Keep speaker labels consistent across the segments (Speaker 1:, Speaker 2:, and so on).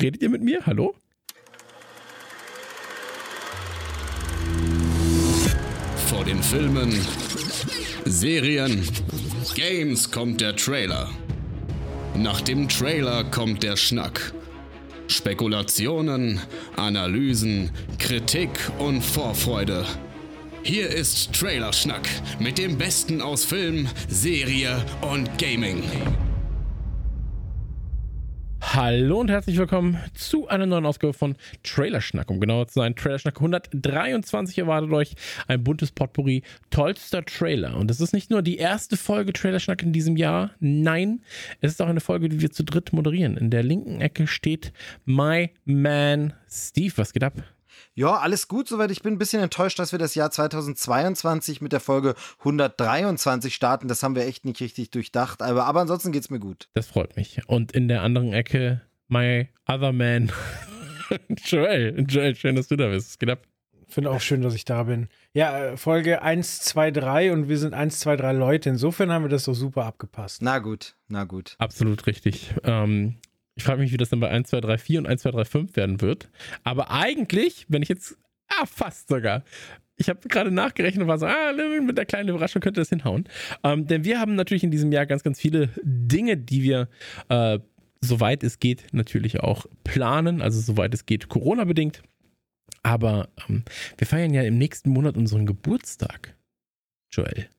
Speaker 1: Redet ihr mit mir? Hallo?
Speaker 2: Vor den Filmen, Serien, Games kommt der Trailer. Nach dem Trailer kommt der Schnack. Spekulationen, Analysen, Kritik und Vorfreude. Hier ist Trailerschnack mit dem Besten aus Film, Serie und Gaming.
Speaker 1: Hallo und herzlich willkommen zu einer neuen Ausgabe von Trailerschnack. Um genauer zu sein, Trailerschnack 123 erwartet euch ein buntes Potpourri tollster Trailer. Und es ist nicht nur die erste Folge Trailerschnack in diesem Jahr, nein, es ist auch eine Folge, die wir zu dritt moderieren. In der linken Ecke steht My Man Steve. Was geht ab?
Speaker 3: Ja, alles gut soweit. Ich bin ein bisschen enttäuscht, dass wir das Jahr 2022 mit der Folge 123 starten. Das haben wir echt nicht richtig durchdacht. Aber, aber ansonsten geht's mir gut.
Speaker 1: Das freut mich. Und in der anderen Ecke, my other man, Joel. Joel, schön, dass du da bist. Es geht ab.
Speaker 4: Finde auch schön, dass ich da bin. Ja, äh, Folge 1, 2, 3 und wir sind 1, 2, 3 Leute. Insofern haben wir das so super abgepasst.
Speaker 3: Na gut, na gut.
Speaker 1: Absolut richtig. Ähm, ich frage mich, wie das dann bei 1, 2, 3, 4 und 1, 2, 3, 5 werden wird. Aber eigentlich, wenn ich jetzt, ah, fast sogar. Ich habe gerade nachgerechnet und war so, ah, mit der kleinen Überraschung könnte das hinhauen. Ähm, denn wir haben natürlich in diesem Jahr ganz, ganz viele Dinge, die wir, äh, soweit es geht, natürlich auch planen. Also soweit es geht, Corona-bedingt. Aber ähm, wir feiern ja im nächsten Monat unseren Geburtstag, Joel.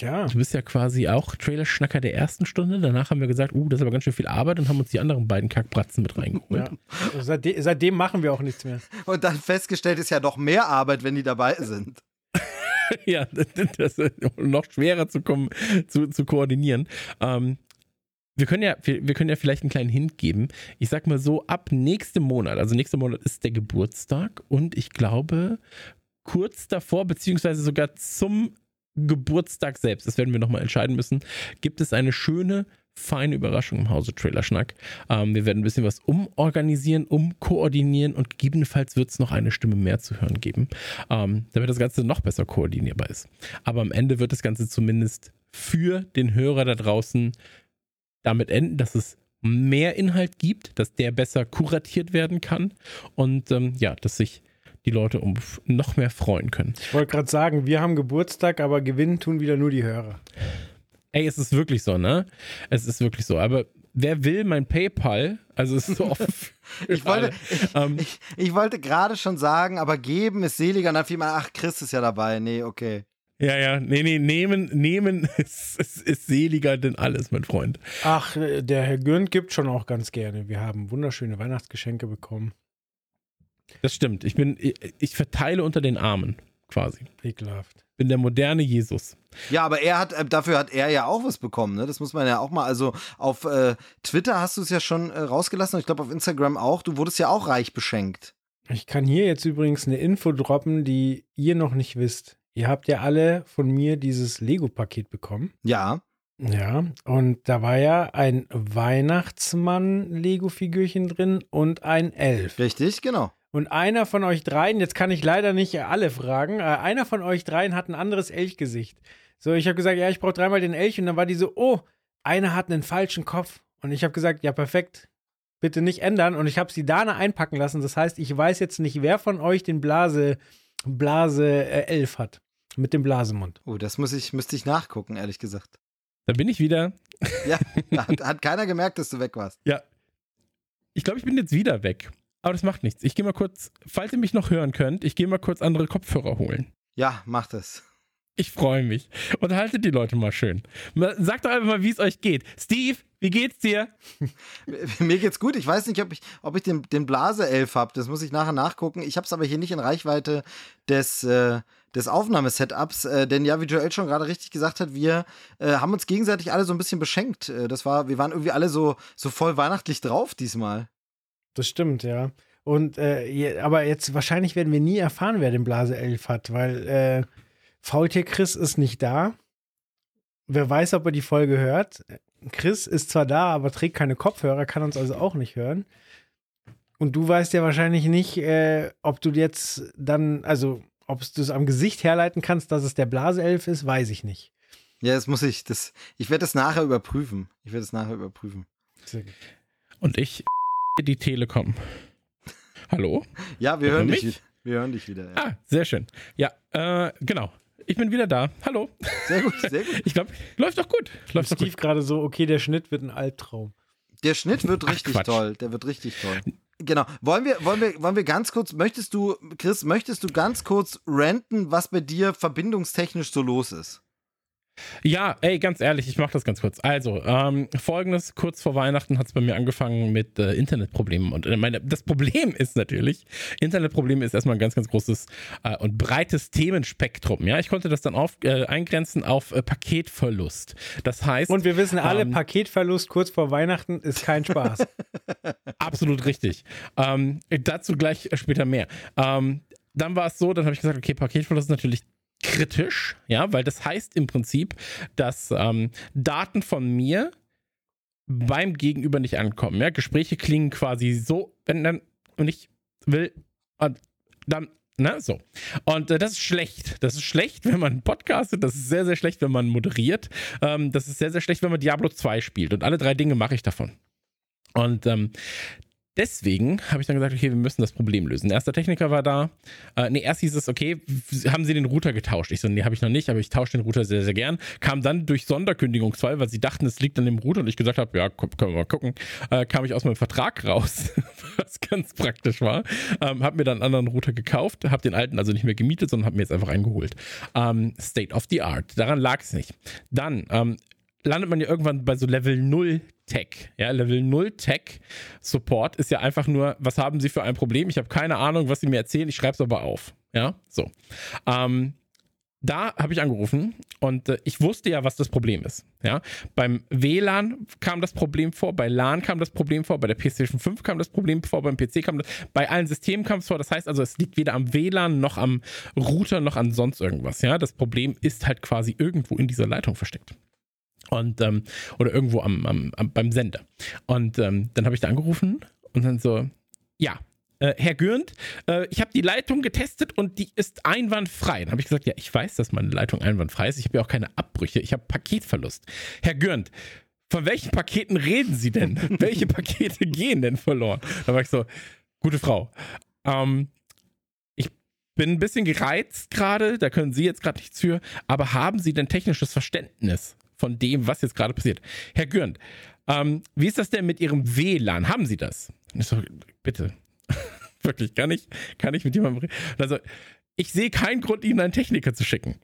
Speaker 4: Ja.
Speaker 1: Du bist ja quasi auch Trailer-Schnacker der ersten Stunde. Danach haben wir gesagt, uh, das ist aber ganz schön viel Arbeit und haben uns die anderen beiden Kackbratzen mit reingeholt.
Speaker 4: Ja. Seitdem, seitdem machen wir auch nichts mehr.
Speaker 3: Und dann festgestellt ist ja noch mehr Arbeit, wenn die dabei sind.
Speaker 1: ja, das ist noch schwerer zu, kommen, zu, zu koordinieren. Ähm, wir können ja, wir, wir, können ja vielleicht einen kleinen Hint geben. Ich sag mal so, ab nächstem Monat, also nächster Monat ist der Geburtstag und ich glaube, kurz davor, beziehungsweise sogar zum Geburtstag selbst, das werden wir nochmal entscheiden müssen, gibt es eine schöne, feine Überraschung im Hause Trailerschnack. Ähm, wir werden ein bisschen was umorganisieren, umkoordinieren und gegebenenfalls wird es noch eine Stimme mehr zu hören geben, ähm, damit das Ganze noch besser koordinierbar ist. Aber am Ende wird das Ganze zumindest für den Hörer da draußen damit enden, dass es mehr Inhalt gibt, dass der besser kuratiert werden kann und ähm, ja, dass sich die Leute um noch mehr freuen können.
Speaker 4: Ich wollte gerade sagen, wir haben Geburtstag, aber gewinnen tun wieder nur die Hörer.
Speaker 1: Ey, es ist wirklich so, ne? Es ist wirklich so. Aber wer will mein PayPal? Also es ist so offen.
Speaker 3: ich wollte, ich, ähm, ich, ich wollte gerade schon sagen, aber geben ist seliger. Und dann fiel mir, ach, Chris ist ja dabei. Nee, okay.
Speaker 1: Ja, ja, nee, nee, nehmen, nehmen ist, ist, ist seliger denn alles, mein Freund.
Speaker 4: Ach, der Herr Gürnt gibt schon auch ganz gerne. Wir haben wunderschöne Weihnachtsgeschenke bekommen.
Speaker 1: Das stimmt. Ich bin, ich, ich verteile unter den Armen quasi.
Speaker 4: Ekelhaft.
Speaker 1: Bin der moderne Jesus.
Speaker 3: Ja, aber er hat, äh, dafür hat er ja auch was bekommen, ne? Das muss man ja auch mal, also auf äh, Twitter hast du es ja schon äh, rausgelassen und ich glaube auf Instagram auch. Du wurdest ja auch reich beschenkt.
Speaker 4: Ich kann hier jetzt übrigens eine Info droppen, die ihr noch nicht wisst. Ihr habt ja alle von mir dieses Lego-Paket bekommen.
Speaker 3: Ja.
Speaker 4: Ja, und da war ja ein Weihnachtsmann-Lego-Figürchen drin und ein Elf.
Speaker 3: Richtig, genau.
Speaker 4: Und einer von euch dreien, jetzt kann ich leider nicht alle fragen, äh, einer von euch dreien hat ein anderes Elchgesicht. So, ich habe gesagt, ja, ich brauche dreimal den Elch und dann war die so, oh, einer hat einen falschen Kopf. Und ich habe gesagt, ja, perfekt, bitte nicht ändern. Und ich habe sie Dana einpacken lassen. Das heißt, ich weiß jetzt nicht, wer von euch den Blase, Blase äh, Elf hat. Mit dem Blasemund.
Speaker 3: Oh, das muss ich, müsste ich nachgucken, ehrlich gesagt.
Speaker 1: Da bin ich wieder.
Speaker 3: Ja, hat, hat keiner gemerkt, dass du weg warst.
Speaker 1: Ja. Ich glaube, ich bin jetzt wieder weg. Aber das macht nichts. Ich gehe mal kurz, falls ihr mich noch hören könnt, ich gehe mal kurz andere Kopfhörer holen.
Speaker 3: Ja, macht es.
Speaker 1: Ich freue mich. Unterhaltet die Leute mal schön. Sagt doch einfach mal, wie es euch geht. Steve, wie geht's dir?
Speaker 3: Mir geht's gut. Ich weiß nicht, ob ich, ob ich den, den Blase-Elf habe. Das muss ich nachher nachgucken. Ich habe es aber hier nicht in Reichweite des, äh, des Aufnahmesetups. Äh, denn ja, wie Joel schon gerade richtig gesagt hat, wir äh, haben uns gegenseitig alle so ein bisschen beschenkt. Äh, das war, wir waren irgendwie alle so, so voll weihnachtlich drauf diesmal.
Speaker 4: Das stimmt, ja. Und äh, aber jetzt wahrscheinlich werden wir nie erfahren, wer den Blase 11 hat, weil äh, Faultier Chris ist nicht da. Wer weiß, ob er die Folge hört. Chris ist zwar da, aber trägt keine Kopfhörer, kann uns also auch nicht hören. Und du weißt ja wahrscheinlich nicht, äh, ob du jetzt dann, also ob du es am Gesicht herleiten kannst, dass es der Blaseelf ist, weiß ich nicht.
Speaker 3: Ja, das muss ich. Das, ich werde es nachher überprüfen. Ich werde es nachher überprüfen.
Speaker 1: Und ich die Telekom. Hallo?
Speaker 3: Ja, wir
Speaker 1: Hört
Speaker 3: hören dich.
Speaker 1: mich?
Speaker 3: wieder. Wir hören dich wieder. Ja.
Speaker 1: Ah, sehr schön. Ja, äh, genau. Ich bin wieder da. Hallo.
Speaker 3: Sehr gut, sehr gut.
Speaker 1: Ich glaube, läuft doch gut. Läuft doch
Speaker 4: Steve gerade so, okay, der Schnitt wird ein Albtraum.
Speaker 3: Der Schnitt wird
Speaker 1: Ach,
Speaker 3: richtig
Speaker 1: Quatsch.
Speaker 3: toll. Der wird richtig toll. Genau. Wollen wir, wollen wir, wollen wir ganz kurz, möchtest du, Chris, möchtest du ganz kurz ranten, was bei dir verbindungstechnisch so los ist?
Speaker 1: Ja, ey, ganz ehrlich, ich mache das ganz kurz. Also, ähm, folgendes, kurz vor Weihnachten hat es bei mir angefangen mit äh, Internetproblemen. Und äh, meine, das Problem ist natürlich, Internetprobleme ist erstmal ein ganz, ganz großes äh, und breites Themenspektrum. Ja, ich konnte das dann auf, äh, eingrenzen auf äh, Paketverlust. Das heißt,
Speaker 4: Und wir wissen alle,
Speaker 1: Ähm,
Speaker 4: Paketverlust kurz vor Weihnachten ist kein Spaß.
Speaker 1: Absolut richtig. Ähm, dazu gleich später mehr. Ähm, dann war es so, dann habe ich gesagt, okay, Paketverlust ist natürlich kritisch, ja, weil das heißt im Prinzip, dass ähm, Daten von mir beim Gegenüber nicht ankommen. Ja? Gespräche klingen quasi so, wenn dann und ich will und dann Ne, so. Und äh, das ist schlecht. Das ist schlecht, wenn man podcastet. Das ist sehr, sehr schlecht, wenn man moderiert. Ähm, das ist sehr, sehr schlecht, wenn man Diablo 2 spielt. Und alle drei Dinge mache ich davon. Und ähm, deswegen habe ich dann gesagt, okay, wir müssen das Problem lösen. Der erste Techniker war da. Äh, nee, erst hieß es, okay, haben Sie den Router getauscht? Ich so, nee, habe ich noch nicht, aber ich tausche den Router sehr, sehr gern. Kam dann durch Sonderkündigungsfall, weil sie dachten, es liegt an dem Router und ich gesagt habe, ja, können wir mal gucken, äh, kam ich aus meinem Vertrag raus, was ganz praktisch war. Ähm, habe mir dann einen anderen Router gekauft, habe den alten also nicht mehr gemietet, sondern habe mir jetzt einfach einen geholt. Ähm, State of the Art. Daran lag es nicht. Dann ähm, landet man ja irgendwann bei so Level 0 Tech. Ja, Level 0 Tech Support ist ja einfach nur, was haben Sie für ein Problem? Ich habe keine Ahnung, was Sie mir erzählen, ich schreibe es aber auf. Ja, so. Ähm, da habe ich angerufen und äh, ich wusste ja, was das Problem ist. Ja, beim WLAN kam das Problem vor, bei LAN kam das Problem vor, bei der PlayStation 5 kam das Problem vor, beim PC kam das, bei allen Systemen kam es vor. Das heißt also, es liegt weder am WLAN noch am Router noch an sonst irgendwas. Ja, das Problem ist halt quasi irgendwo in dieser Leitung versteckt und ähm, oder irgendwo am, am, am beim Sender. Und ähm, dann habe ich da angerufen und dann so, ja, äh, Herr Gürnt, äh, ich habe die Leitung getestet und die ist einwandfrei. Dann habe ich gesagt, ja, ich weiß, dass meine Leitung einwandfrei ist. Ich habe ja auch keine Abbrüche. Ich habe Paketverlust. Herr Gürnt, von welchen Paketen reden Sie denn? Welche Pakete gehen denn verloren? Da war ich so, gute Frau. Ähm, ich bin ein bisschen gereizt gerade, da können Sie jetzt gerade nichts für, aber haben Sie denn technisches Verständnis von dem, was jetzt gerade passiert? Herr Gürnt, ähm, wie ist das denn mit Ihrem WLAN? Haben Sie das? So, bitte. Wirklich, kann ich, kann ich mit jemandem reden? Also, ich sehe keinen Grund, Ihnen einen Techniker zu schicken.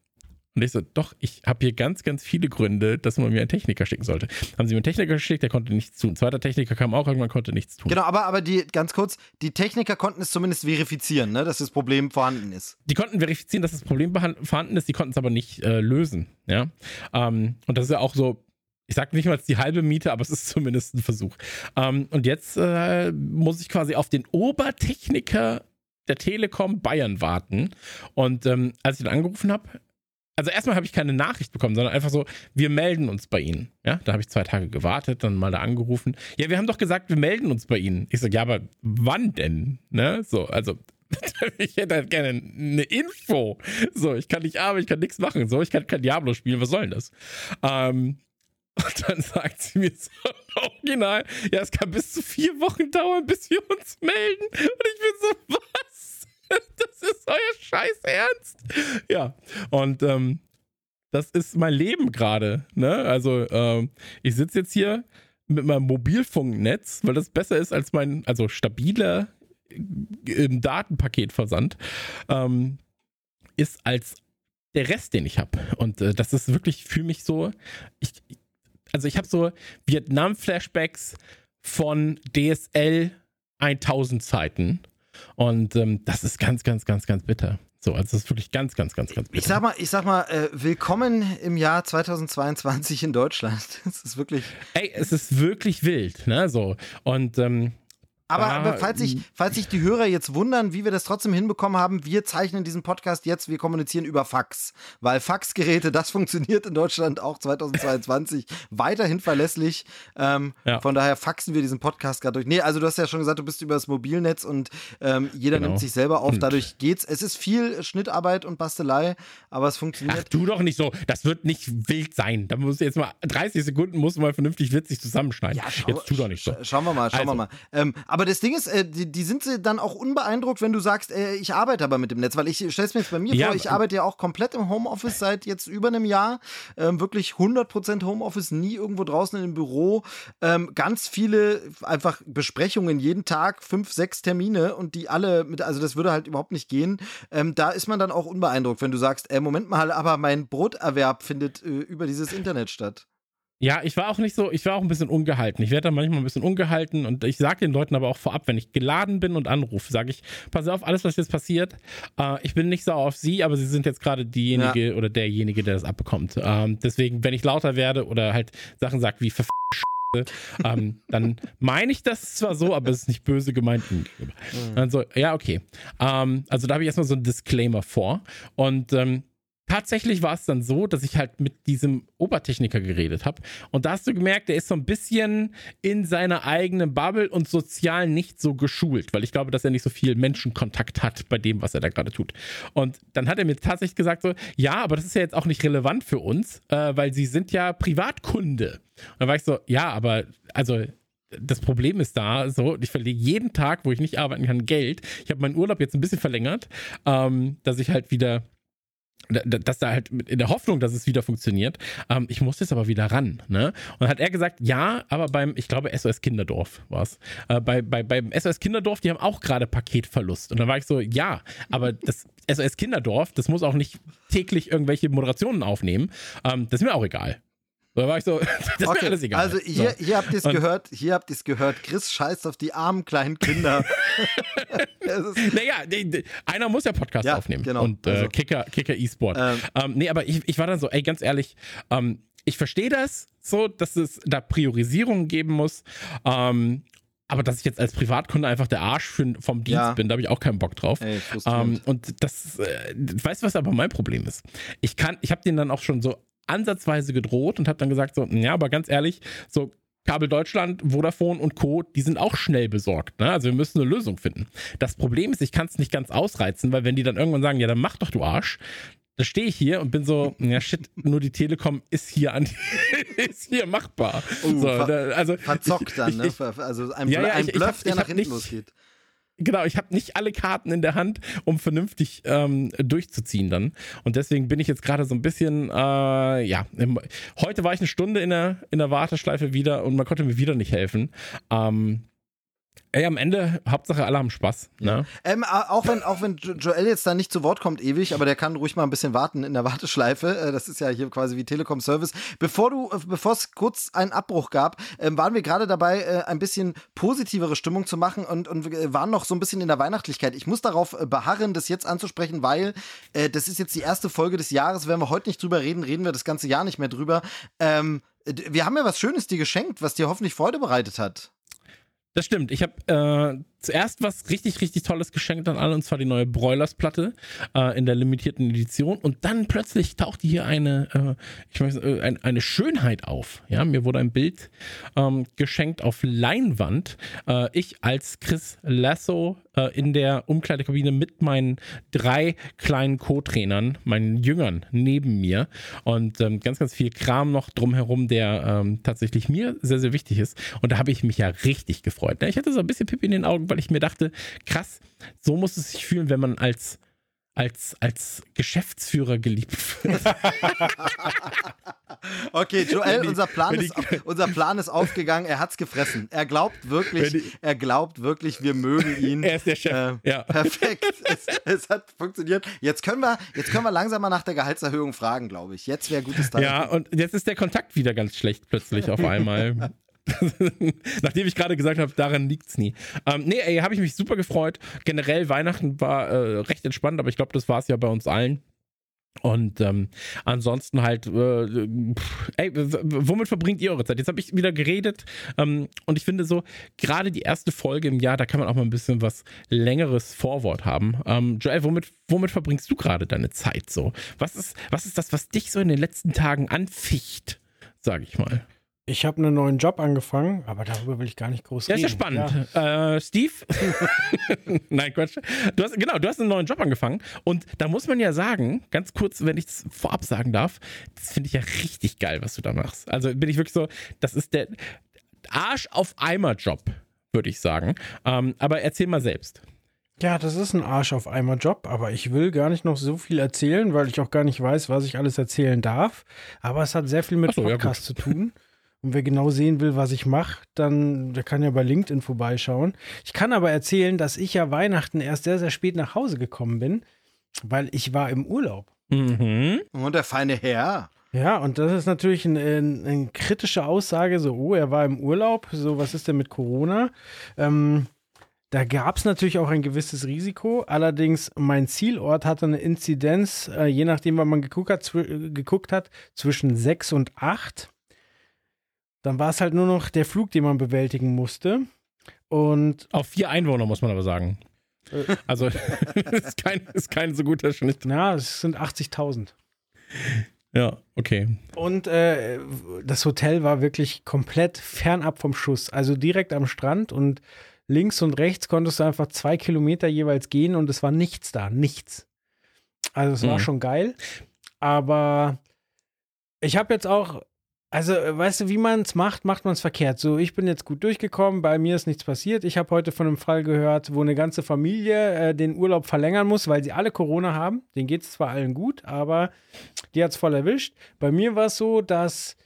Speaker 1: Und ich so, doch, ich habe hier ganz, ganz viele Gründe, dass man mir einen Techniker schicken sollte. Haben sie mir einen Techniker geschickt, der konnte nichts tun. Ein zweiter Techniker kam auch irgendwann, konnte nichts tun.
Speaker 3: Genau, aber, aber die, ganz kurz, die Techniker konnten es zumindest verifizieren, ne, dass das Problem vorhanden ist.
Speaker 1: Die konnten verifizieren, dass das Problem vorhanden ist, die konnten es aber nicht äh, lösen. Ja? Ähm, und das ist ja auch so, ich sage nicht mal die halbe Miete, aber es ist zumindest ein Versuch. Ähm, und jetzt äh, muss ich quasi auf den Obertechniker der Telekom Bayern warten. Und ähm, als ich ihn angerufen habe, also erstmal habe ich keine Nachricht bekommen, sondern einfach so, wir melden uns bei Ihnen. Ja, da habe ich zwei Tage gewartet, dann mal da angerufen. Ja, wir haben doch gesagt, wir melden uns bei Ihnen. Ich sage, ja, aber wann denn? Ne? So, also ich hätte halt gerne eine Info. So, ich kann nicht arbeiten, ich kann nichts machen. So, ich kann kein Diablo spielen, was soll denn das? Ähm, und dann sagt sie mir so original, ja, es kann bis zu vier Wochen dauern, bis wir uns melden. Und ich bin so, was? Das ist euer Scheiß Ernst? Ja, und ähm, das ist mein Leben gerade. Ne? Also, ähm, ich sitze jetzt hier mit meinem Mobilfunknetz, weil das besser ist als mein, also stabiler äh, Datenpaketversand, ähm, ist als der Rest, den ich habe. Und äh, das ist wirklich für mich so, ich, also ich habe so Vietnam-Flashbacks von DSL 1000 Zeiten. Und ähm, das ist ganz, ganz, ganz, ganz bitter. So, also das ist wirklich ganz, ganz, ganz, ganz bitter.
Speaker 3: Ich sag mal, ich sag mal, äh, willkommen im Jahr 2022 in Deutschland. Das ist wirklich.
Speaker 1: Ey, es ist wirklich wild, ne? So. Und ähm,
Speaker 3: Aber,
Speaker 1: Ah,
Speaker 3: aber falls, sich, falls sich die Hörer jetzt wundern, wie wir das trotzdem hinbekommen haben, wir zeichnen diesen Podcast jetzt, wir kommunizieren über Fax. Weil Faxgeräte, das funktioniert in Deutschland auch 2022 weiterhin verlässlich. Ähm,
Speaker 1: Ja.
Speaker 3: Von daher faxen wir diesen Podcast gerade durch. Nee, also du hast ja schon gesagt, du bist über das Mobilnetz und ähm, jeder
Speaker 1: Genau.
Speaker 3: nimmt sich selber auf.
Speaker 1: Und-
Speaker 3: Dadurch geht's. Es ist viel Schnittarbeit und Bastelei, aber es
Speaker 1: ach,
Speaker 3: funktioniert.
Speaker 1: du doch nicht so. Das wird nicht wild sein. Da muss jetzt mal 30 Sekunden muss mal vernünftig witzig zusammenschneiden.
Speaker 3: Ja, schau,
Speaker 1: jetzt tu doch nicht so.
Speaker 3: sch- Schauen wir mal, schauen wir
Speaker 1: Also.
Speaker 3: mal. Ähm, Aber das Ding ist, äh, die, die sind sie dann auch unbeeindruckt, wenn du sagst, äh, ich arbeite aber mit dem Netz, weil ich stelle es mir jetzt bei mir
Speaker 1: Ja,
Speaker 3: vor, ich arbeite ja auch komplett im Homeoffice seit jetzt über einem Jahr, ähm, wirklich 100% Homeoffice, nie irgendwo draußen im Büro, ähm, ganz viele einfach Besprechungen jeden Tag, fünf, sechs Termine und die alle mit, also das würde halt überhaupt nicht gehen. Ähm, da ist man dann auch unbeeindruckt, wenn du sagst, äh, Moment mal, aber mein Broterwerb findet äh, über dieses Internet statt.
Speaker 1: Ja, ich war auch nicht so, ich war auch ein bisschen ungehalten. Ich werde dann manchmal ein bisschen ungehalten und ich sage den Leuten aber auch vorab, wenn ich geladen bin und anrufe, sage ich, pass auf, alles, was jetzt passiert, äh, ich bin nicht sauer auf Sie, aber Sie sind jetzt gerade diejenige oder derjenige, der das abbekommt. Ähm, deswegen, wenn ich lauter werde oder halt Sachen sage wie Verf ähm, dann meine ich das zwar so, aber es ist nicht böse gemeint. Also, ja, okay. Ähm, also da habe ich erstmal so einen Disclaimer vor. Und ähm, tatsächlich war es dann so, dass ich halt mit diesem Obertechniker geredet habe. Und da hast du gemerkt, der ist so ein bisschen in seiner eigenen Bubble und sozial nicht so geschult, weil ich glaube, dass er nicht so viel Menschenkontakt hat bei dem, was er da gerade tut. Und dann hat er mir tatsächlich gesagt so, ja, aber das ist ja jetzt auch nicht relevant für uns, äh, weil sie sind ja Privatkunde. Und dann war ich so, ja, aber also das Problem ist da, so, ich verliere jeden Tag, wo ich nicht arbeiten kann, Geld. Ich habe meinen Urlaub jetzt ein bisschen verlängert, ähm, dass ich halt wieder dass da halt in der Hoffnung, dass es wieder funktioniert. Ähm, ich muss jetzt aber wieder ran. Ne? Und hat er gesagt, ja, aber beim, ich glaube, SOS Kinderdorf war es. Äh, bei, bei, beim SOS Kinderdorf, die haben auch gerade Paketverlust. Und dann war ich so, ja, aber das SOS Kinderdorf, das muss auch nicht täglich irgendwelche Moderationen aufnehmen. Ähm, das ist mir auch egal. Da war ich so, das ist
Speaker 3: Okay,
Speaker 1: mir alles egal.
Speaker 3: Also hier,
Speaker 1: so.
Speaker 3: hier habt ihr es gehört, hier habt ihr es gehört. Chris scheißt auf die armen kleinen Kinder.
Speaker 1: Naja, einer muss ja Podcast
Speaker 3: Ja,
Speaker 1: aufnehmen.
Speaker 3: genau.
Speaker 1: Und äh,
Speaker 3: Also-
Speaker 1: Kicker, Kicker E-Sport.
Speaker 3: Ähm.
Speaker 1: Ähm, nee, aber ich, ich war dann so, ey, ganz ehrlich, ähm, ich verstehe das so, dass es da Priorisierungen geben muss. Ähm, aber dass ich jetzt als Privatkunde einfach der Arsch für, vom Dienst
Speaker 3: Ja.
Speaker 1: bin, da habe ich auch keinen Bock drauf.
Speaker 3: ey.
Speaker 1: Ähm, und das, äh, weißt du, was aber mein Problem ist? Ich kann, ich habe den dann auch schon so ansatzweise gedroht und habe dann gesagt so, ja, aber ganz ehrlich, so Kabel Deutschland, Vodafone und Co., die sind auch schnell besorgt. Ne? Also wir müssen eine Lösung finden. Das Problem ist, ich kann es nicht ganz ausreizen, weil wenn die dann irgendwann sagen, ja, dann mach doch du Arsch, da stehe ich hier und bin so, ja shit, nur die Telekom ist hier an, ist hier machbar.
Speaker 3: Uh,
Speaker 1: so,
Speaker 3: ver-
Speaker 1: da, also
Speaker 3: Verzockt dann,
Speaker 1: ich,
Speaker 3: ne?
Speaker 1: ich,
Speaker 3: Also ein,
Speaker 1: Ja, ja,
Speaker 3: ein Bluff,
Speaker 1: hab-
Speaker 3: der nach hinten
Speaker 1: nicht-
Speaker 3: losgeht.
Speaker 1: Genau, ich habe nicht alle Karten in der Hand, um vernünftig ähm, durchzuziehen dann. Und deswegen bin ich jetzt gerade so ein bisschen, äh, ja, im, heute war ich eine Stunde in der, in der Warteschleife wieder und man konnte mir wieder nicht helfen. Ähm, ey, am Ende, Hauptsache alle haben Spaß. Ne?
Speaker 3: Ähm, auch wenn, auch wenn Jo- Joel jetzt da nicht zu Wort kommt ewig, aber der kann ruhig mal ein bisschen warten in der Warteschleife. Äh, Das ist ja hier quasi wie Telekom Service. Bevor du, äh, bevor es kurz einen Abbruch gab, ähm, waren wir gerade dabei, äh, ein bisschen positivere Stimmung zu machen und, und waren noch so ein bisschen in der Weihnachtlichkeit. Ich muss darauf beharren, das jetzt anzusprechen, weil das ist jetzt die erste Folge des Jahres. Wenn wir heute nicht drüber reden, reden wir das ganze Jahr nicht mehr drüber. Ähm, wir haben ja was Schönes dir geschenkt, was dir hoffentlich Freude bereitet hat.
Speaker 1: Das stimmt. Ich habe äh, zuerst was richtig, richtig Tolles geschenkt an alle, und zwar die neue Broilers-Platte äh, in der limitierten Edition. Und dann plötzlich tauchte hier eine, äh, ich weiß, äh, ein, eine Schönheit auf. Ja, mir wurde ein Bild ähm, geschenkt auf Leinwand. Äh, ich als Chris Lasso äh, in der Umkleidekabine mit meinen drei kleinen Co-Trainern, meinen Jüngern neben mir und ähm, ganz, ganz viel Kram noch drumherum, der ähm, tatsächlich mir sehr, sehr wichtig ist. Und da habe ich mich ja richtig gefreut. Ne? Ich hatte so ein bisschen Pipi in den Augen, weil ich mir dachte, krass, so muss es sich fühlen, wenn man als als, als Geschäftsführer geliebt wird.
Speaker 3: Okay, Joel, unser, Plan ist, unser Plan ist aufgegangen. Er hat's gefressen. Er glaubt wirklich, er glaubt wirklich, wir mögen ihn.
Speaker 1: Er ist der Chef.
Speaker 3: Äh,
Speaker 1: ja.
Speaker 3: Perfekt. es, es hat funktioniert. Jetzt können wir, jetzt können wir langsam mal nach der Gehaltserhöhung fragen, glaube ich. Jetzt wäre gutes Timing.
Speaker 1: Ja, und jetzt ist der Kontakt wieder ganz schlecht plötzlich auf einmal. Nachdem ich gerade gesagt habe, daran liegt's nie. Ähm, nee, ey, habe ich mich super gefreut. Generell Weihnachten war äh, recht entspannt, aber ich glaube, das war es ja bei uns allen. Und ähm, ansonsten halt, äh, pff, ey, womit verbringt ihr eure Zeit? Jetzt habe ich wieder geredet ähm, und ich finde so, gerade die erste Folge im Jahr, da kann man auch mal ein bisschen was längeres Vorwort haben. Ähm, Joel, womit, womit verbringst du gerade deine Zeit so? Was ist, was ist das, was dich so in den letzten Tagen anficht, sage ich mal?
Speaker 4: Ich habe einen neuen Job angefangen, aber darüber will ich gar nicht groß
Speaker 1: Ja, ist
Speaker 4: reden.
Speaker 1: ja spannend. Äh, Steve? Nein, Quatsch. Du hast, genau, du hast einen neuen Job angefangen. Und da muss man ja sagen, ganz kurz, wenn ich es vorab sagen darf, das finde ich ja richtig geil, was du da machst. Also bin ich wirklich so, das ist der Arsch auf Eimer Job. würde ich sagen. Ähm, aber erzähl mal selbst.
Speaker 4: Ja, das ist ein Arsch auf einmal Job, aber ich will gar nicht noch so viel erzählen, weil ich auch gar nicht weiß, was ich alles erzählen darf. Aber es hat sehr viel mit
Speaker 1: so, ja,
Speaker 4: Podcast zu tun. Und wer genau sehen will, was ich mache, dann der kann ja bei LinkedIn vorbeischauen. Ich kann aber erzählen, dass ich ja Weihnachten erst sehr, sehr spät nach Hause gekommen bin, weil ich war im Urlaub.
Speaker 1: Mhm.
Speaker 3: Und der feine Herr.
Speaker 4: Ja, und das ist natürlich eine, eine kritische Aussage, so, oh, er war im Urlaub, so, was ist denn mit Corona? Ähm, da gab es natürlich auch ein gewisses Risiko. Allerdings, mein Zielort hatte eine Inzidenz, äh, je nachdem, wann man geguckt hat, zw- geguckt hat, zwischen 6 und 8. Dann war es halt nur noch der Flug, den man bewältigen musste. Und
Speaker 1: Auf vier Einwohner muss man aber sagen.
Speaker 4: Äh.
Speaker 1: Also ist kein, ist kein so guter Schnitt.
Speaker 4: ja, es sind 80.000.
Speaker 1: Ja, okay.
Speaker 4: Und äh, das Hotel war wirklich komplett fernab vom Schuss. Also direkt am Strand und links und rechts konntest du einfach zwei Kilometer jeweils gehen und es war nichts da, nichts. Also es war
Speaker 1: Mhm.
Speaker 4: schon geil. Aber ich habe jetzt auch, also äh, weißt du, wie man es macht, macht man es verkehrt. So, ich bin jetzt gut durchgekommen, bei mir ist nichts passiert. Ich habe heute von einem Fall gehört, wo eine ganze Familie äh, den Urlaub verlängern muss, weil sie alle Corona haben. Denen geht es zwar allen gut, aber die hat es voll erwischt. Bei mir war es so, dass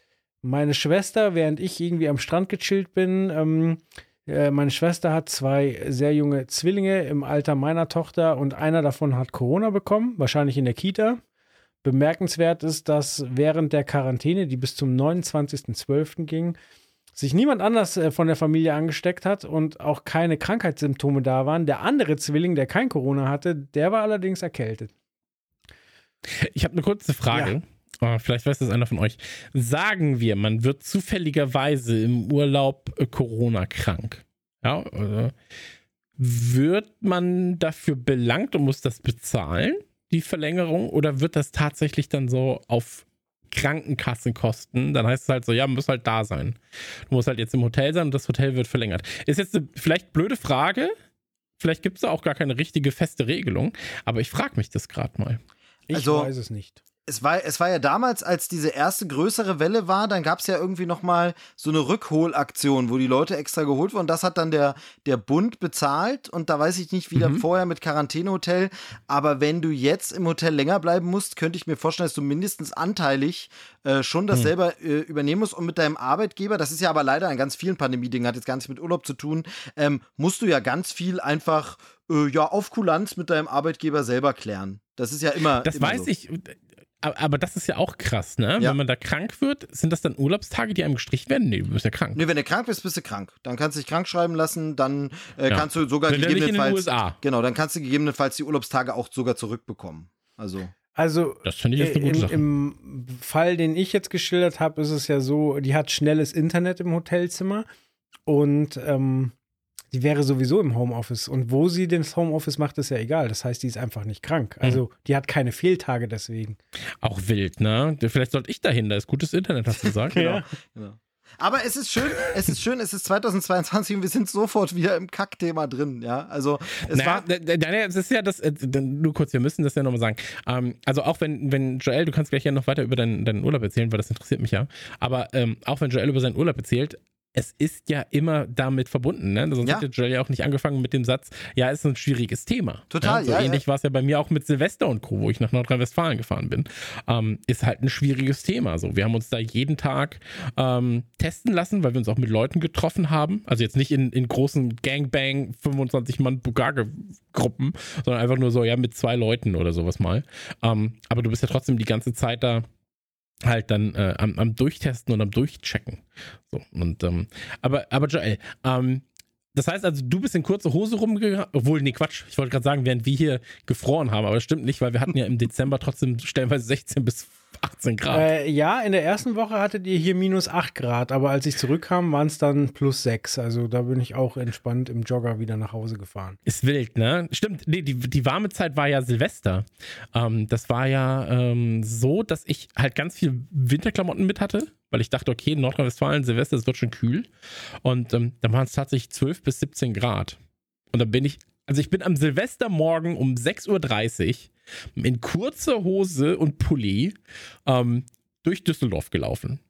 Speaker 4: meine Schwester, während ich irgendwie am Strand gechillt bin, ähm, äh, meine Schwester hat zwei sehr junge Zwillinge im Alter meiner Tochter und einer davon hat Corona bekommen, wahrscheinlich in der Kita. Bemerkenswert ist, dass während der Quarantäne, die bis zum 29.12. ging, sich niemand anders äh, von der Familie angesteckt hat und auch keine Krankheitssymptome da waren. Der andere Zwilling, der kein Corona hatte, der war allerdings erkältet.
Speaker 1: Ich habe eine kurze Frage. Äh, Vielleicht weiß das einer von euch. Sagen wir, man wird zufälligerweise im Urlaub äh, Corona krank. Ja, äh, wird man dafür belangt und muss das bezahlen, die Verlängerung, oder wird das tatsächlich dann so auf Krankenkassenkosten? Dann heißt es halt so, ja, man muss halt da sein. Du musst halt jetzt im Hotel sein und das Hotel wird verlängert. Ist jetzt eine vielleicht blöde Frage. Vielleicht gibt es da auch gar keine richtige feste Regelung, aber ich frage mich das gerade mal.
Speaker 4: Ich
Speaker 3: Also-
Speaker 4: weiß es nicht.
Speaker 3: Es war, es war ja damals, als diese erste größere Welle war, dann gab es ja irgendwie noch mal so eine Rückholaktion, wo die Leute extra geholt wurden. Das hat dann der, der Bund bezahlt und da weiß ich nicht, wie
Speaker 1: Mhm.
Speaker 3: vorher mit Quarantänehotel. Aber wenn du jetzt im Hotel länger bleiben musst, könnte ich mir vorstellen, dass du mindestens anteilig äh, schon das
Speaker 1: Mhm.
Speaker 3: selber äh, übernehmen musst. Und mit deinem Arbeitgeber, das ist ja aber leider an ganz vielen Pandemie-Dingen, hat jetzt gar nichts mit Urlaub zu tun, ähm, musst du ja ganz viel einfach äh, ja, auf Kulanz mit deinem Arbeitgeber selber klären. Das ist ja immer.
Speaker 1: Das
Speaker 3: immer
Speaker 1: weiß
Speaker 3: so.
Speaker 1: ich. Aber das ist ja auch krass, ne?
Speaker 3: Ja.
Speaker 1: Wenn man da krank wird, sind das dann Urlaubstage, die einem gestrichen werden? Nee, du bist ja krank.
Speaker 3: Nee, wenn du krank bist, bist du krank. Dann kannst du dich krank schreiben lassen, dann äh,
Speaker 1: Ja.
Speaker 3: kannst du sogar
Speaker 1: Wenn dann nicht in den
Speaker 3: gegebenenfalls.
Speaker 1: USA.
Speaker 3: Genau, dann kannst du gegebenenfalls die Urlaubstage auch sogar zurückbekommen. Also.
Speaker 4: Also
Speaker 1: Das finde ich jetzt eine
Speaker 4: Im,
Speaker 1: gute Sache.
Speaker 4: Im Fall, den ich jetzt geschildert habe, ist es ja so, die hat schnelles Internet im Hotelzimmer und ähm, die wäre sowieso im Homeoffice. Und wo sie das Homeoffice macht, ist ja egal. Das heißt, die ist einfach nicht krank.
Speaker 1: Mhm.
Speaker 4: Also die hat keine Fehltage deswegen.
Speaker 1: Auch wild, ne? Vielleicht sollte ich dahin, da ist gutes Internet, hast du gesagt.
Speaker 3: Genau. genau. Aber es ist schön, es ist schön, es ist 2022 und wir sind sofort wieder im Kackthema drin, ja. Also es
Speaker 1: naja,
Speaker 3: war.
Speaker 1: naja, es ist ja das, äh, nur kurz, wir müssen das ja nochmal sagen. Ähm, also auch wenn, wenn Joel, du kannst gleich ja noch weiter über deinen, deinen Urlaub erzählen, weil das interessiert mich ja. Aber ähm, auch wenn Joel über seinen Urlaub erzählt, es ist ja immer damit verbunden, ne? Sonst
Speaker 3: Ja.
Speaker 1: hätte Joel ja auch nicht angefangen mit dem Satz, ja, ist ein schwieriges Thema.
Speaker 3: Total,
Speaker 1: so
Speaker 3: ja,
Speaker 1: ähnlich war es ja bei mir auch mit Silvester und Co., wo ich nach Nordrhein-Westfalen gefahren bin. Ähm, ist halt ein schwieriges Thema. So, wir haben uns da jeden Tag ähm, testen lassen, weil wir uns auch mit Leuten getroffen haben. Also jetzt nicht in, in großen Gangbang 25 Mann Bugage-Gruppen, sondern einfach nur so, ja, mit zwei Leuten oder sowas mal. Ähm, aber du bist ja trotzdem die ganze Zeit da halt dann äh, am, am Durchtesten und am Durchchecken. So, und ähm, aber, aber Joel, ähm, das heißt also, du bist in kurze Hose rumgegangen, obwohl, nee, Quatsch, ich wollte gerade sagen, während wir hier gefroren haben, aber das stimmt nicht, weil wir hatten ja im Dezember trotzdem stellenweise 16 bis 18 Grad.
Speaker 4: Äh, ja, in der ersten Woche hattet ihr hier minus 8 Grad, aber als ich zurückkam, waren es dann plus 6. Also da bin ich auch entspannt im Jogger wieder nach Hause gefahren.
Speaker 1: Ist wild, ne? Stimmt, nee, die, die warme Zeit war ja Silvester. Ähm, das war ja ähm, so, dass ich halt ganz viel Winterklamotten mit hatte, weil ich dachte, okay, Nordrhein-Westfalen, Silvester, es wird schon kühl. Und ähm, dann waren es tatsächlich 12 bis 17 Grad. Und dann bin ich, also ich bin am Silvestermorgen um 6.30 Uhr in kurzer Hose und Pulli ähm, durch Düsseldorf gelaufen.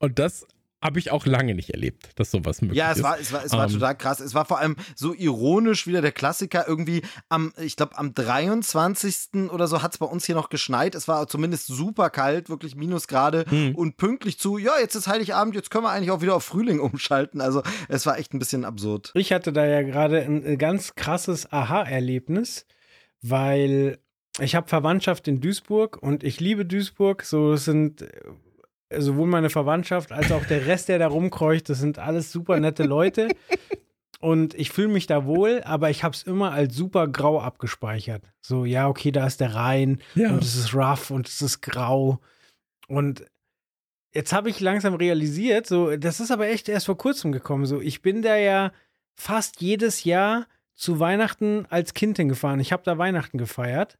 Speaker 1: Und das habe ich auch lange nicht erlebt, dass sowas möglich
Speaker 3: Ja, es
Speaker 1: ist.
Speaker 3: war, es war, es war
Speaker 1: Ähm,
Speaker 3: total krass. Es war vor allem so ironisch wieder der Klassiker. Irgendwie am, ich glaube, am 23. oder so hat es bei uns hier noch geschneit. Es war zumindest super kalt, wirklich Minusgrade
Speaker 1: Hm.
Speaker 3: und pünktlich zu, ja, jetzt ist Heiligabend, jetzt können wir eigentlich auch wieder auf Frühling umschalten. Also es war echt ein bisschen absurd.
Speaker 4: Ich hatte da ja gerade ein äh, ganz krasses Aha-Erlebnis, weil ich habe Verwandtschaft in Duisburg und ich liebe Duisburg. So sind äh, sowohl meine Verwandtschaft als auch der Rest, der da rumkreucht, das sind alles super nette Leute. Und ich fühle mich da wohl, aber ich habe es immer als super grau abgespeichert. So, ja, okay, da ist der Rhein
Speaker 1: Ja.
Speaker 4: und es ist rough und es ist grau. Und jetzt habe ich langsam realisiert, so, das ist aber echt erst vor kurzem gekommen. So, ich bin da ja fast jedes Jahr zu Weihnachten als Kind hingefahren. Ich habe da Weihnachten gefeiert.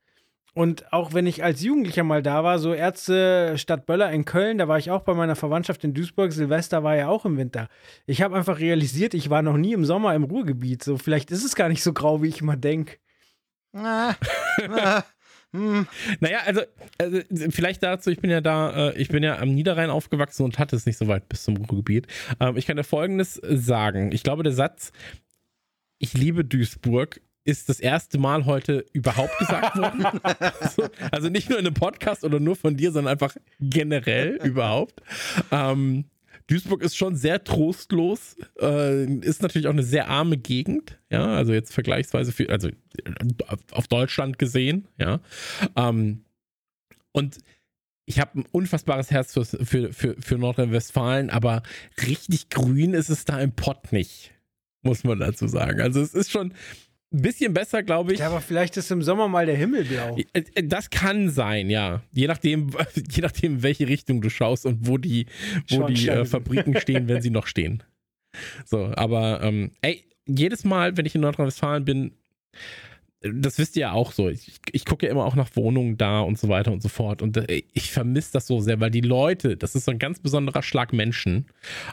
Speaker 4: Und auch wenn ich als Jugendlicher mal da war, so Ärzte Stadt Böller in Köln, da war ich auch bei meiner Verwandtschaft in Duisburg. Silvester war ja auch im Winter. Ich habe einfach realisiert, ich war noch nie im Sommer im Ruhrgebiet. So, vielleicht ist es gar nicht so grau, wie ich immer denke.
Speaker 3: Ah, ah, hm.
Speaker 1: Naja, also, also vielleicht dazu, ich bin ja da, äh, ich bin ja am Niederrhein aufgewachsen und hatte es nicht so weit bis zum Ruhrgebiet. Ähm, ich kann dir folgendes sagen. Ich glaube, der Satz, ich liebe Duisburg, ist das erste Mal heute überhaupt gesagt worden. so, also nicht nur in einem Podcast oder nur von dir, sondern einfach generell überhaupt. Ähm, Duisburg ist schon sehr trostlos, äh, ist natürlich auch eine sehr arme Gegend, ja, also jetzt vergleichsweise für, also auf Deutschland gesehen, ja. Ähm, und ich habe ein unfassbares Herz für, für, für, für Nordrhein-Westfalen, aber richtig grün ist es da im Pott nicht, muss man dazu sagen. Also es ist schon ein bisschen besser, glaube ich.
Speaker 4: Ja, aber vielleicht ist im Sommer mal der Himmel blau.
Speaker 1: Äh, Das kann sein, ja. Je nachdem, je nachdem, in welche Richtung du schaust und wo die, wo die äh. Fabriken stehen, wenn sie noch stehen. So, aber ähm, ey, jedes Mal, wenn ich in Nordrhein-Westfalen bin, das wisst ihr ja auch so. Ich, ich gucke ja immer auch nach Wohnungen da und so weiter und so fort. Und äh, ich vermisse das so sehr, weil die Leute, das ist so ein ganz besonderer Schlag Menschen.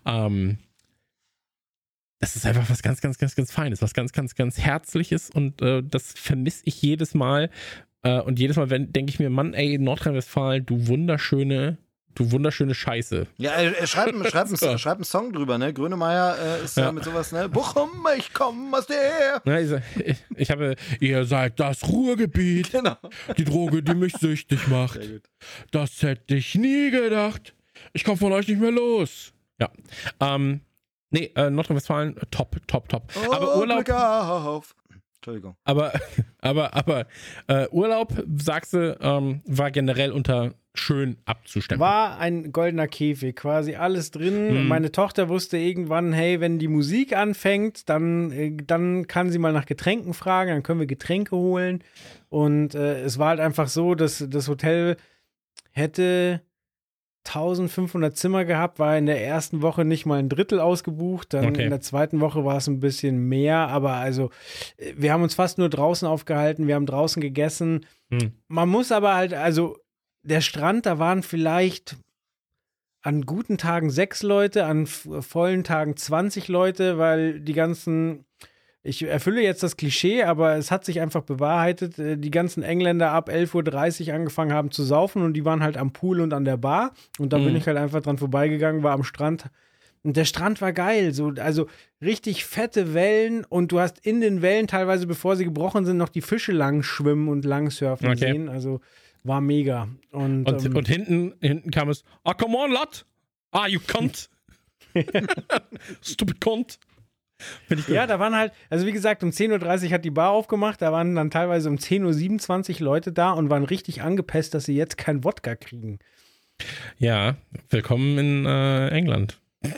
Speaker 1: Ähm, das ist einfach was ganz, ganz, ganz, ganz Feines, was ganz, ganz, ganz Herzliches und äh, das vermisse ich jedes Mal. Äh, und jedes Mal wenn- denke ich mir, Mann, ey, Nordrhein-Westfalen, du wunderschöne, du wunderschöne Scheiße.
Speaker 3: Ja, er, er schreibt, schreibt, einen, schreibt einen Song drüber, ne? Grönemeyer äh, ist ja.
Speaker 1: Ja.
Speaker 3: mit sowas, ne? Bochum, ich komm aus der.
Speaker 1: Ja, ich, ich, ich habe, ihr seid das Ruhrgebiet,
Speaker 3: Genau.
Speaker 1: die Droge, die mich süchtig macht. Das hätte ich nie gedacht. Ich komme von euch nicht mehr los. Ja. Ähm, nee, äh, Nordrhein-Westfalen, top, top, top. Aber
Speaker 3: Oh,
Speaker 1: Urlaub,
Speaker 3: Glück auf. Entschuldigung.
Speaker 1: aber, aber, aber äh, Urlaub, sagst du, ähm, war generell unter schön abzustempeln.
Speaker 4: War ein goldener Käfig, quasi alles drin.
Speaker 1: Mhm.
Speaker 4: Meine Tochter wusste irgendwann, hey, wenn die Musik anfängt, dann, äh, dann kann sie mal nach Getränken fragen, dann können wir Getränke holen. Und äh, es war halt einfach so, dass das Hotel hätte 1500 Zimmer gehabt, war in der ersten Woche nicht mal ein Drittel ausgebucht, dann
Speaker 1: Okay.
Speaker 4: in der zweiten Woche war es ein bisschen mehr, aber also äh, wir haben uns fast nur draußen aufgehalten, wir haben draußen gegessen.
Speaker 1: Hm.
Speaker 4: Man muss aber halt, also der Strand, da waren vielleicht an guten Tagen sechs Leute, an vollen Tagen 20 Leute, weil die ganzen, ich erfülle jetzt das Klischee, aber es hat sich einfach bewahrheitet, äh, die ganzen Engländer ab 11.30 Uhr angefangen haben zu saufen und die waren halt am Pool und an der Bar und da bin
Speaker 1: Mhm.
Speaker 4: ich halt einfach dran vorbeigegangen, war am Strand. Und der Strand war geil, so, also richtig fette Wellen und du hast in den Wellen teilweise, bevor sie gebrochen sind, noch die Fische lang schwimmen und lang surfen
Speaker 1: Okay.
Speaker 4: sehen. Also war mega. Und,
Speaker 1: Und,
Speaker 4: ähm,
Speaker 1: und hinten, hinten kam es, ah, come on, lad. Ah, you cunt. Stupid cunt.
Speaker 4: Ja, da waren halt, also wie gesagt, um 10.30 Uhr hat die Bar aufgemacht, da waren dann teilweise um 10.27 Uhr Leute da und waren richtig angepisst, dass sie jetzt kein Wodka kriegen.
Speaker 1: Ja, willkommen in äh, England.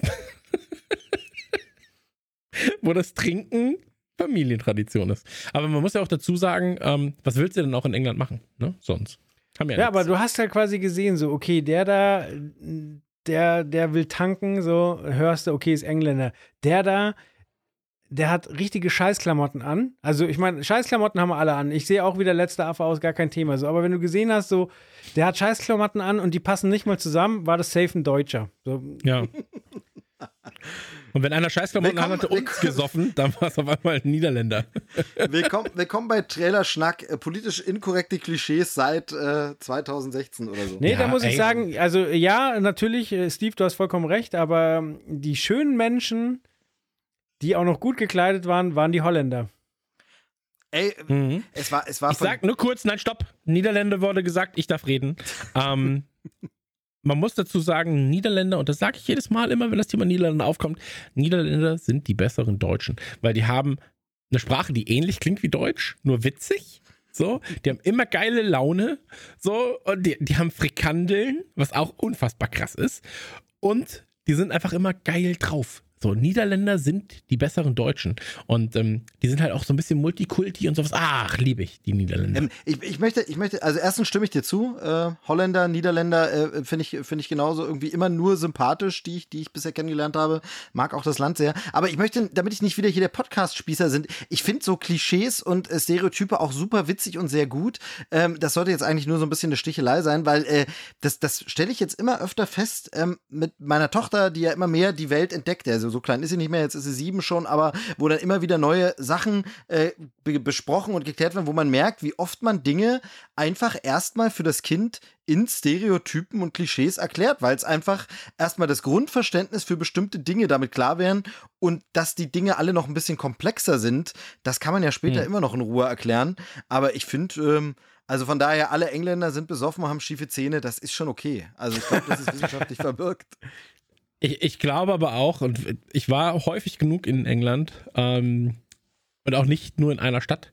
Speaker 1: Wo das Trinken Familientradition ist. Aber man muss ja auch dazu sagen, ähm, was willst du denn auch in England machen? Ne? Sonst. Haben ja,
Speaker 4: Ja, aber du hast halt quasi gesehen, so, okay, der da, der, der will tanken, so, hörst du, okay, ist Engländer. Der da, der hat richtige Scheißklamotten an. Also, ich meine, Scheißklamotten haben wir alle an. Ich sehe auch wieder letzter Affe aus, gar kein Thema. So, aber wenn du gesehen hast, so, der hat Scheißklamotten an und die passen nicht mal zusammen, war das safe ein Deutscher. So,
Speaker 1: Ja. Und wenn einer Scheißklamotten hatte und gesoffen, dann war es auf einmal ein Niederländer.
Speaker 3: Willkommen, willkommen bei Trailer Schnack, äh, politisch inkorrekte Klischees seit äh, 2016 oder so.
Speaker 4: Nee,
Speaker 1: Ja,
Speaker 4: da muss ich
Speaker 1: ey.
Speaker 4: sagen, also ja, natürlich, äh, Steve, du hast vollkommen recht, aber ähm, die schönen Menschen, die auch noch gut gekleidet waren, waren die Holländer.
Speaker 3: Ey,
Speaker 1: Mhm.
Speaker 3: es war, es war
Speaker 1: Ich
Speaker 3: von,
Speaker 1: sag nur kurz, nein, stopp. Niederländer wurde gesagt, ich darf reden. Ähm, man muss dazu sagen, Niederländer, und das sage ich jedes Mal immer, wenn das Thema Niederländer aufkommt, Niederländer sind die besseren Deutschen, weil die haben eine Sprache, die ähnlich klingt wie Deutsch, nur witzig. So, die haben immer geile Laune. So, und die, die haben Frikandeln, was auch unfassbar krass ist. Und die sind einfach immer geil drauf. So, Niederländer sind die besseren Deutschen. Und ähm, die sind halt auch so ein bisschen Multikulti und sowas. Ach, liebe ich, die Niederländer.
Speaker 3: Ähm, ich, ich möchte, ich möchte, also erstens stimme ich dir zu. Äh, Holländer, Niederländer äh, finde ich, finde ich genauso irgendwie immer nur sympathisch, die ich, die ich bisher kennengelernt habe. Mag auch das Land sehr. Aber ich möchte, damit ich nicht wieder hier der Podcast-Spießer sind, ich finde so Klischees und äh, Stereotype auch super witzig und sehr gut. Ähm, das sollte jetzt eigentlich nur so ein bisschen eine Stichelei sein, weil äh, das, das stelle ich jetzt immer öfter fest ähm, mit meiner Tochter, die ja immer mehr die Welt entdeckt. Also so klein ist sie nicht mehr, jetzt ist sie sieben schon, aber wo dann immer wieder neue Sachen äh, be besprochen und geklärt werden, wo man merkt, wie oft man Dinge einfach erstmal für das Kind in Stereotypen und Klischees erklärt, weil es einfach erstmal das Grundverständnis für bestimmte Dinge damit klar wären und dass die Dinge alle noch ein bisschen komplexer sind, das kann man ja später
Speaker 1: Hm.
Speaker 3: immer noch in Ruhe erklären. Aber ich finde, ähm, also von daher, alle Engländer sind besoffen, haben schiefe Zähne, das ist schon okay. Also ich glaube, das ist wissenschaftlich verbirgt.
Speaker 1: Ich, ich glaube aber auch, und ich war häufig genug in England ähm, und auch nicht nur in einer Stadt,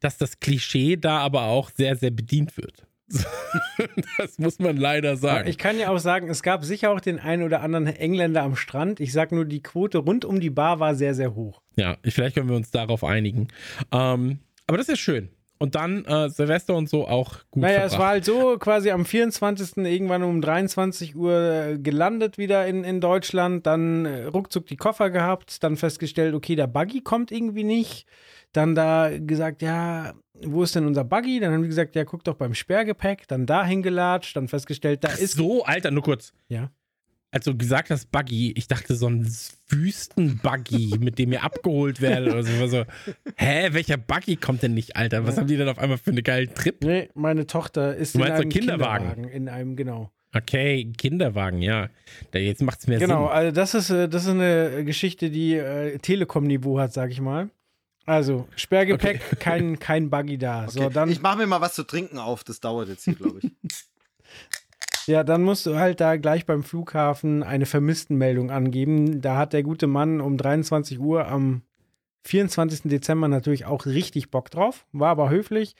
Speaker 1: dass das Klischee da aber auch sehr, sehr bedient wird. das muss man leider sagen.
Speaker 4: Ich kann ja auch sagen, es gab sicher auch den einen oder anderen Engländer am Strand. Ich sag nur, die Quote rund um die Bar war sehr, sehr hoch.
Speaker 1: ja, ich, vielleicht können wir uns darauf einigen. Ähm, aber das ist schön. Und dann äh, Silvester und so auch gut
Speaker 4: Naja,
Speaker 1: verbracht.
Speaker 4: es war halt so, quasi am 24. irgendwann um 23 Uhr äh, gelandet wieder in, in Deutschland, dann äh, ruckzuck die Koffer gehabt, dann festgestellt, okay, der Buggy kommt irgendwie nicht. Dann da gesagt, ja, wo ist denn unser Buggy? Dann haben die gesagt, ja, guck doch beim Sperrgepäck. Dann dahin gelatscht, dann festgestellt, da
Speaker 1: Ach
Speaker 4: ist.
Speaker 1: so, Alter, nur kurz.
Speaker 4: Ja.
Speaker 1: Als du gesagt hast, Buggy, ich dachte so ein Wüsten-Buggy, mit dem ihr abgeholt werdet oder so. Ich war so. Hä, welcher Buggy kommt denn nicht, Alter? Was haben die denn auf einmal für einen geilen Trip?
Speaker 4: Nee, meine Tochter ist
Speaker 1: Du
Speaker 4: in
Speaker 1: meinst so
Speaker 4: einem
Speaker 1: Kinderwagen?
Speaker 4: Kinderwagen. In einem, genau.
Speaker 1: Okay, Kinderwagen, ja. Da, jetzt macht's mehr
Speaker 4: Genau,
Speaker 1: Sinn.
Speaker 4: also das ist, äh, das ist eine Geschichte, die äh, Telekom-Niveau hat, sag ich mal. Also, Sperrgepäck, kein, kein Buggy da. So,
Speaker 3: Okay,
Speaker 4: dann,
Speaker 3: ich mache mir mal was zu trinken auf, das dauert jetzt hier, glaube ich.
Speaker 4: ja, dann musst du halt da gleich beim Flughafen eine Vermisstenmeldung angeben. Da hat der gute Mann um 23 Uhr am 24. Dezember natürlich auch richtig Bock drauf, war aber höflich,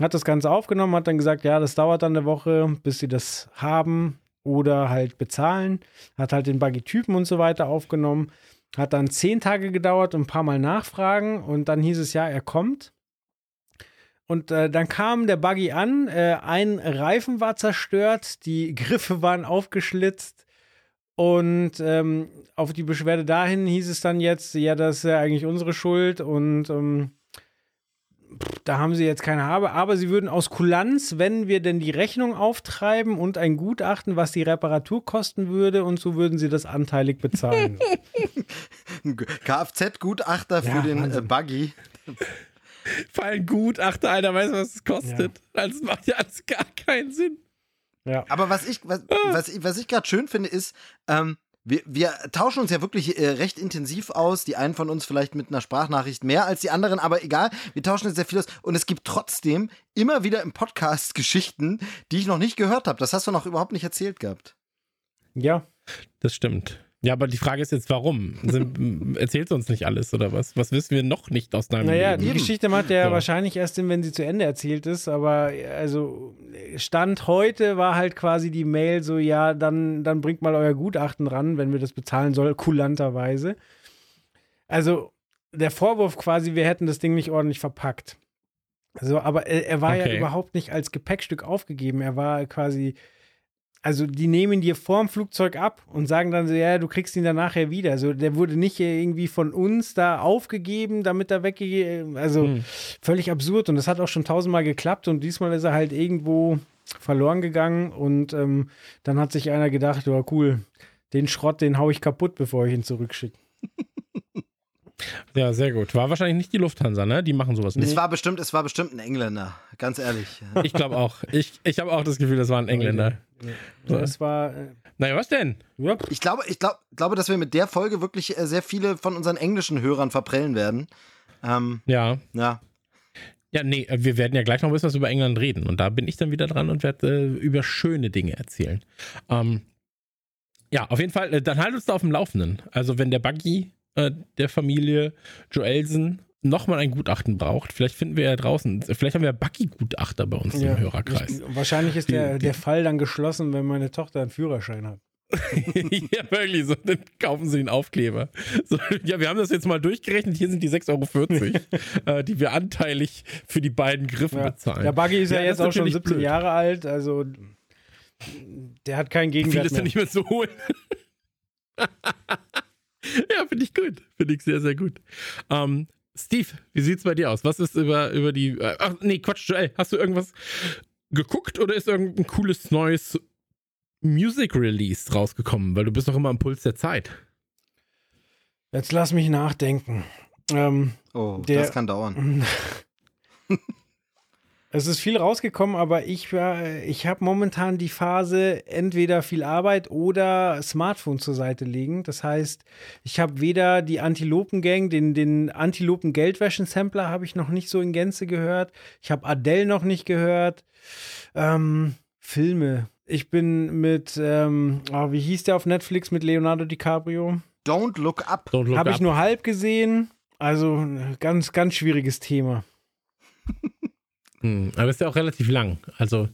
Speaker 4: hat das Ganze aufgenommen, hat dann gesagt, ja, das dauert dann eine Woche, bis sie das haben oder halt bezahlen, hat halt den Buggy-Typen und so weiter aufgenommen, hat dann zehn Tage gedauert und ein paar Mal nachfragen und dann hieß es ja, er kommt. Und äh, dann kam der Buggy an, äh, ein Reifen war zerstört, die Griffe waren aufgeschlitzt und ähm, auf die Beschwerde dahin hieß es dann jetzt, ja, das ist ja eigentlich unsere Schuld und ähm, pff, da haben sie jetzt keine Habe, aber sie würden aus Kulanz, wenn wir denn die Rechnung auftreiben und ein Gutachten, was die Reparatur kosten würde und so würden sie das anteilig bezahlen.
Speaker 3: Kfz-Gutachter für
Speaker 4: Ja,
Speaker 3: den äh. Buggy.
Speaker 1: Vor allem gut, achte Alter, weißt du, was es kostet? Das macht ja alles gar keinen Sinn.
Speaker 4: ja.
Speaker 3: Aber was ich, was, was ich, was ich gerade schön finde, ist, ähm, wir, wir tauschen uns ja wirklich äh, recht intensiv aus. Die einen von uns vielleicht mit einer Sprachnachricht mehr als die anderen, aber egal, wir tauschen jetzt sehr viel aus. Und es gibt trotzdem immer wieder im Podcast Geschichten, die ich noch nicht gehört habe. Das hast du noch überhaupt nicht erzählt gehabt.
Speaker 4: ja.
Speaker 1: Das stimmt. Ja, aber die Frage ist jetzt, warum? Sind, erzählst du uns nicht alles oder was? Was wissen wir noch nicht aus deinem
Speaker 4: Naja,
Speaker 1: Leben?
Speaker 4: die
Speaker 3: Eben.
Speaker 4: Geschichte macht ja
Speaker 1: So.
Speaker 4: wahrscheinlich erst wenn sie zu Ende erzählt ist, aber also Stand heute war halt quasi die Mail so, ja, dann, dann bringt mal euer Gutachten ran, wenn wir das bezahlen soll, kulanterweise. Also der Vorwurf quasi, wir hätten das Ding nicht ordentlich verpackt. So, aber er, er war ja
Speaker 1: Okay.
Speaker 4: überhaupt nicht als Gepäckstück aufgegeben. Er war quasi, also die nehmen dir vorm Flugzeug ab und sagen dann so, ja, du kriegst ihn dann nachher wieder. Also der wurde nicht irgendwie von uns da aufgegeben, damit er weggegeben, also
Speaker 1: Hm.
Speaker 4: völlig absurd. Und das hat auch schon tausendmal geklappt und diesmal ist er halt irgendwo verloren gegangen und ähm, dann hat sich einer gedacht, ja cool, den Schrott, den hau ich kaputt, bevor ich ihn zurückschicke.
Speaker 1: Ja, sehr gut. War wahrscheinlich nicht die Lufthansa, ne? Die machen sowas nicht.
Speaker 3: Es war bestimmt, es war bestimmt ein Engländer, ganz ehrlich.
Speaker 1: Ich glaube auch. Ich, ich habe auch das Gefühl, das war ein Engländer.
Speaker 4: So, es war. Äh,
Speaker 1: Naja, was denn?
Speaker 4: ja,
Speaker 3: Ich glaube, ich glaub, glaube, dass wir mit der Folge wirklich äh, sehr viele von unseren englischen Hörern verprellen werden. Ähm,
Speaker 1: Ja.
Speaker 3: ja.
Speaker 1: Ja, nee, äh, wir werden ja gleich noch ein bisschen was über England reden. Und da bin ich dann wieder dran und werde äh, über schöne Dinge erzählen. Ähm, ja, auf jeden Fall, dann halt uns da auf dem Laufenden. Also, wenn der Buggy äh, der Familie Joelsen nochmal ein Gutachten braucht, vielleicht finden wir ja draußen, vielleicht haben wir Buggy-Gutachter bei uns
Speaker 4: ja.
Speaker 1: im Hörerkreis.
Speaker 4: Ich, wahrscheinlich ist der,
Speaker 1: Die-
Speaker 4: der Fall dann geschlossen, wenn meine Tochter einen Führerschein hat.
Speaker 1: ja, wirklich, so, dann kaufen sie den Aufkleber. So, ja, wir haben das jetzt mal durchgerechnet, hier sind die 6,40 Euro, äh, die wir anteilig für die beiden Griffe
Speaker 4: Ja.
Speaker 1: bezahlen.
Speaker 4: Der Buggy ist ja,
Speaker 1: das
Speaker 4: jetzt auch schon
Speaker 1: natürlich
Speaker 4: 17
Speaker 1: blöd.
Speaker 4: Jahre alt, also der hat keinen
Speaker 1: Viel
Speaker 4: Gegenwert
Speaker 1: ist
Speaker 4: mehr.
Speaker 1: ja nicht mehr zu holen. ja, finde ich gut. Finde ich sehr, sehr gut. Ähm, Steve, wie sieht's bei dir aus? Was ist über, über die. Äh, ach, nee, Quatsch, Joel, hast du irgendwas geguckt oder ist irgendein cooles neues Music Release rausgekommen? Weil du bist doch immer am Puls der Zeit.
Speaker 4: Jetzt lass mich nachdenken. Ähm,
Speaker 3: Oh,
Speaker 4: Der-
Speaker 3: das kann dauern.
Speaker 4: Es ist viel rausgekommen, aber ich, war- ich habe momentan die Phase entweder viel Arbeit oder Smartphone zur Seite legen. Das heißt, ich habe weder die Antilopen-Gang, den, den Antilopen-Geldwäschen-Sampler habe ich noch nicht so in Gänze gehört. Ich habe Adele noch nicht gehört. Ähm, Filme. Ich bin mit, ähm, ah, wie hieß der auf Netflix mit Leonardo DiCaprio?
Speaker 3: Don't look up.
Speaker 1: Don't look
Speaker 4: Habe ich
Speaker 1: up.
Speaker 4: nur halb gesehen. Also ein ganz, ganz schwieriges Thema.
Speaker 1: Hm, aber ist ja auch relativ lang. Also,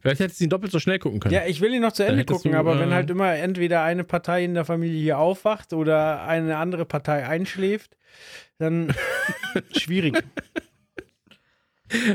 Speaker 1: vielleicht hättest du ihn doppelt so schnell gucken können.
Speaker 4: Ja, ich will ihn noch zu Ende gucken,
Speaker 1: du,
Speaker 4: aber wenn
Speaker 1: äh,
Speaker 4: halt immer entweder eine Partei in der Familie hier aufwacht oder eine andere Partei einschläft, dann schwierig.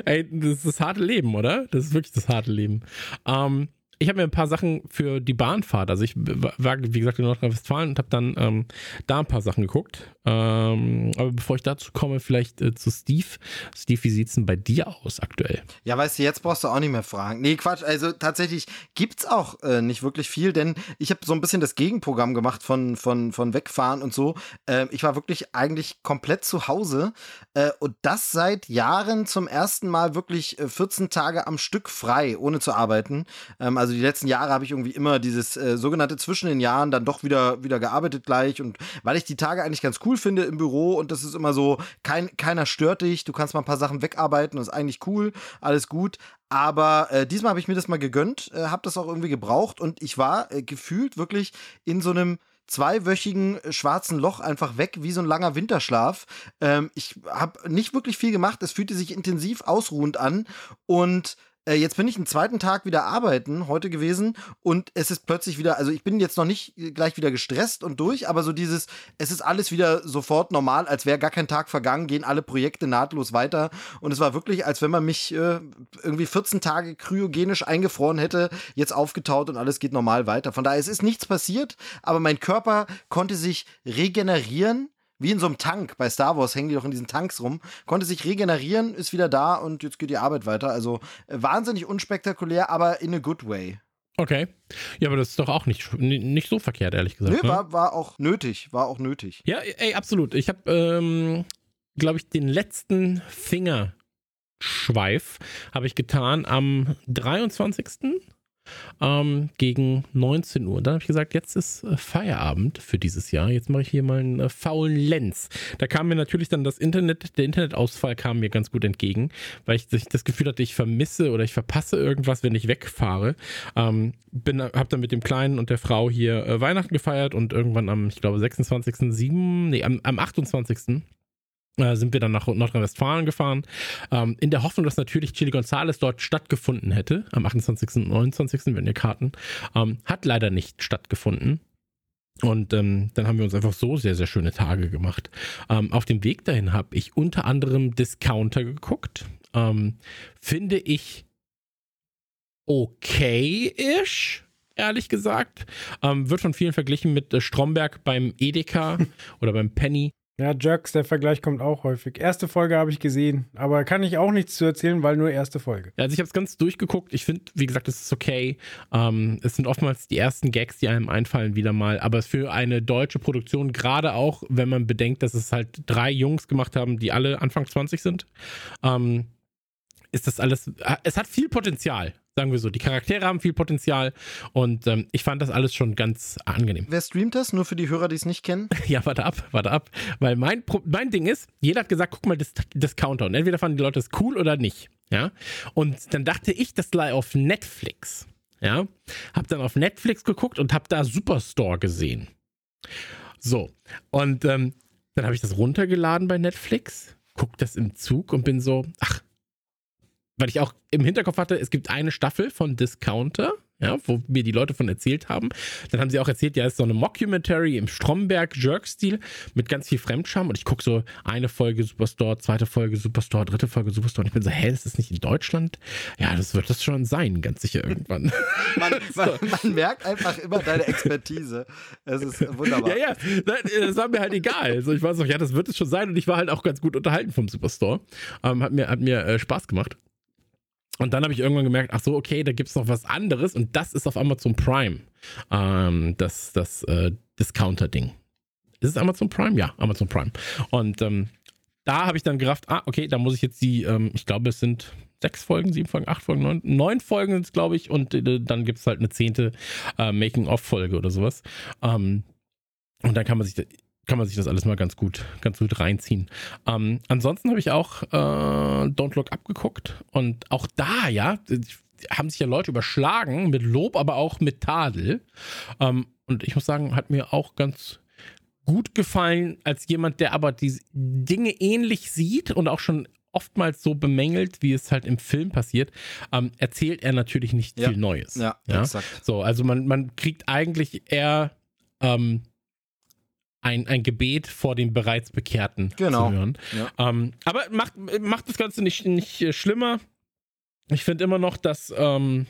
Speaker 1: Ey, das ist das harte Leben, oder? Das ist wirklich das harte Leben. Ähm, ich habe mir ein paar Sachen für die Bahnfahrt, also ich war, wie gesagt, in Nordrhein-Westfalen und habe dann ähm, da ein paar Sachen geguckt. Ähm, aber bevor ich dazu komme, vielleicht äh, zu Steve. Steve, wie sieht's denn bei dir aus aktuell?
Speaker 3: Ja, weißt du, jetzt brauchst du auch nicht mehr fragen. Nee, Quatsch, also tatsächlich gibt's auch äh, nicht wirklich viel, denn ich habe so ein bisschen das Gegenprogramm gemacht von, von, von Wegfahren und so. Ähm, ich war wirklich eigentlich komplett zu Hause äh, und das seit Jahren zum ersten Mal wirklich äh, 14 Tage am Stück frei, ohne zu arbeiten. Ähm, also die letzten Jahre habe ich irgendwie immer dieses äh, sogenannte zwischen den Jahren dann doch wieder, wieder gearbeitet gleich und weil ich die Tage eigentlich ganz cool finde im Büro und das ist immer so, kein, keiner stört dich, du kannst mal ein paar Sachen wegarbeiten, das ist eigentlich cool, alles gut. Aber äh, diesmal habe ich mir das mal gegönnt, äh, habe das auch irgendwie gebraucht und ich war äh, gefühlt wirklich in so einem zweiwöchigen äh, schwarzen Loch einfach weg, wie so ein langer Winterschlaf. Ähm, ich habe nicht wirklich viel gemacht, es fühlte sich intensiv ausruhend an und jetzt bin ich einen zweiten Tag wieder arbeiten, heute gewesen, und es ist plötzlich wieder, also ich bin jetzt noch nicht gleich wieder gestresst und durch, aber so dieses, es ist alles wieder sofort normal, als wäre gar kein Tag vergangen, gehen alle Projekte nahtlos weiter. Und es war wirklich, als wenn man mich äh, irgendwie 14 Tage kryogenisch eingefroren hätte, jetzt aufgetaut und alles geht normal weiter. Von daher, es ist nichts passiert, aber mein Körper konnte sich regenerieren wie in so einem Tank. Bei Star Wars hängen die doch in diesen Tanks rum. Konnte sich regenerieren, ist wieder da und jetzt geht die Arbeit weiter. Also äh, wahnsinnig unspektakulär, aber in a good way.
Speaker 1: Okay. Ja, aber das ist doch auch nicht, nicht so verkehrt, ehrlich gesagt.
Speaker 3: Nö,
Speaker 1: ne?
Speaker 3: war, war auch nötig, war auch nötig.
Speaker 1: Ja, ey, absolut. Ich habe, ähm, glaube ich, den letzten Fingerschweif habe ich getan am 23. Ähm, gegen 19 Uhr. Dann habe ich gesagt, jetzt ist äh, Feierabend für dieses Jahr. Jetzt mache ich hier mal einen äh, faulen Lenz. Da kam mir natürlich dann das Internet, der Internetausfall kam mir ganz gut entgegen, weil ich das Gefühl hatte, ich vermisse oder ich verpasse irgendwas, wenn ich wegfahre. Ähm, bin, habe dann mit dem Kleinen und der Frau hier äh, Weihnachten gefeiert und irgendwann am, ich glaube, 26.07., nee, am, am 28 äh, sind wir dann nach Nordrhein-Westfalen gefahren, ähm, in der Hoffnung, dass natürlich Chili Gonzales dort stattgefunden hätte, am 28. und 29. wenn ihr Karten. Ähm, hat leider nicht stattgefunden. Und ähm, dann haben wir uns einfach so sehr, sehr schöne Tage gemacht. Ähm, auf dem Weg dahin habe ich unter anderem Discounter geguckt. Ähm, finde ich okay-ish, ehrlich gesagt. Ähm, wird von vielen verglichen mit äh, Stromberg beim Edeka oder beim Penny.
Speaker 4: Ja, Jerks, der Vergleich kommt auch häufig. Erste Folge habe ich gesehen, aber kann ich auch nichts zu erzählen, weil nur erste Folge.
Speaker 1: Also ich habe es ganz durchgeguckt. Ich finde, wie gesagt, es ist okay. Ähm, es sind oftmals die ersten Gags, die einem einfallen, wieder mal. Aber für eine deutsche Produktion, gerade auch, wenn man bedenkt, dass es halt drei Jungs gemacht haben, die alle Anfang 20 sind, ähm, ist das alles. äh, Es hat viel Potenzial, sagen wir so. Die Charaktere haben viel Potenzial und ähm, ich fand das alles schon ganz angenehm.
Speaker 3: Wer streamt das? Nur für die Hörer, die es nicht kennen?
Speaker 1: Ja, warte ab, warte ab. Weil mein, mein Ding ist, jeder hat gesagt, guck mal das Discounter. Und entweder fanden die Leute das cool oder nicht. Ja. Und dann dachte ich, das sei auf Netflix. Ja. Hab dann auf Netflix geguckt und hab da Superstore gesehen. So. Und ähm, dann habe ich das runtergeladen bei Netflix, guck das im Zug und bin so, ach, weil ich auch im Hinterkopf hatte, es gibt eine Staffel von Discounter, ja, wo mir die Leute von erzählt haben. Dann haben sie auch erzählt, ja, es ist so eine Mockumentary im Stromberg-Jerk-Stil mit ganz viel Fremdscham. Und ich gucke so eine Folge Superstore, zweite Folge Superstore, dritte Folge Superstore. Und ich bin so, hä, das ist nicht in Deutschland? Ja, das wird das schon sein, ganz sicher irgendwann.
Speaker 3: Man, man, man merkt einfach immer deine Expertise. Es ist wunderbar.
Speaker 1: ja, ja, das war mir halt egal. Also ich war so, ja, das wird es schon sein. Und ich war halt auch ganz gut unterhalten vom Superstore. Ähm, hat mir, hat mir äh, Spaß gemacht. Und dann habe ich irgendwann gemerkt, ach so, okay, da gibt es noch was anderes und das ist auf Amazon Prime. Ähm, das das äh, Discounter-Ding. Ist es Amazon Prime? Ja, Amazon Prime. Und ähm, da habe ich dann gerafft, ah, okay, da muss ich jetzt die, ähm, ich glaube, es sind sechs Folgen, sieben Folgen, acht Folgen, neun, neun Folgen sind es, glaube ich, und äh, dann gibt es halt eine zehnte äh, Making-of-Folge oder sowas. Ähm, und dann kann man sich kann man sich das alles mal ganz gut, ganz gut reinziehen. Ähm, ansonsten habe ich auch äh, Don't Look abgeguckt und auch da, ja, haben sich ja Leute überschlagen mit Lob, aber auch mit Tadel. Ähm, und ich muss sagen, hat mir auch ganz gut gefallen, als jemand, der aber die Dinge ähnlich sieht und auch schon oftmals so bemängelt, wie es halt im Film passiert, ähm, erzählt er natürlich nicht
Speaker 3: Ja.
Speaker 1: viel Neues.
Speaker 3: Ja,
Speaker 1: Ja?
Speaker 3: exakt.
Speaker 1: So, also man, man kriegt eigentlich eher ähm, ein, ein Gebet vor dem bereits Bekehrten
Speaker 3: Genau.
Speaker 1: zu hören.
Speaker 3: Ja.
Speaker 1: Ähm, aber macht, macht das Ganze nicht, nicht äh, schlimmer. Ich finde immer noch, dass, ähm,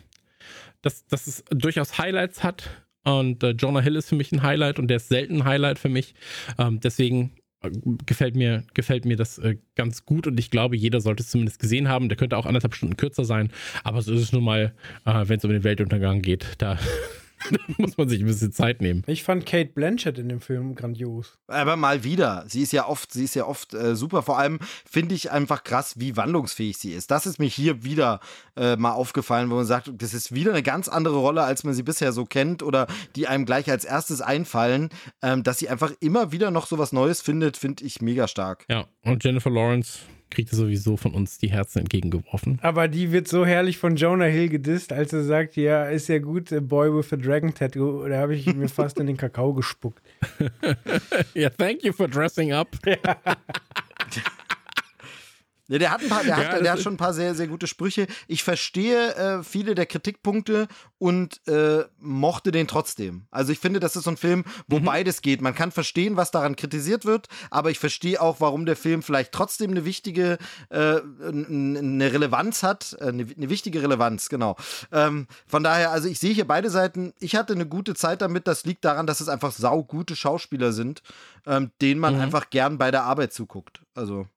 Speaker 1: dass, dass es durchaus Highlights hat. Und äh, Jonah Hill ist für mich ein Highlight und der ist selten ein Highlight für mich. Ähm, deswegen äh, gefällt mir, gefällt mir das äh, ganz gut und ich glaube, jeder sollte es zumindest gesehen haben. Der könnte auch anderthalb Stunden kürzer sein, aber so ist es nun mal, äh, wenn es um den Weltuntergang geht. Da muss man sich ein bisschen Zeit nehmen.
Speaker 4: Ich fand Kate Blanchett in dem Film grandios.
Speaker 3: Aber mal wieder. Sie ist ja oft, sie ist ja oft äh, super. Vor allem finde ich einfach krass, wie wandlungsfähig sie ist. Das ist mir hier wieder äh, mal aufgefallen, wo man sagt, das ist wieder eine ganz andere Rolle, als man sie bisher so kennt oder die einem gleich als erstes einfallen. Ähm, dass sie einfach immer wieder noch so was Neues findet, finde ich mega stark.
Speaker 1: Ja, und Jennifer Lawrence kriegt sowieso von uns die Herzen entgegengeworfen.
Speaker 4: Aber die wird so herrlich von Jonah Hill gedisst, als er sagt, ja, ist ja gut, Boy with a Dragon Tattoo. Da habe ich mir fast in den Kakao gespuckt.
Speaker 1: Ja, thank you for dressing up.
Speaker 3: Ja, der hat, ein paar, der,
Speaker 1: Ja,
Speaker 3: hat, der hat schon ein paar sehr, sehr gute Sprüche. Ich verstehe äh, viele der Kritikpunkte und äh, mochte den trotzdem. Also ich finde, das ist so ein Film, wo
Speaker 1: Mhm.
Speaker 3: beides geht. Man kann verstehen, was daran kritisiert wird, aber ich verstehe auch, warum der Film vielleicht trotzdem eine wichtige, äh, eine Relevanz hat. Äh, eine, eine wichtige Relevanz, genau. Ähm, von daher, also ich sehe hier beide Seiten. Ich hatte eine gute Zeit damit. Das liegt daran, dass es einfach saugute Schauspieler sind, ähm, denen man
Speaker 1: Mhm.
Speaker 3: einfach gern bei der Arbeit zuguckt. Also.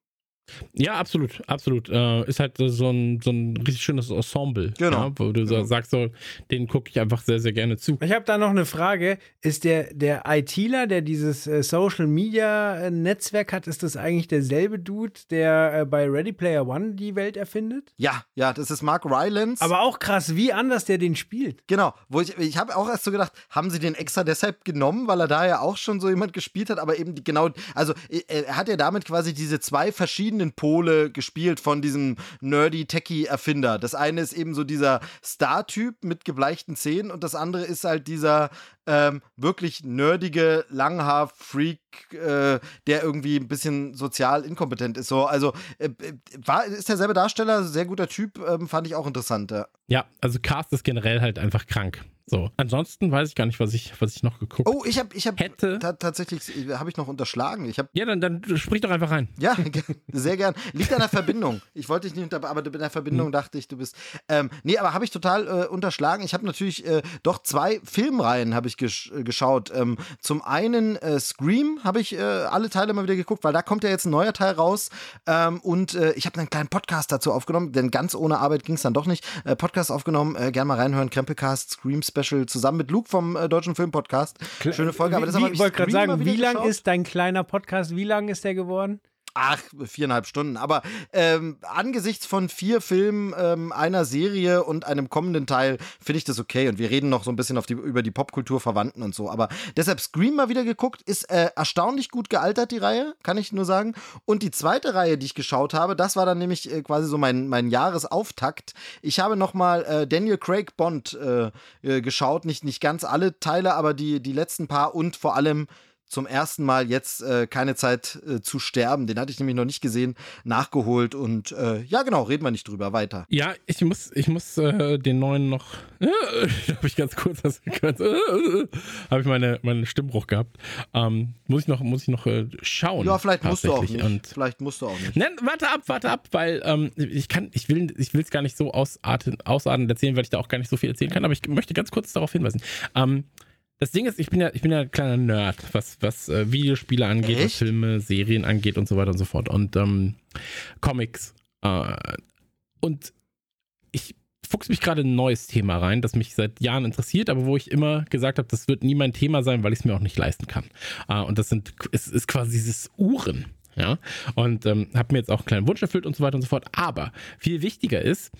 Speaker 1: Ja, absolut, absolut. Äh, ist halt so ein, so ein richtig schönes Ensemble.
Speaker 3: Genau.
Speaker 1: Ja, wo du so
Speaker 3: Genau.
Speaker 1: sagst, so, den gucke ich einfach sehr, sehr gerne zu.
Speaker 4: Ich habe da noch eine Frage. Ist der, der ITler, der dieses äh, Social Media äh, Netzwerk hat, ist das eigentlich derselbe Dude, der äh, bei Ready Player One die Welt erfindet?
Speaker 3: Ja, ja, das ist Mark Rylance.
Speaker 4: Aber auch krass, wie anders der den spielt.
Speaker 3: Genau, wo ich, ich habe auch erst so gedacht, haben sie den extra deshalb genommen, weil er da ja auch schon so jemand gespielt hat, aber eben die genau, also äh, er hat ja damit quasi diese zwei verschiedenen Pole gespielt von diesem nerdy Techie Erfinder. Das eine ist eben so dieser Star-Typ mit gebleichten Zähnen und das andere ist halt dieser ähm, wirklich nerdige Langhaar-Freak, äh, der irgendwie ein bisschen sozial inkompetent ist. So, also äh, äh, war, ist derselbe Darsteller, sehr guter Typ, ähm, fand ich auch interessant. Ja.
Speaker 1: Ja, also Cast ist generell halt einfach krank. So, ansonsten weiß ich gar nicht, was ich, was ich noch geguckt
Speaker 3: Oh, ich habe ich hab
Speaker 1: hätte.
Speaker 3: ta tatsächlich, habe ich noch unterschlagen. Ich habe
Speaker 1: Ja, dann, dann sprich doch einfach rein.
Speaker 3: Ja, sehr gern. Liegt an der Verbindung. Ich wollte dich nicht unter, aber mit der Verbindung
Speaker 1: Hm.
Speaker 3: dachte ich, du bist. Ähm, nee, aber habe ich total äh, unterschlagen. Ich habe natürlich äh, doch zwei Filmreihen habe ich gesch äh, geschaut. Ähm, zum einen äh, Scream habe ich äh, alle Teile mal wieder geguckt, weil da kommt ja jetzt ein neuer Teil raus. Ähm, und äh, ich habe einen kleinen Podcast dazu aufgenommen, denn ganz ohne Arbeit ging es dann doch nicht. Äh, Podcast aufgenommen, äh, gern mal reinhören. Krempelcast, Scream Special zusammen mit Luke vom äh, Deutschen Filmpodcast. Schöne Folge. Aber
Speaker 4: Wie-
Speaker 3: das
Speaker 4: wie- Ich wollte gerade sagen, wie lang
Speaker 3: geschaut.
Speaker 4: ist dein kleiner Podcast? Wie lang ist der geworden?
Speaker 3: Ach, viereinhalb Stunden. Aber ähm, angesichts von vier Filmen, ähm, einer Serie und einem kommenden Teil finde ich das okay. Und wir reden noch so ein bisschen auf die, über die Popkultur Verwandten und so. Aber deshalb Scream mal wieder geguckt, ist äh, erstaunlich gut gealtert, die Reihe, kann ich nur sagen. Und die zweite Reihe, die ich geschaut habe, das war dann nämlich äh, quasi so mein, mein Jahresauftakt. Ich habe nochmal äh, Daniel Craig Bond äh, äh, geschaut. Nicht, nicht ganz alle Teile, aber die, die letzten paar und vor allem zum ersten Mal jetzt äh, keine Zeit äh, zu sterben. Den hatte ich nämlich noch nicht gesehen, nachgeholt und äh, ja genau, reden wir nicht drüber weiter.
Speaker 1: Ja, ich muss, ich muss äh, den neuen noch. Habe ich ganz kurz äh, habe ich meine, meinen Stimmbruch gehabt. Ähm, muss ich noch, muss ich noch äh, schauen.
Speaker 3: Ja, vielleicht musst du auch nicht.
Speaker 1: Und
Speaker 3: vielleicht musst du auch nicht.
Speaker 1: Nein, warte ab, warte ab, weil ähm, ich kann, ich will, ich will es gar nicht so ausarten, ausarten erzählen, weil ich da auch gar nicht so viel erzählen kann, aber ich möchte ganz kurz darauf hinweisen. Ähm, das Ding ist, ich bin ja, ich bin ja ein kleiner Nerd, was, was äh, Videospiele angeht, was? Filme, Serien angeht und so weiter und so fort. Und ähm, Comics. Äh, und ich fuchs mich gerade in ein neues Thema rein, das mich seit Jahren interessiert, aber wo ich immer gesagt habe, das wird nie mein Thema sein, weil ich es mir auch nicht leisten kann. Äh, und das sind, es ist quasi dieses Uhren. Ja, und ähm, habe mir jetzt auch einen kleinen Wunsch erfüllt und so weiter und so fort. Aber viel wichtiger ist,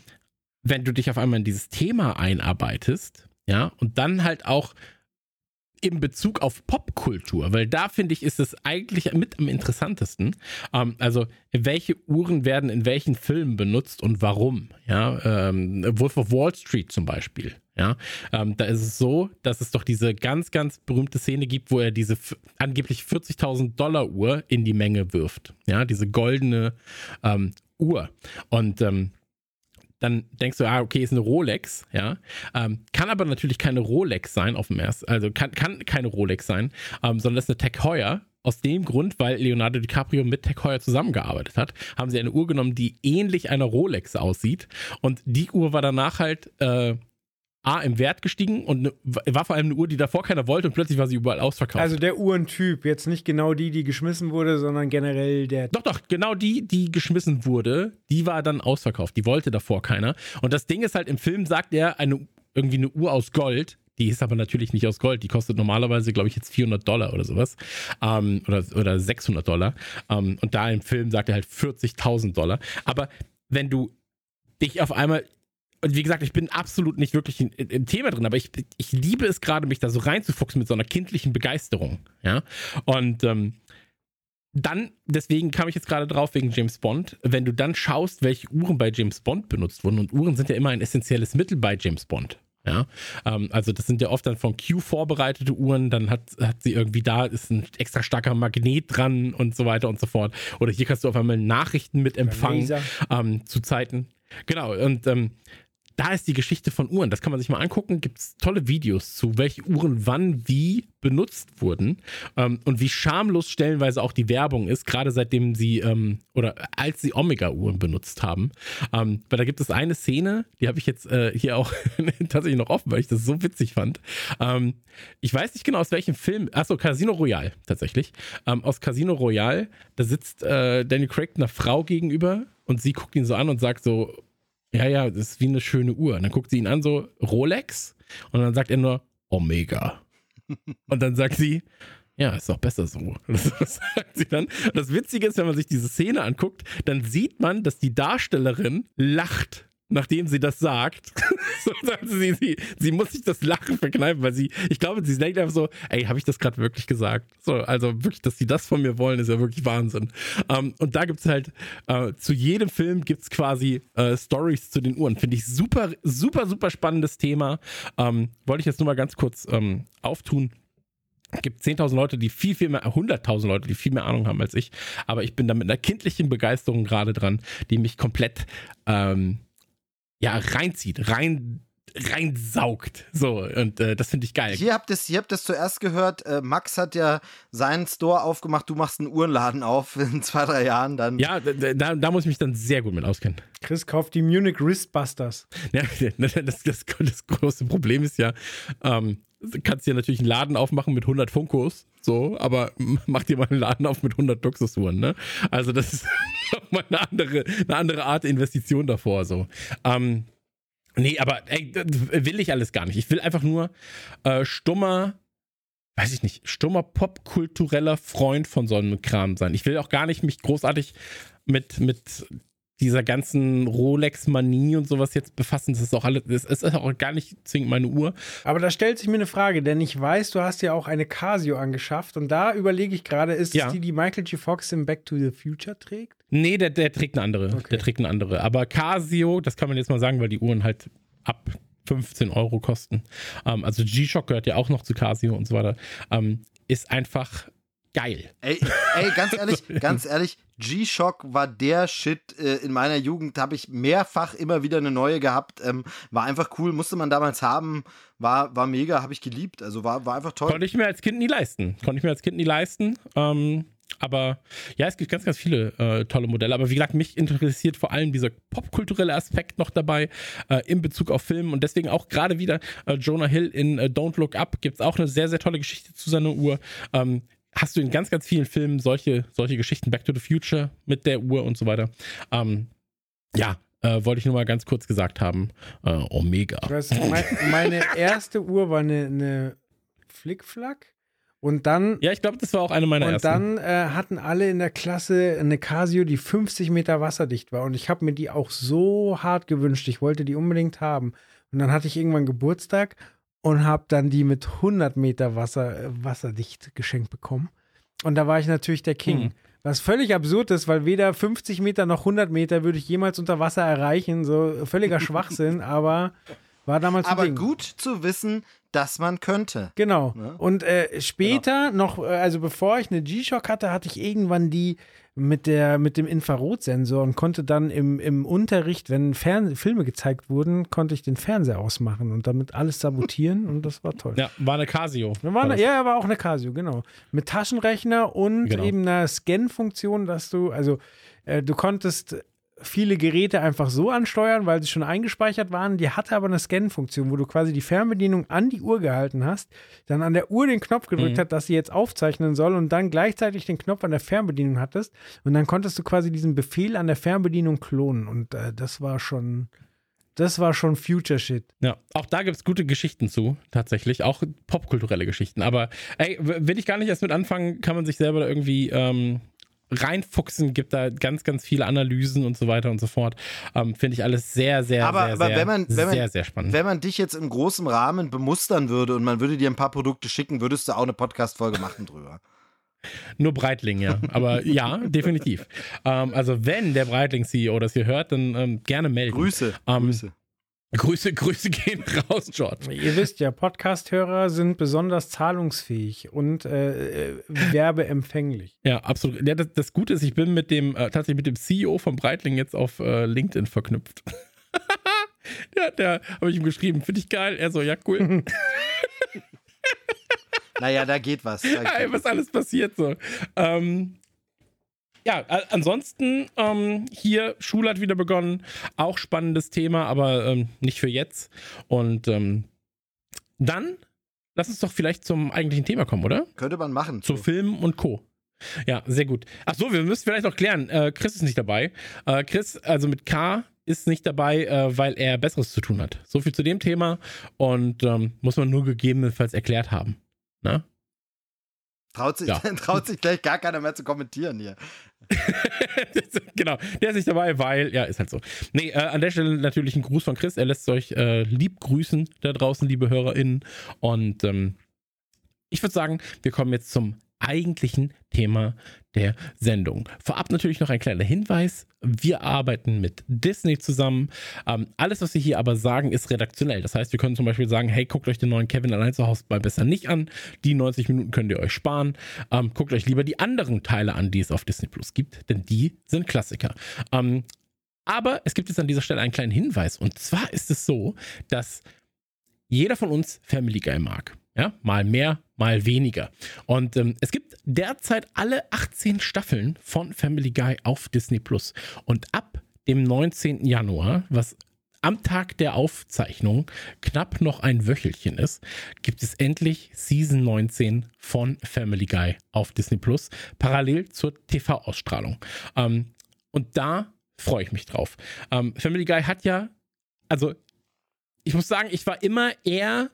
Speaker 1: wenn du dich auf einmal in dieses Thema einarbeitest, ja, und dann halt auch in Bezug auf Popkultur, weil da finde ich, ist es eigentlich mit am interessantesten. Ähm, also, welche Uhren werden in welchen Filmen benutzt und warum? Ja, ähm, Wolf of Wall Street zum Beispiel. Ja, ähm, da ist es so, dass es doch diese ganz, ganz berühmte Szene gibt, wo er diese angeblich 40.000 Dollar Uhr in die Menge wirft. Ja, diese goldene ähm, Uhr. Und ähm, dann denkst du, ah, okay, ist eine Rolex, ja. Ähm, kann aber natürlich keine Rolex sein auf dem ersten, also kann, kann keine Rolex sein, ähm, sondern ist eine Tech Heuer. Aus dem Grund, weil Leonardo DiCaprio mit Tech Heuer zusammengearbeitet hat, haben sie eine Uhr genommen, die ähnlich einer Rolex aussieht. Und die Uhr war danach halt äh, A im Wert gestiegen und ne, war vor allem eine Uhr, die davor keiner wollte und plötzlich war sie überall ausverkauft.
Speaker 4: Also der Uhrentyp, jetzt nicht genau die, die geschmissen wurde, sondern generell der.
Speaker 1: Doch, doch, genau die, die geschmissen wurde, die war dann ausverkauft. Die wollte davor keiner. Und das Ding ist halt, im Film sagt er, eine, irgendwie eine Uhr aus Gold. Die ist aber natürlich nicht aus Gold. Die kostet normalerweise, glaube ich, jetzt 400 Dollar oder sowas. Ähm, oder, oder 600 Dollar. Ähm, und da im Film sagt er halt 40.000 Dollar. Aber wenn du dich auf einmal und wie gesagt, ich bin absolut nicht wirklich in, in, im Thema drin, aber ich, ich liebe es gerade, mich da so reinzufuchsen mit so einer kindlichen Begeisterung. Ja. Und ähm, dann, deswegen kam ich jetzt gerade drauf wegen James Bond, wenn du dann schaust, welche Uhren bei James Bond benutzt wurden, und Uhren sind ja immer ein essentielles Mittel bei James Bond. Ja, ähm, also das sind ja oft dann von Q vorbereitete Uhren, dann hat, hat sie irgendwie da, ist ein extra starker Magnet dran und so weiter und so fort. Oder hier kannst du auf einmal Nachrichten mit empfangen ähm, zu Zeiten. Genau, und ähm, da ist die Geschichte von Uhren. Das kann man sich mal angucken. Gibt es tolle Videos zu, welche Uhren wann wie benutzt wurden ähm, und wie schamlos stellenweise auch die Werbung ist, gerade seitdem sie ähm, oder als sie Omega-Uhren benutzt haben. Ähm, weil da gibt es eine Szene, die habe ich jetzt äh, hier auch tatsächlich noch offen, weil ich das so witzig fand. Ähm, ich weiß nicht genau aus welchem Film. Achso, Casino Royale tatsächlich. Ähm, aus Casino Royale, da sitzt äh, Daniel Craig einer Frau gegenüber und sie guckt ihn so an und sagt so, ja, ja, das ist wie eine schöne Uhr. Und dann guckt sie ihn an, so Rolex. Und dann sagt er nur Omega. Und dann sagt sie, ja, ist doch besser so. Das, sagt sie dann. Und das Witzige ist, wenn man sich diese Szene anguckt, dann sieht man, dass die Darstellerin lacht, nachdem sie das sagt. so, sie, sie, sie muss sich das Lachen verkneifen, weil sie, ich glaube, sie denkt einfach so, ey, habe ich das gerade wirklich gesagt? So, also wirklich, dass sie das von mir wollen, ist ja wirklich Wahnsinn. Ähm, und da gibt's halt, äh, zu jedem Film gibt's quasi äh, Stories zu den Uhren. Finde ich super, super, super spannendes Thema. Ähm, wollte ich jetzt nur mal ganz kurz ähm, auftun gibt 10.000 Leute, die viel, viel mehr, 100.000 Leute, die viel mehr Ahnung haben als ich. Aber ich bin da mit einer kindlichen Begeisterung gerade dran, die mich komplett ähm, ja, reinzieht, rein reinsaugt. So, und äh, das finde ich geil.
Speaker 3: Hier habt ihr habt es zuerst gehört. Äh, Max hat ja seinen Store aufgemacht. Du machst einen Uhrenladen auf in zwei, drei Jahren. Dann.
Speaker 1: Ja, da, da muss ich mich dann sehr gut mit auskennen.
Speaker 4: Chris kauft die Munich Wristbusters.
Speaker 1: Ja, das, das, das, das große Problem ist ja, ähm, kannst dir natürlich einen Laden aufmachen mit 100 Funkos, so, aber mach dir mal einen Laden auf mit 100 Luxusuhren, ne? Also das ist nochmal eine andere, eine andere Art Investition davor, so. Ähm, nee, aber ey, will ich alles gar nicht. Ich will einfach nur äh, stummer, weiß ich nicht, stummer popkultureller Freund von so einem Kram sein. Ich will auch gar nicht mich großartig mit, mit dieser ganzen Rolex-Manie und sowas jetzt befassen. Das ist auch alles, das ist auch gar nicht zwingend meine Uhr.
Speaker 4: Aber da stellt sich mir eine Frage, denn ich weiß, du hast ja auch eine Casio angeschafft und da überlege ich gerade, ist ja. es die, die Michael G. Fox im Back to the Future trägt?
Speaker 1: Nee, der, der trägt eine andere. Okay. Der trägt eine andere. Aber Casio, das kann man jetzt mal sagen, weil die Uhren halt ab 15 Euro kosten. Ähm, also G-Shock gehört ja auch noch zu Casio und so weiter. Ähm, ist einfach geil.
Speaker 3: Ey, ey ganz ehrlich, ganz ehrlich, G-Shock war der Shit. Äh, in meiner Jugend habe ich mehrfach immer wieder eine neue gehabt. Ähm, war einfach cool, musste man damals haben. War, war mega, habe ich geliebt. Also war, war einfach toll.
Speaker 1: Konnte ich mir als Kind nie leisten. Konnte ich mir als Kind nie leisten. Ähm, aber ja, es gibt ganz, ganz viele äh, tolle Modelle. Aber wie gesagt, mich interessiert vor allem dieser popkulturelle Aspekt noch dabei äh, in Bezug auf Filmen. Und deswegen auch gerade wieder äh, Jonah Hill in äh, Don't Look Up gibt es auch eine sehr, sehr tolle Geschichte zu seiner Uhr. Ähm, hast du in ganz, ganz vielen Filmen solche, solche Geschichten, Back to the Future mit der Uhr und so weiter. Ähm, ja, äh, wollte ich nur mal ganz kurz gesagt haben. Äh, Omega.
Speaker 4: Weiß, mein, meine erste Uhr war eine, eine Flickflack. Und dann.
Speaker 1: Ja, ich glaube, das war auch eine meiner
Speaker 4: und
Speaker 1: ersten.
Speaker 4: Und dann äh, hatten alle in der Klasse eine Casio, die 50 Meter wasserdicht war. Und ich habe mir die auch so hart gewünscht. Ich wollte die unbedingt haben. Und dann hatte ich irgendwann Geburtstag und habe dann die mit 100 Meter Wasser, äh, wasserdicht geschenkt bekommen. Und da war ich natürlich der King. Mhm. Was völlig absurd ist, weil weder 50 Meter noch 100 Meter würde ich jemals unter Wasser erreichen. So völliger Schwachsinn, aber war damals Aber
Speaker 3: Ding. gut zu wissen, dass man könnte.
Speaker 4: Genau. Ja? Und äh, später genau. noch, äh, also bevor ich eine G-Shock hatte, hatte ich irgendwann die mit, der, mit dem Infrarotsensor und konnte dann im, im Unterricht, wenn Fern Filme gezeigt wurden, konnte ich den Fernseher ausmachen und damit alles sabotieren und das war toll.
Speaker 1: Ja, war eine Casio.
Speaker 4: War eine, ja, war auch eine Casio, genau. Mit Taschenrechner und genau. eben einer Scan-Funktion, dass du, also äh, du konntest viele Geräte einfach so ansteuern, weil sie schon eingespeichert waren. Die hatte aber eine Scan-Funktion, wo du quasi die Fernbedienung an die Uhr gehalten hast, dann an der Uhr den Knopf gedrückt mhm. hat, dass sie jetzt aufzeichnen soll und dann gleichzeitig den Knopf an der Fernbedienung hattest. Und dann konntest du quasi diesen Befehl an der Fernbedienung klonen. Und äh, das war schon. Das war schon Future Shit.
Speaker 1: Ja, auch da gibt es gute Geschichten zu, tatsächlich. Auch popkulturelle Geschichten. Aber ey, will ich gar nicht erst mit anfangen, kann man sich selber irgendwie ähm, reinfuchsen, gibt da ganz, ganz viele Analysen und so weiter und so fort. Ähm, Finde ich alles sehr, sehr,
Speaker 3: aber,
Speaker 1: sehr,
Speaker 3: aber
Speaker 1: sehr,
Speaker 3: wenn man, wenn man,
Speaker 1: sehr, sehr spannend.
Speaker 3: Wenn man dich jetzt im großen Rahmen bemustern würde und man würde dir ein paar Produkte schicken, würdest du auch eine Podcast-Folge machen drüber.
Speaker 1: Nur Breitling, ja. Aber ja, definitiv. Ähm, also wenn der Breitling-CEO das hier hört, dann ähm, gerne melden.
Speaker 3: Grüße. Ähm, Grüße.
Speaker 1: Grüße, Grüße gehen raus, George.
Speaker 4: Ihr wisst ja, Podcast-Hörer sind besonders zahlungsfähig und äh, äh, werbeempfänglich.
Speaker 1: Ja, absolut. Ja, das, das, Gute ist, ich bin mit dem, äh, tatsächlich mit dem CEO von Breitling jetzt auf äh, LinkedIn verknüpft. ja, der habe ich ihm geschrieben, finde ich geil. Er so, ja, cool.
Speaker 3: naja, da geht was. Da
Speaker 1: geht ja, was alles passiert so. Ähm, ja, ansonsten ähm, hier Schule hat wieder begonnen. Auch spannendes Thema, aber ähm, nicht für jetzt. Und ähm, dann lass uns doch vielleicht zum eigentlichen Thema kommen, oder?
Speaker 3: Könnte man machen.
Speaker 1: Zu so. Filmen und Co. Ja, sehr gut. Ach so, wir müssen vielleicht noch klären. Äh, Chris ist nicht dabei. Äh, Chris, also mit K, ist nicht dabei, äh, weil er Besseres zu tun hat. So viel zu dem Thema und ähm, muss man nur gegebenenfalls erklärt haben. Na?
Speaker 3: Traut sich, ja. traut sich gleich gar keiner mehr zu kommentieren hier.
Speaker 1: genau, der ist nicht dabei, weil, ja, ist halt so. Nee, äh, an der Stelle natürlich ein Gruß von Chris. Er lässt euch äh, lieb grüßen da draußen, liebe HörerInnen. Und ähm, ich würde sagen, wir kommen jetzt zum eigentlichen Thema der Sendung. Vorab natürlich noch ein kleiner Hinweis. Wir arbeiten mit Disney zusammen. Ähm, alles, was wir hier aber sagen, ist redaktionell. Das heißt, wir können zum Beispiel sagen, hey, guckt euch den neuen Kevin allein zu Hause mal besser nicht an. Die 90 Minuten könnt ihr euch sparen. Ähm, guckt euch lieber die anderen Teile an, die es auf Disney Plus gibt, denn die sind Klassiker. Ähm, aber es gibt jetzt an dieser Stelle einen kleinen Hinweis. Und zwar ist es so, dass jeder von uns Family Guy mag. Ja, mal mehr, mal weniger. Und ähm, es gibt derzeit alle 18 Staffeln von Family Guy auf Disney Plus. Und ab dem 19. Januar, was am Tag der Aufzeichnung knapp noch ein Wöchelchen ist, gibt es endlich Season 19 von Family Guy auf Disney Plus, parallel zur TV-Ausstrahlung. Ähm, und da freue ich mich drauf. Ähm, Family Guy hat ja, also ich muss sagen, ich war immer eher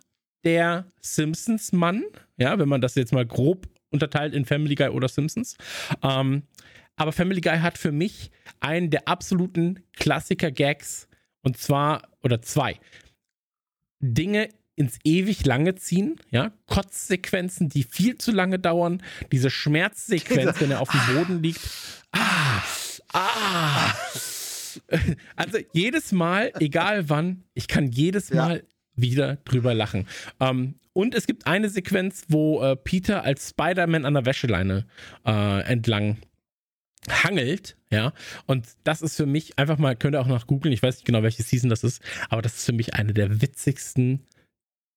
Speaker 1: der Simpsons-Mann, ja, wenn man das jetzt mal grob unterteilt in Family Guy oder Simpsons. Ähm, aber Family Guy hat für mich einen der absoluten Klassiker-Gags und zwar, oder zwei, Dinge ins ewig lange ziehen, ja, Kotzsequenzen, die viel zu lange dauern, diese Schmerzsequenz, wenn er auf dem Boden liegt. Ah, ah. Also jedes Mal, egal wann, ich kann jedes Mal wieder drüber lachen. Ähm, und es gibt eine Sequenz, wo äh, Peter als Spider-Man an der Wäscheleine äh, entlang hangelt, ja. Und das ist für mich einfach mal, könnt ihr auch noch googeln, ich weiß nicht genau, welche Season das ist, aber das ist für mich eine der witzigsten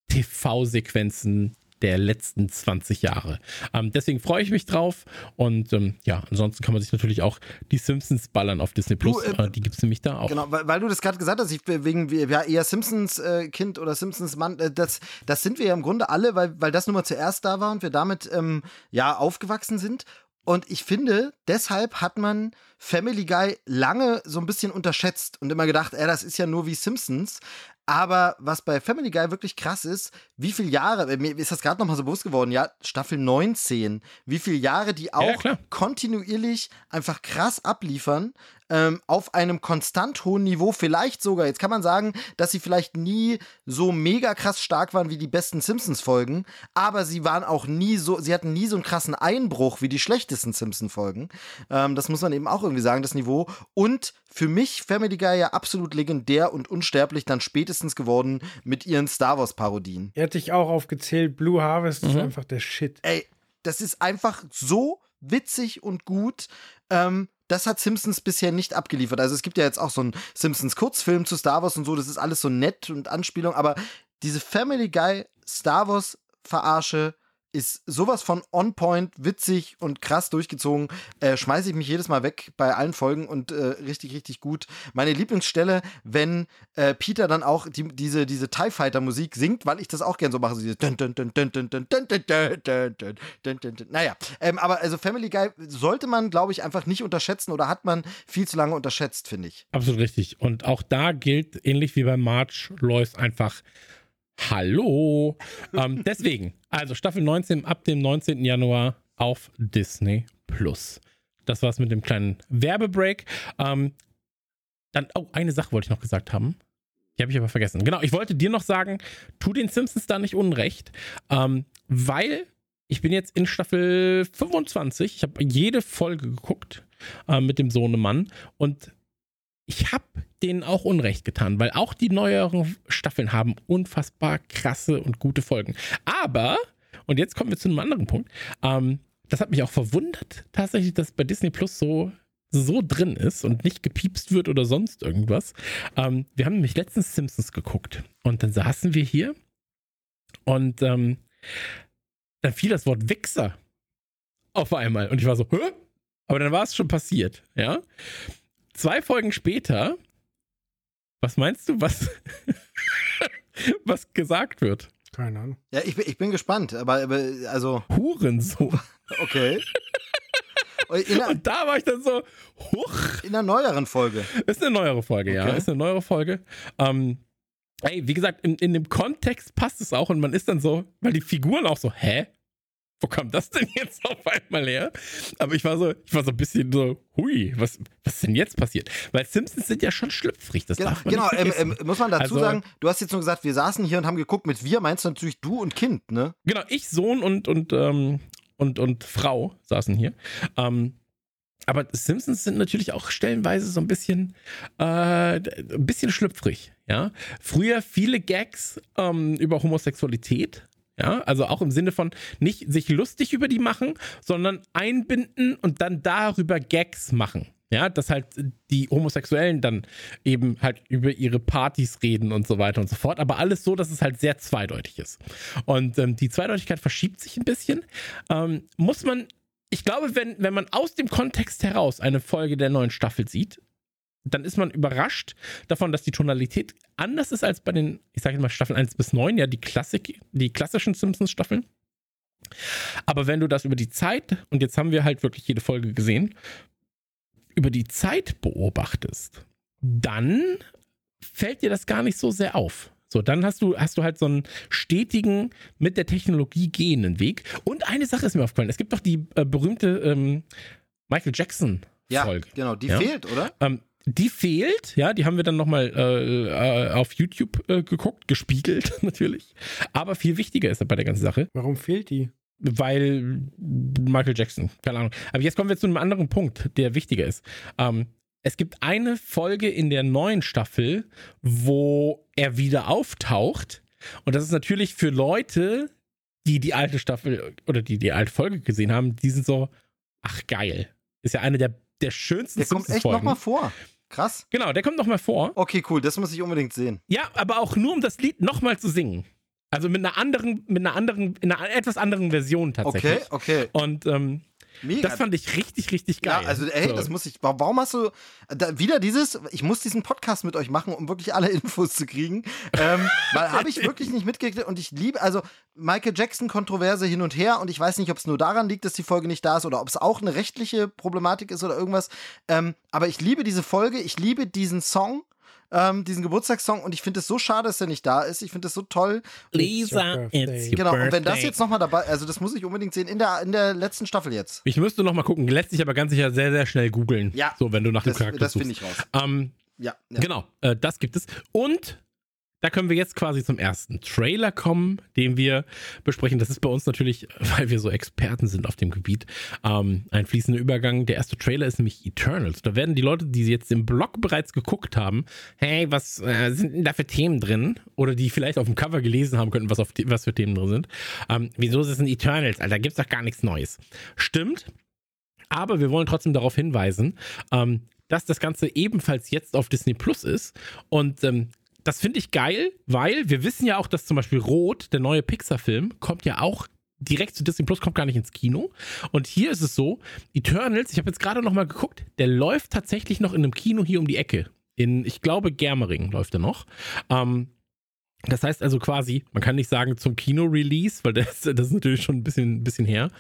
Speaker 1: TV-Sequenzen der letzten 20 Jahre. Ähm, deswegen freue ich mich drauf. Und ähm, ja, ansonsten kann man sich natürlich auch die Simpsons ballern auf Disney Plus. Du, äh, die gibt es nämlich da auch.
Speaker 3: Genau, weil, weil du das gerade gesagt hast, ich wegen ja eher Simpsons-Kind äh, oder Simpsons-Mann, äh, das, das sind wir ja im Grunde alle, weil, weil das nun mal zuerst da war und wir damit ähm, ja aufgewachsen sind. Und ich finde, deshalb hat man Family Guy lange so ein bisschen unterschätzt und immer gedacht, ey, das ist ja nur wie Simpsons. Aber was bei Family Guy wirklich krass ist, wie viele Jahre, mir ist das gerade nochmal so bewusst geworden, ja, Staffel 19, wie viele Jahre die auch ja, kontinuierlich einfach krass abliefern, ähm, auf einem konstant hohen Niveau, vielleicht sogar, jetzt kann man sagen, dass sie vielleicht nie so mega krass stark waren wie die besten Simpsons-Folgen, aber sie waren auch nie so, sie hatten nie so einen krassen Einbruch wie die schlechtesten Simpsons-Folgen. Ähm, das muss man eben auch irgendwie sagen, das Niveau. Und für mich Family Guy ja absolut legendär und unsterblich dann spätestens geworden mit ihren Star Wars-Parodien.
Speaker 4: Er hat dich auch aufgezählt, Blue Harvest mhm. ist einfach der Shit.
Speaker 3: Ey, das ist einfach so witzig und gut. Ähm, das hat Simpsons bisher nicht abgeliefert. Also es gibt ja jetzt auch so einen Simpsons Kurzfilm zu Star Wars und so, das ist alles so nett und Anspielung, aber diese Family Guy Star Wars Verarsche ist sowas von on point, witzig und krass durchgezogen. Äh, Schmeiße ich mich jedes Mal weg bei allen Folgen und äh, richtig, richtig gut. Meine Lieblingsstelle, wenn äh, Peter dann auch die, diese, diese TIE Fighter Musik singt, weil ich das auch gern so mache. Naja, ähm, aber also Family Guy sollte man, glaube ich, einfach nicht unterschätzen oder hat man viel zu lange unterschätzt, finde ich.
Speaker 1: Absolut richtig. Und auch da gilt, ähnlich wie bei March, läuft einfach Hallo. ähm, deswegen, also Staffel 19 ab dem 19. Januar auf Disney Plus. Das war's mit dem kleinen Werbebreak. Ähm, dann, oh, eine Sache wollte ich noch gesagt haben. Die habe ich aber vergessen. Genau, ich wollte dir noch sagen, tu den Simpsons da nicht unrecht, ähm, weil ich bin jetzt in Staffel 25. Ich habe jede Folge geguckt äh, mit dem Sohnemann und ich habe denen auch Unrecht getan, weil auch die neueren Staffeln haben unfassbar krasse und gute Folgen. Aber, und jetzt kommen wir zu einem anderen Punkt, ähm, das hat mich auch verwundert, tatsächlich, dass bei Disney Plus so, so drin ist und nicht gepiepst wird oder sonst irgendwas. Ähm, wir haben nämlich letztens Simpsons geguckt und dann saßen wir hier und ähm, dann fiel das Wort Wichser auf einmal und ich war so, Hä? aber dann war es schon passiert, ja. Zwei Folgen später, was meinst du, was, was gesagt wird?
Speaker 4: Keine Ahnung.
Speaker 3: Ja, ich bin, ich bin gespannt, aber, aber also.
Speaker 1: Hurensohn.
Speaker 3: Okay.
Speaker 1: Und da war ich dann so, huch.
Speaker 3: In einer neueren Folge.
Speaker 1: Ist eine neuere Folge, okay. ja. Ist eine neuere Folge. Ähm, ey, wie gesagt, in, in dem Kontext passt es auch und man ist dann so, weil die Figuren auch so, hä? Wo kam das denn jetzt auf einmal her? Aber ich war so, ich war so ein bisschen so, hui, was, was ist denn jetzt passiert? Weil Simpsons sind ja schon schlüpfrig, das
Speaker 3: genau,
Speaker 1: darf man
Speaker 3: Genau,
Speaker 1: nicht
Speaker 3: ähm, ähm, muss man dazu also, sagen, du hast jetzt nur gesagt, wir saßen hier und haben geguckt, mit wir meinst du natürlich du und Kind, ne?
Speaker 1: Genau, ich, Sohn und, und, ähm, und, und Frau saßen hier. Ähm, aber Simpsons sind natürlich auch stellenweise so ein bisschen, äh, ein bisschen schlüpfrig, ja. Früher viele Gags ähm, über Homosexualität, ja, also auch im Sinne von nicht sich lustig über die machen, sondern einbinden und dann darüber Gags machen. Ja, dass halt die Homosexuellen dann eben halt über ihre Partys reden und so weiter und so fort. Aber alles so, dass es halt sehr zweideutig ist. Und ähm, die Zweideutigkeit verschiebt sich ein bisschen. Ähm, muss man, ich glaube, wenn, wenn man aus dem Kontext heraus eine Folge der neuen Staffel sieht, dann ist man überrascht davon, dass die Tonalität anders ist als bei den, ich sage mal, Staffeln 1 bis 9, ja, die Klassik, die klassischen Simpsons-Staffeln. Aber wenn du das über die Zeit, und jetzt haben wir halt wirklich jede Folge gesehen, über die Zeit beobachtest, dann fällt dir das gar nicht so sehr auf. So, dann hast du, hast du halt so einen stetigen, mit der Technologie gehenden Weg. Und eine Sache ist mir aufgefallen. Es gibt doch die äh, berühmte ähm, Michael Jackson-Folge.
Speaker 3: Ja, genau, die
Speaker 1: Ja.
Speaker 3: fehlt, oder?
Speaker 1: Ähm, die fehlt, ja, die haben wir dann nochmal äh, äh, auf YouTube äh, geguckt, gespiegelt natürlich. Aber viel wichtiger ist bei der ganzen Sache,
Speaker 4: Warum fehlt die?
Speaker 1: weil Michael Jackson, keine Ahnung. Aber jetzt kommen wir zu einem anderen Punkt, der wichtiger ist. Ähm, es gibt eine Folge in der neuen Staffel, wo er wieder auftaucht. Und das ist natürlich für Leute, die die alte Staffel oder die die alte Folge gesehen haben, die sind so, ach geil. Ist ja eine der, der schönsten
Speaker 3: Der kommt echt nochmal vor. Krass.
Speaker 1: Genau, der kommt nochmal vor.
Speaker 3: Okay, cool, das muss ich unbedingt sehen.
Speaker 1: Ja, aber auch nur, um das Lied nochmal zu singen. Also mit einer anderen, mit einer anderen, in einer etwas anderen Version tatsächlich.
Speaker 3: Okay, okay.
Speaker 1: Und ähm,
Speaker 3: Mega.
Speaker 1: das fand ich richtig, richtig geil.
Speaker 3: Ja, also ey,
Speaker 1: So.
Speaker 3: das muss ich. wa- Warum hast du da, wieder dieses? Ich muss diesen Podcast mit euch machen, um wirklich alle Infos zu kriegen, ähm, weil habe ich wirklich nicht mitgekriegt und ich liebe also Michael Jackson Kontroverse hin und her und ich weiß nicht, ob es nur daran liegt, dass die Folge nicht da ist oder ob es auch eine rechtliche Problematik ist oder irgendwas. Ähm, aber ich liebe diese Folge, ich liebe diesen Song. Ähm, diesen Geburtstagssong und ich finde es so schade, dass er nicht da ist. Ich finde es so toll.
Speaker 1: Lisa,
Speaker 4: It's your
Speaker 1: it's
Speaker 4: birthday.
Speaker 1: your
Speaker 3: Genau, und wenn das jetzt nochmal dabei, also das muss ich unbedingt sehen, in der, in der letzten Staffel jetzt.
Speaker 1: Ich müsste noch mal gucken. Lässt sich aber ganz sicher sehr, sehr schnell googeln.
Speaker 3: Ja.
Speaker 1: So, wenn du nach dem
Speaker 3: Das,
Speaker 1: Charakter
Speaker 3: das
Speaker 1: suchst.
Speaker 3: finde ich raus.
Speaker 1: Ähm,
Speaker 3: Ja, ja.
Speaker 1: Genau, äh, das gibt es. Und da können wir jetzt quasi zum ersten Trailer kommen, den wir besprechen. Das ist bei uns natürlich, weil wir so Experten sind auf dem Gebiet, ähm, ein fließender Übergang. Der erste Trailer ist nämlich Eternals. Da werden die Leute, die jetzt im Blog bereits geguckt haben, hey, was äh, sind denn da für Themen drin? Oder die vielleicht auf dem Cover gelesen haben könnten, was, auf was für Themen drin sind. Ähm, wieso ist es ein Eternals? Alter, da gibt's doch gar nichts Neues. Stimmt. Aber wir wollen trotzdem darauf hinweisen, ähm, dass das Ganze ebenfalls jetzt auf Disney Plus ist. Und ähm, das finde ich geil, weil wir wissen ja auch, dass zum Beispiel Rot, der neue Pixar-Film, kommt ja auch direkt zu Disney Plus, kommt gar nicht ins Kino. Und hier ist es so, Eternals, ich habe jetzt gerade noch mal geguckt, der läuft tatsächlich noch in einem Kino hier um die Ecke. In, ich glaube, Germering läuft er noch. Ähm, das heißt also quasi, man kann nicht sagen zum Kino-Release, weil das, das ist natürlich schon ein bisschen, ein bisschen her.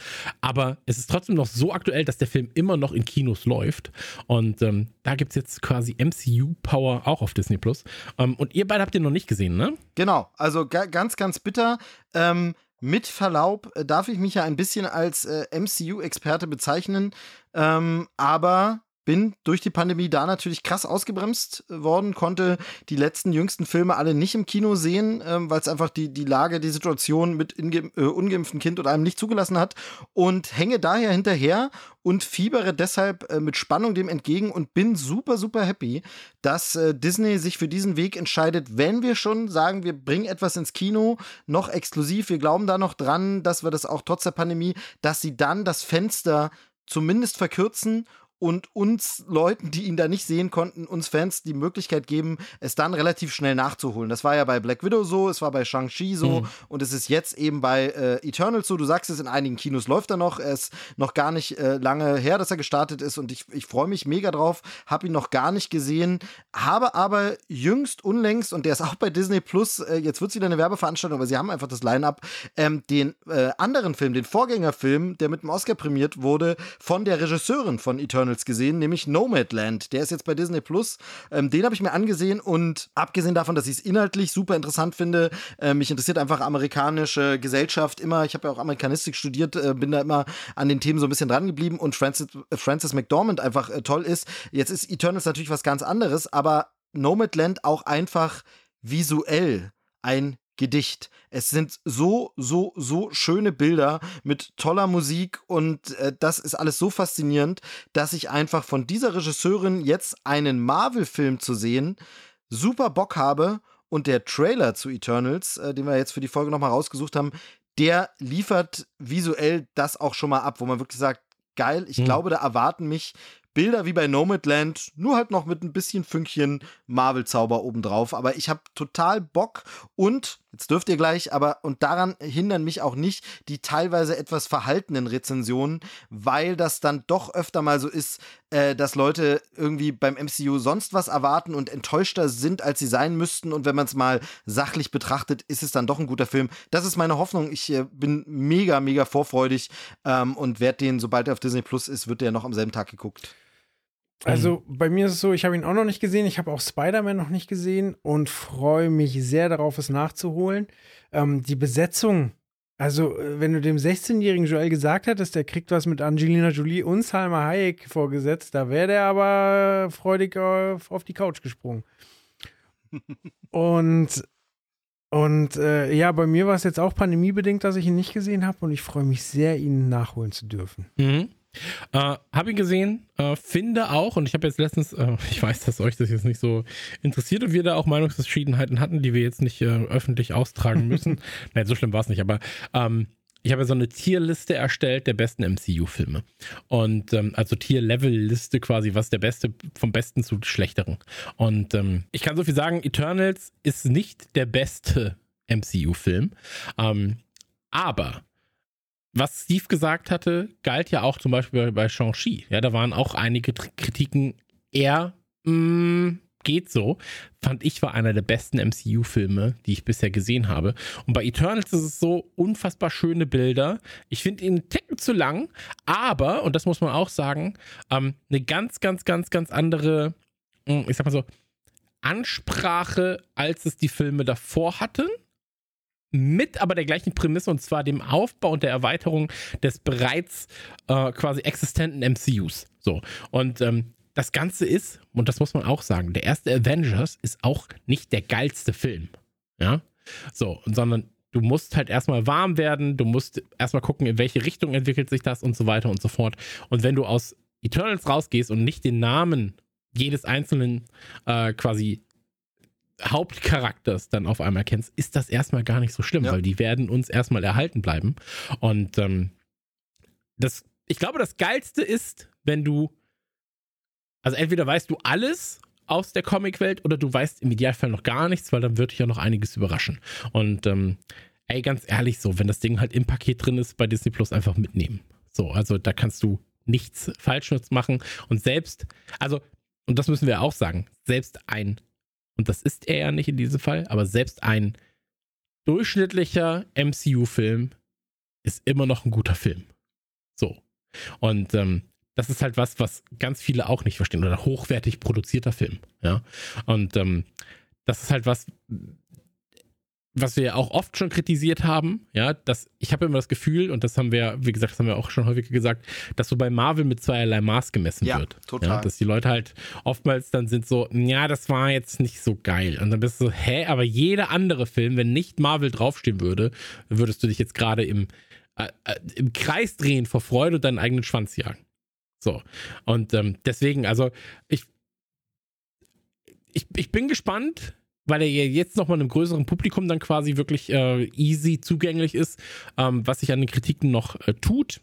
Speaker 1: Aber es ist trotzdem noch so aktuell, dass der Film immer noch in Kinos läuft. Und ähm, da gibt es jetzt quasi MCU-Power auch auf Disney Plus. Ähm, und ihr beide habt den noch nicht gesehen, ne?
Speaker 3: Genau, also ga ganz, ganz bitter. Ähm, mit Verlaub äh, darf ich mich ja ein bisschen als äh, MCU-Experte bezeichnen, ähm, aber bin durch die Pandemie da natürlich krass ausgebremst äh, worden, konnte die letzten jüngsten Filme alle nicht im Kino sehen, ähm, weil es einfach die, die Lage, die Situation mit inge- äh, ungeimpften Kind oder einem nicht zugelassen hat und hänge daher hinterher und fiebere deshalb äh, mit Spannung dem entgegen und bin super, super happy, dass äh, Disney sich für diesen Weg entscheidet, wenn wir schon sagen, wir bringen etwas ins Kino, noch exklusiv, wir glauben da noch dran, dass wir das auch trotz der Pandemie, dass sie dann das Fenster zumindest verkürzen und uns Leuten, die ihn da nicht sehen konnten, uns Fans die Möglichkeit geben, es dann relativ schnell nachzuholen. Das war ja bei Black Widow so, es war bei Shang-Chi so
Speaker 1: Mhm.
Speaker 3: und es ist jetzt eben bei äh, Eternals so. Du sagst es, in einigen Kinos läuft er noch. Er ist noch gar nicht äh, lange her, dass er gestartet ist und ich, ich freue mich mega drauf. Habe ihn noch gar nicht gesehen, habe aber jüngst, unlängst, und der ist auch bei Disney Plus, äh, jetzt wird es wieder eine Werbeveranstaltung, aber sie haben einfach das Line-Up, ähm, den äh, anderen Film, den Vorgängerfilm, der mit dem Oscar prämiert wurde, von der Regisseurin von Eternals gesehen, nämlich Nomadland. Der ist jetzt bei Disney Plus. Ähm, den habe ich mir angesehen und abgesehen davon, dass ich es inhaltlich super interessant finde, äh, mich interessiert einfach amerikanische Gesellschaft immer. Ich habe ja auch Amerikanistik studiert, äh, bin da immer an den Themen so ein bisschen dran geblieben und Francis, äh, Francis McDormand einfach äh, toll ist. Jetzt ist Eternals natürlich was ganz anderes, aber Nomadland auch einfach visuell ein Gedicht. Es sind so, so, so schöne Bilder mit toller Musik und äh, das ist alles so faszinierend, dass ich einfach von dieser Regisseurin jetzt einen Marvel-Film zu sehen super Bock habe und der Trailer zu Eternals, äh, den wir jetzt für die Folge nochmal rausgesucht haben, der liefert visuell das auch schon mal ab, wo man wirklich sagt, geil, ich
Speaker 1: Mhm.
Speaker 3: glaube, da erwarten mich Bilder wie bei Nomadland, nur halt noch mit ein bisschen Fünkchen Marvel-Zauber obendrauf. Aber ich habe total Bock und, jetzt dürft ihr gleich, aber, und daran hindern mich auch nicht die teilweise etwas verhaltenen Rezensionen, weil das dann doch öfter mal so ist, äh, dass Leute irgendwie beim MCU sonst was erwarten und enttäuschter sind, als sie sein müssten. Und wenn man es mal sachlich betrachtet, ist es dann doch ein guter Film. Das ist meine Hoffnung. Ich äh, bin mega, mega vorfreudig ähm, und werde den, sobald er auf Disney Plus ist, wird der noch am selben Tag geguckt.
Speaker 4: Also bei mir ist es so, ich habe ihn auch noch nicht gesehen, ich habe auch Spider-Man noch nicht gesehen und freue mich sehr darauf, es nachzuholen. Ähm, die Besetzung, also äh, wenn du dem 16-jährigen Joel gesagt hättest, der kriegt was mit Angelina Jolie und Salma Hayek vorgesetzt, da wäre der aber freudig auf, auf die Couch gesprungen. und und äh, ja, bei mir war es jetzt auch pandemiebedingt, dass ich ihn nicht gesehen habe und ich freue mich sehr, ihn nachholen zu dürfen.
Speaker 1: Mhm. Äh, habe ihn gesehen, äh, finde auch, und ich habe jetzt letztens, äh, ich weiß, dass euch das jetzt nicht so interessiert und wir da auch Meinungsverschiedenheiten hatten, die wir jetzt nicht äh, öffentlich austragen müssen. Nein, so schlimm war es nicht, aber ähm, ich habe so eine Tierliste erstellt der besten MCU-Filme. Und ähm, also Tier-Level-Liste quasi, was der beste vom besten zu schlechteren. Und ähm, ich kann so viel sagen, Eternals ist nicht der beste MCU-Film. Ähm, aber was Steve gesagt hatte, galt ja auch zum Beispiel bei, Shang-Chi. Ja, da waren auch einige Kritiken eher, mh, mm, geht so. Fand ich war einer der besten MCU-Filme, die ich bisher gesehen habe. Und bei Eternals ist es so unfassbar schöne Bilder. Ich finde ihn einen Ticken zu lang, aber, und das muss man auch sagen, ähm, eine ganz, ganz, ganz, ganz andere, mm, ich sag mal so, Ansprache, als es die Filme davor hatten mit aber der gleichen Prämisse und zwar dem Aufbau und der Erweiterung des bereits äh, quasi existenten MCUs. So. Und ähm, das Ganze ist, und das muss man auch sagen, der erste Avengers ist auch nicht der geilste Film. Ja. So, sondern du musst halt erstmal warm werden, du musst erstmal gucken, in welche Richtung entwickelt sich das und so weiter und so fort. Und wenn du aus Eternals rausgehst und nicht den Namen jedes einzelnen äh, quasi Hauptcharakters dann auf einmal kennst, ist das erstmal gar nicht so schlimm, ja. weil die werden uns erstmal erhalten bleiben. Und ähm, das, ich glaube, das Geilste ist, wenn du, also entweder weißt du alles aus der Comicwelt oder du weißt im Idealfall noch gar nichts, weil dann wird dich ja noch einiges überraschen. Und ähm, ey, ganz ehrlich, so, wenn das Ding halt im Paket drin ist, bei Disney Plus einfach mitnehmen. So, also da kannst du nichts falsch machen. Und selbst, also, und das müssen wir auch sagen, selbst ein und das ist er ja nicht in diesem Fall, aber selbst ein durchschnittlicher MCU-Film ist immer noch ein guter Film. So. Und ähm, das ist halt was, was ganz viele auch nicht verstehen. Oder hochwertig produzierter Film. Ja. Und ähm, das ist halt was, was wir auch oft schon kritisiert haben, ja, dass ich habe immer das Gefühl, und das haben wir, wie gesagt, das haben wir auch schon häufig gesagt, dass so bei Marvel mit zweierlei Maß gemessen ja, wird. Total. Ja, dass die Leute halt oftmals dann sind so, ja, das war jetzt nicht so geil. Und dann bist du so, hä, aber jeder andere Film, wenn nicht Marvel draufstehen würde, würdest du dich jetzt gerade im, äh, äh, im Kreis drehen vor Freude und deinen eigenen Schwanz jagen. So. Und ähm, deswegen, also ich, ich, ich bin gespannt, weil er jetzt nochmal einem größeren Publikum dann quasi wirklich äh, easy zugänglich ist, ähm, was sich an den Kritiken noch äh, tut.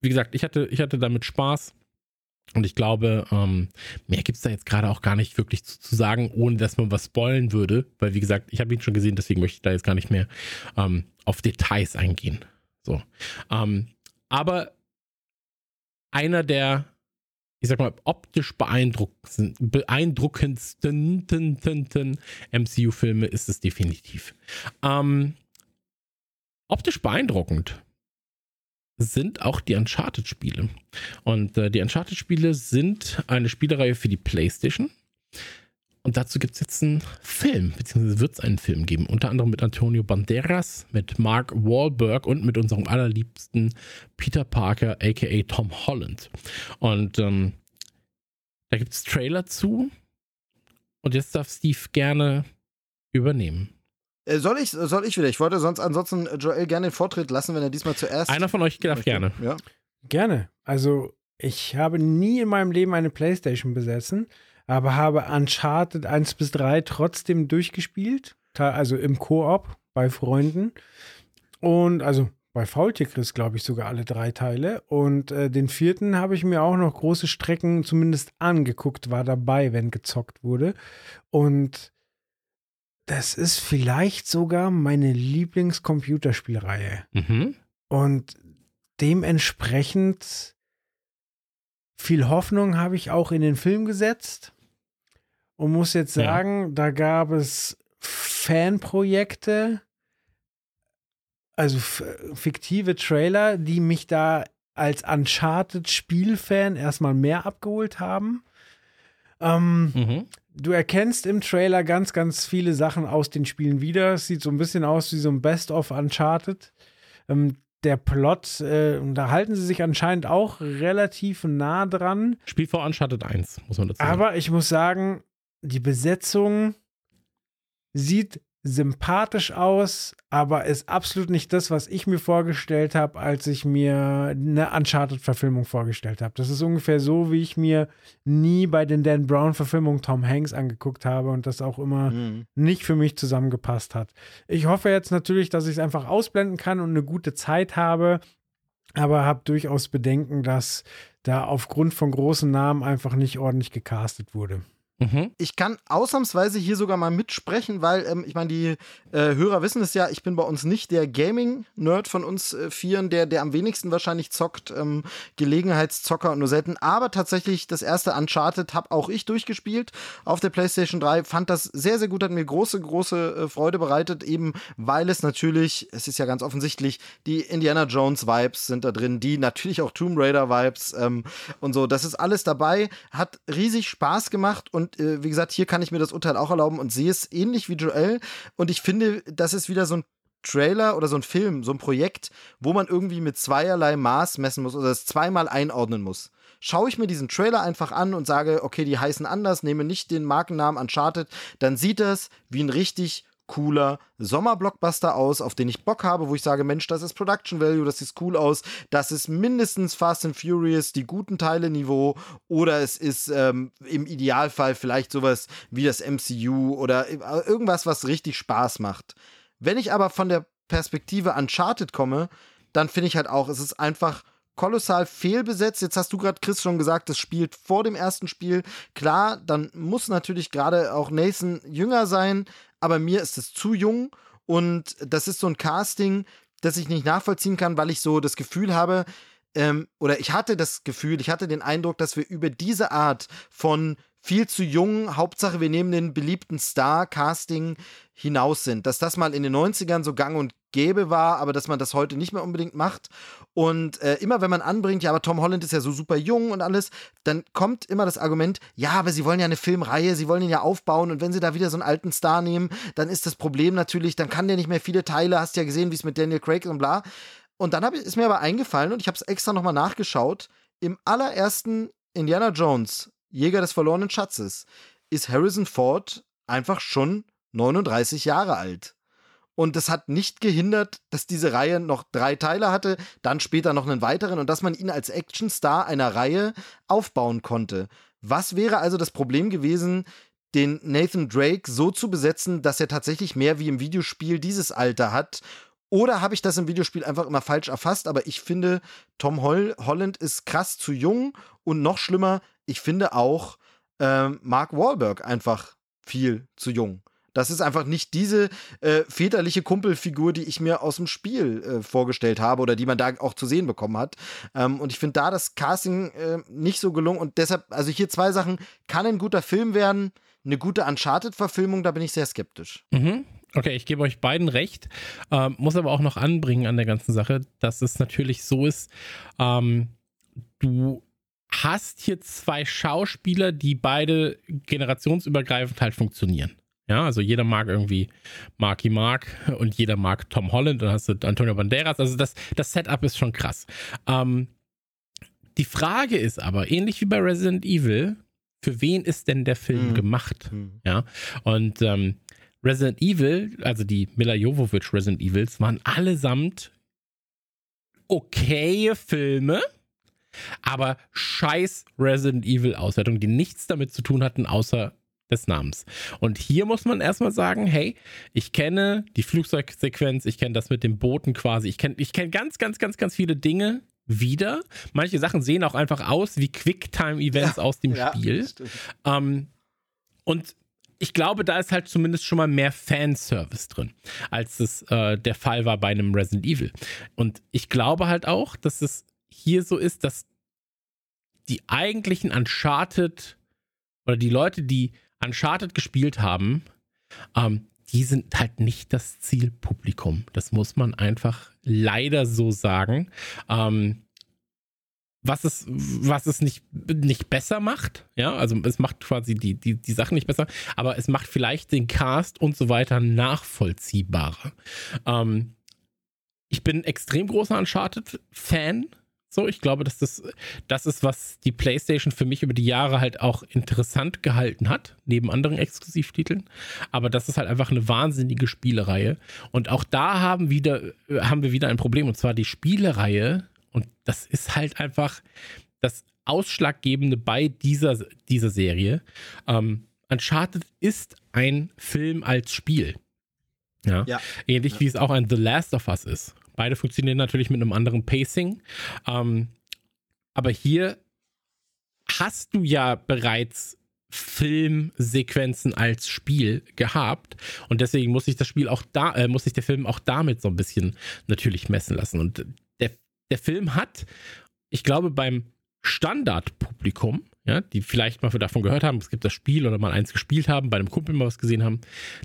Speaker 1: Wie gesagt, ich hatte, ich hatte damit Spaß. Und ich glaube, ähm, mehr gibt es da jetzt gerade auch gar nicht wirklich zu, zu, sagen, ohne dass man was spoilen würde. Weil, wie gesagt, ich habe ihn schon gesehen, deswegen möchte ich da jetzt gar nicht mehr ähm, auf Details eingehen. So. Ähm, aber einer der ich sag mal, optisch beeindruckendsten MCU-Filme ist es definitiv. Ähm, optisch beeindruckend sind auch die Uncharted-Spiele. Und äh, die Uncharted-Spiele sind eine Spielereihe für die PlayStation. Und dazu gibt es jetzt einen Film, beziehungsweise wird es einen Film geben, unter anderem mit Antonio Banderas, mit Mark Wahlberg und mit unserem allerliebsten Peter Parker, aka Tom Holland. Und ähm, da gibt es Trailer zu. Und jetzt darf Steve gerne übernehmen.
Speaker 3: Äh, soll ich, soll ich wieder? Ich wollte sonst ansonsten Joel gerne den Vortritt lassen, wenn er diesmal zuerst.
Speaker 1: Einer von euch darf gerne.
Speaker 4: Ja. Gerne. Also, ich habe nie in meinem Leben eine Playstation besessen aber habe Uncharted 1 bis 3 trotzdem durchgespielt. Also im Koop bei Freunden. Und also bei Faultierchris, glaube ich, sogar alle drei Teile. Und äh, den vierten habe ich mir auch noch große Strecken zumindest angeguckt, war dabei, wenn gezockt wurde. Und das ist vielleicht sogar meine Lieblingscomputerspielreihe.
Speaker 1: Mhm.
Speaker 4: Und dementsprechend viel Hoffnung habe ich auch in den Film gesetzt und muss jetzt
Speaker 1: Ja.
Speaker 4: sagen, da gab es Fanprojekte, also fiktive Trailer, die mich da als Uncharted-Spielfan erstmal mehr abgeholt haben. Ähm,
Speaker 1: Mhm.
Speaker 4: du erkennst im Trailer ganz, ganz viele Sachen aus den Spielen wieder. Es sieht so ein bisschen aus wie so ein Best-of Uncharted. Ähm, der Plot, äh, da halten sie sich anscheinend auch relativ nah dran.
Speaker 1: Spiel vor Uncharted 1, muss man dazu sagen.
Speaker 4: Aber ich muss sagen, die Besetzung sieht sympathisch aus, aber ist absolut nicht das, was ich mir vorgestellt habe, als ich mir eine Uncharted-Verfilmung vorgestellt habe. Das ist ungefähr so, wie ich mir nie bei den Dan Brown-Verfilmungen Tom Hanks angeguckt habe und das auch immer
Speaker 3: Mhm.
Speaker 4: nicht für mich zusammengepasst hat. Ich hoffe jetzt natürlich, dass ich es einfach ausblenden kann und eine gute Zeit habe, aber habe durchaus Bedenken, dass da aufgrund von großen Namen einfach nicht ordentlich gecastet wurde.
Speaker 1: Mhm.
Speaker 3: Ich kann ausnahmsweise hier sogar mal mitsprechen, weil ähm, ich meine, die äh, Hörer wissen es ja, ich bin bei uns nicht der Gaming-Nerd von uns äh, Vieren, der, der am wenigsten wahrscheinlich zockt, ähm, Gelegenheitszocker und nur selten. Aber tatsächlich das erste Uncharted habe auch ich durchgespielt auf der PlayStation 3, fand das sehr, sehr gut, hat mir große, große äh, Freude bereitet, eben weil es natürlich, es ist ja ganz offensichtlich, die Indiana Jones-Vibes sind da drin, die natürlich auch Tomb Raider-Vibes ähm, und so. Das ist alles dabei, hat riesig Spaß gemacht und äh, wie gesagt, hier kann ich mir das Urteil auch erlauben und sehe es ähnlich wie Joel. Und ich finde, das ist wieder so ein Trailer oder so ein Film, so ein Projekt, wo man irgendwie mit zweierlei Maß messen muss oder es zweimal einordnen muss. Schaue ich mir diesen Trailer einfach an und sage, okay, die heißen anders, nehme nicht den Markennamen Uncharted, dann sieht das wie ein richtig cooler Sommerblockbuster aus, auf den ich Bock habe, wo ich sage, Mensch, das ist Production Value, das sieht cool aus, das ist mindestens Fast and Furious, die guten Teile Niveau oder es ist ähm, im Idealfall vielleicht sowas wie das MCU oder irgendwas, was richtig Spaß macht. Wenn ich aber von der Perspektive Uncharted komme, dann finde ich halt auch, es ist einfach kolossal fehlbesetzt. Jetzt hast du gerade, Chris, schon gesagt, das spielt vor dem ersten Spiel. Klar, dann muss natürlich gerade auch Nathan jünger sein, aber mir ist es zu jung und das ist so ein Casting, das ich nicht nachvollziehen kann, weil ich so das Gefühl habe, ähm, oder ich hatte das Gefühl, ich hatte den Eindruck, dass wir über diese Art von viel zu jung, Hauptsache wir nehmen den beliebten Star-Casting hinaus sind. Dass das mal in den 90ern so gang und gäbe war, aber dass man das heute nicht mehr unbedingt macht. Und äh, immer wenn man anbringt, ja, aber Tom Holland ist ja so super jung und alles, dann kommt immer das Argument, ja, aber sie wollen ja eine Filmreihe, sie wollen ihn ja aufbauen und wenn sie da wieder so einen alten Star nehmen, dann ist das Problem natürlich, dann kann der nicht mehr viele Teile, hast ja gesehen, wie es mit Daniel Craig und bla. Und dann hab, ist mir aber eingefallen und ich habe es extra nochmal nachgeschaut, im allerersten Indiana Jones, Jäger des verlorenen Schatzes, ist Harrison Ford einfach schon 39 Jahre alt. Und das hat nicht gehindert, dass diese Reihe noch drei Teile hatte, dann später noch einen weiteren und dass man ihn als Actionstar einer Reihe aufbauen konnte. Was wäre also das Problem gewesen, den Nathan Drake so zu besetzen, dass er tatsächlich mehr wie im Videospiel dieses Alter hat? Oder habe ich das im Videospiel einfach immer falsch erfasst? Aber ich finde, Tom Holl Holland ist krass zu jung und noch schlimmer, ich finde auch ähm, Mark Wahlberg einfach viel zu jung. Das ist einfach nicht diese äh, väterliche Kumpelfigur, die ich mir aus dem Spiel äh, vorgestellt habe oder die man da auch zu sehen bekommen hat. Ähm, und ich finde da das Casting äh, nicht so gelungen. Und deshalb, also hier zwei Sachen, kann ein guter Film werden, eine gute Uncharted-Verfilmung, da bin ich sehr skeptisch.
Speaker 1: Mhm. Okay, ich gebe euch beiden recht, ähm, muss aber auch noch anbringen an der ganzen Sache, dass es natürlich so ist, ähm, du hast hier zwei Schauspieler, die beide generationsübergreifend halt funktionieren. Ja, also jeder mag irgendwie Marky Mark und jeder mag Tom Holland, dann hast du Antonio Banderas. Also das, das Setup ist schon krass. Ähm, die Frage ist aber, ähnlich wie bei Resident Evil, für wen ist denn der Film
Speaker 3: Hm.
Speaker 1: gemacht?
Speaker 3: Hm.
Speaker 1: Ja, und ähm, Resident Evil, also die Mila Jovovich Resident Evils, waren allesamt okaye Filme, aber scheiß Resident Evil Auswertungen, die nichts damit zu tun hatten, außer des Namens. Und hier muss man erstmal sagen, hey, ich kenne die Flugzeugsequenz, ich kenne das mit dem Booten quasi, ich kenne ich kenn ganz, ganz, ganz, ganz viele Dinge wieder. Manche Sachen sehen auch einfach aus wie Quicktime-Events ja, aus dem ja, Spiel. Ähm, und ich glaube, da ist halt zumindest schon mal mehr Fanservice drin, als es äh, der Fall war bei einem Resident Evil. Und ich glaube halt auch, dass es hier so ist, dass die eigentlichen Uncharted oder die Leute, die Uncharted gespielt haben, ähm, die sind halt nicht das Zielpublikum. Das muss man einfach leider so sagen. Ähm, was es, was es nicht, nicht besser macht. Ja, also es macht quasi die, die, die Sachen nicht besser, aber es macht vielleicht den Cast und so weiter nachvollziehbarer. Ähm, ich bin extrem großer Uncharted-Fan. So, ich glaube, dass das, das ist, was die PlayStation für mich über die Jahre halt auch interessant gehalten hat, neben anderen Exklusivtiteln. Aber das ist halt einfach eine wahnsinnige Spielereihe. Und auch da haben, wieder, haben wir wieder ein Problem. Und zwar die Spielereihe und das ist halt einfach das Ausschlaggebende bei dieser, dieser Serie. Ähm, Uncharted ist ein Film als Spiel. Ja. ja. Ähnlich ja. wie es auch ein The Last of Us ist. Beide funktionieren natürlich mit einem anderen Pacing. Ähm, aber hier hast du ja bereits Filmsequenzen als Spiel gehabt und deswegen muss sich das Spiel auch da, äh, muss sich der Film auch damit so ein bisschen natürlich messen lassen. Und der Film hat, ich glaube, beim Standardpublikum, ja, die vielleicht mal davon gehört haben, es gibt das Spiel oder mal eins gespielt haben, bei einem Kumpel mal was gesehen haben,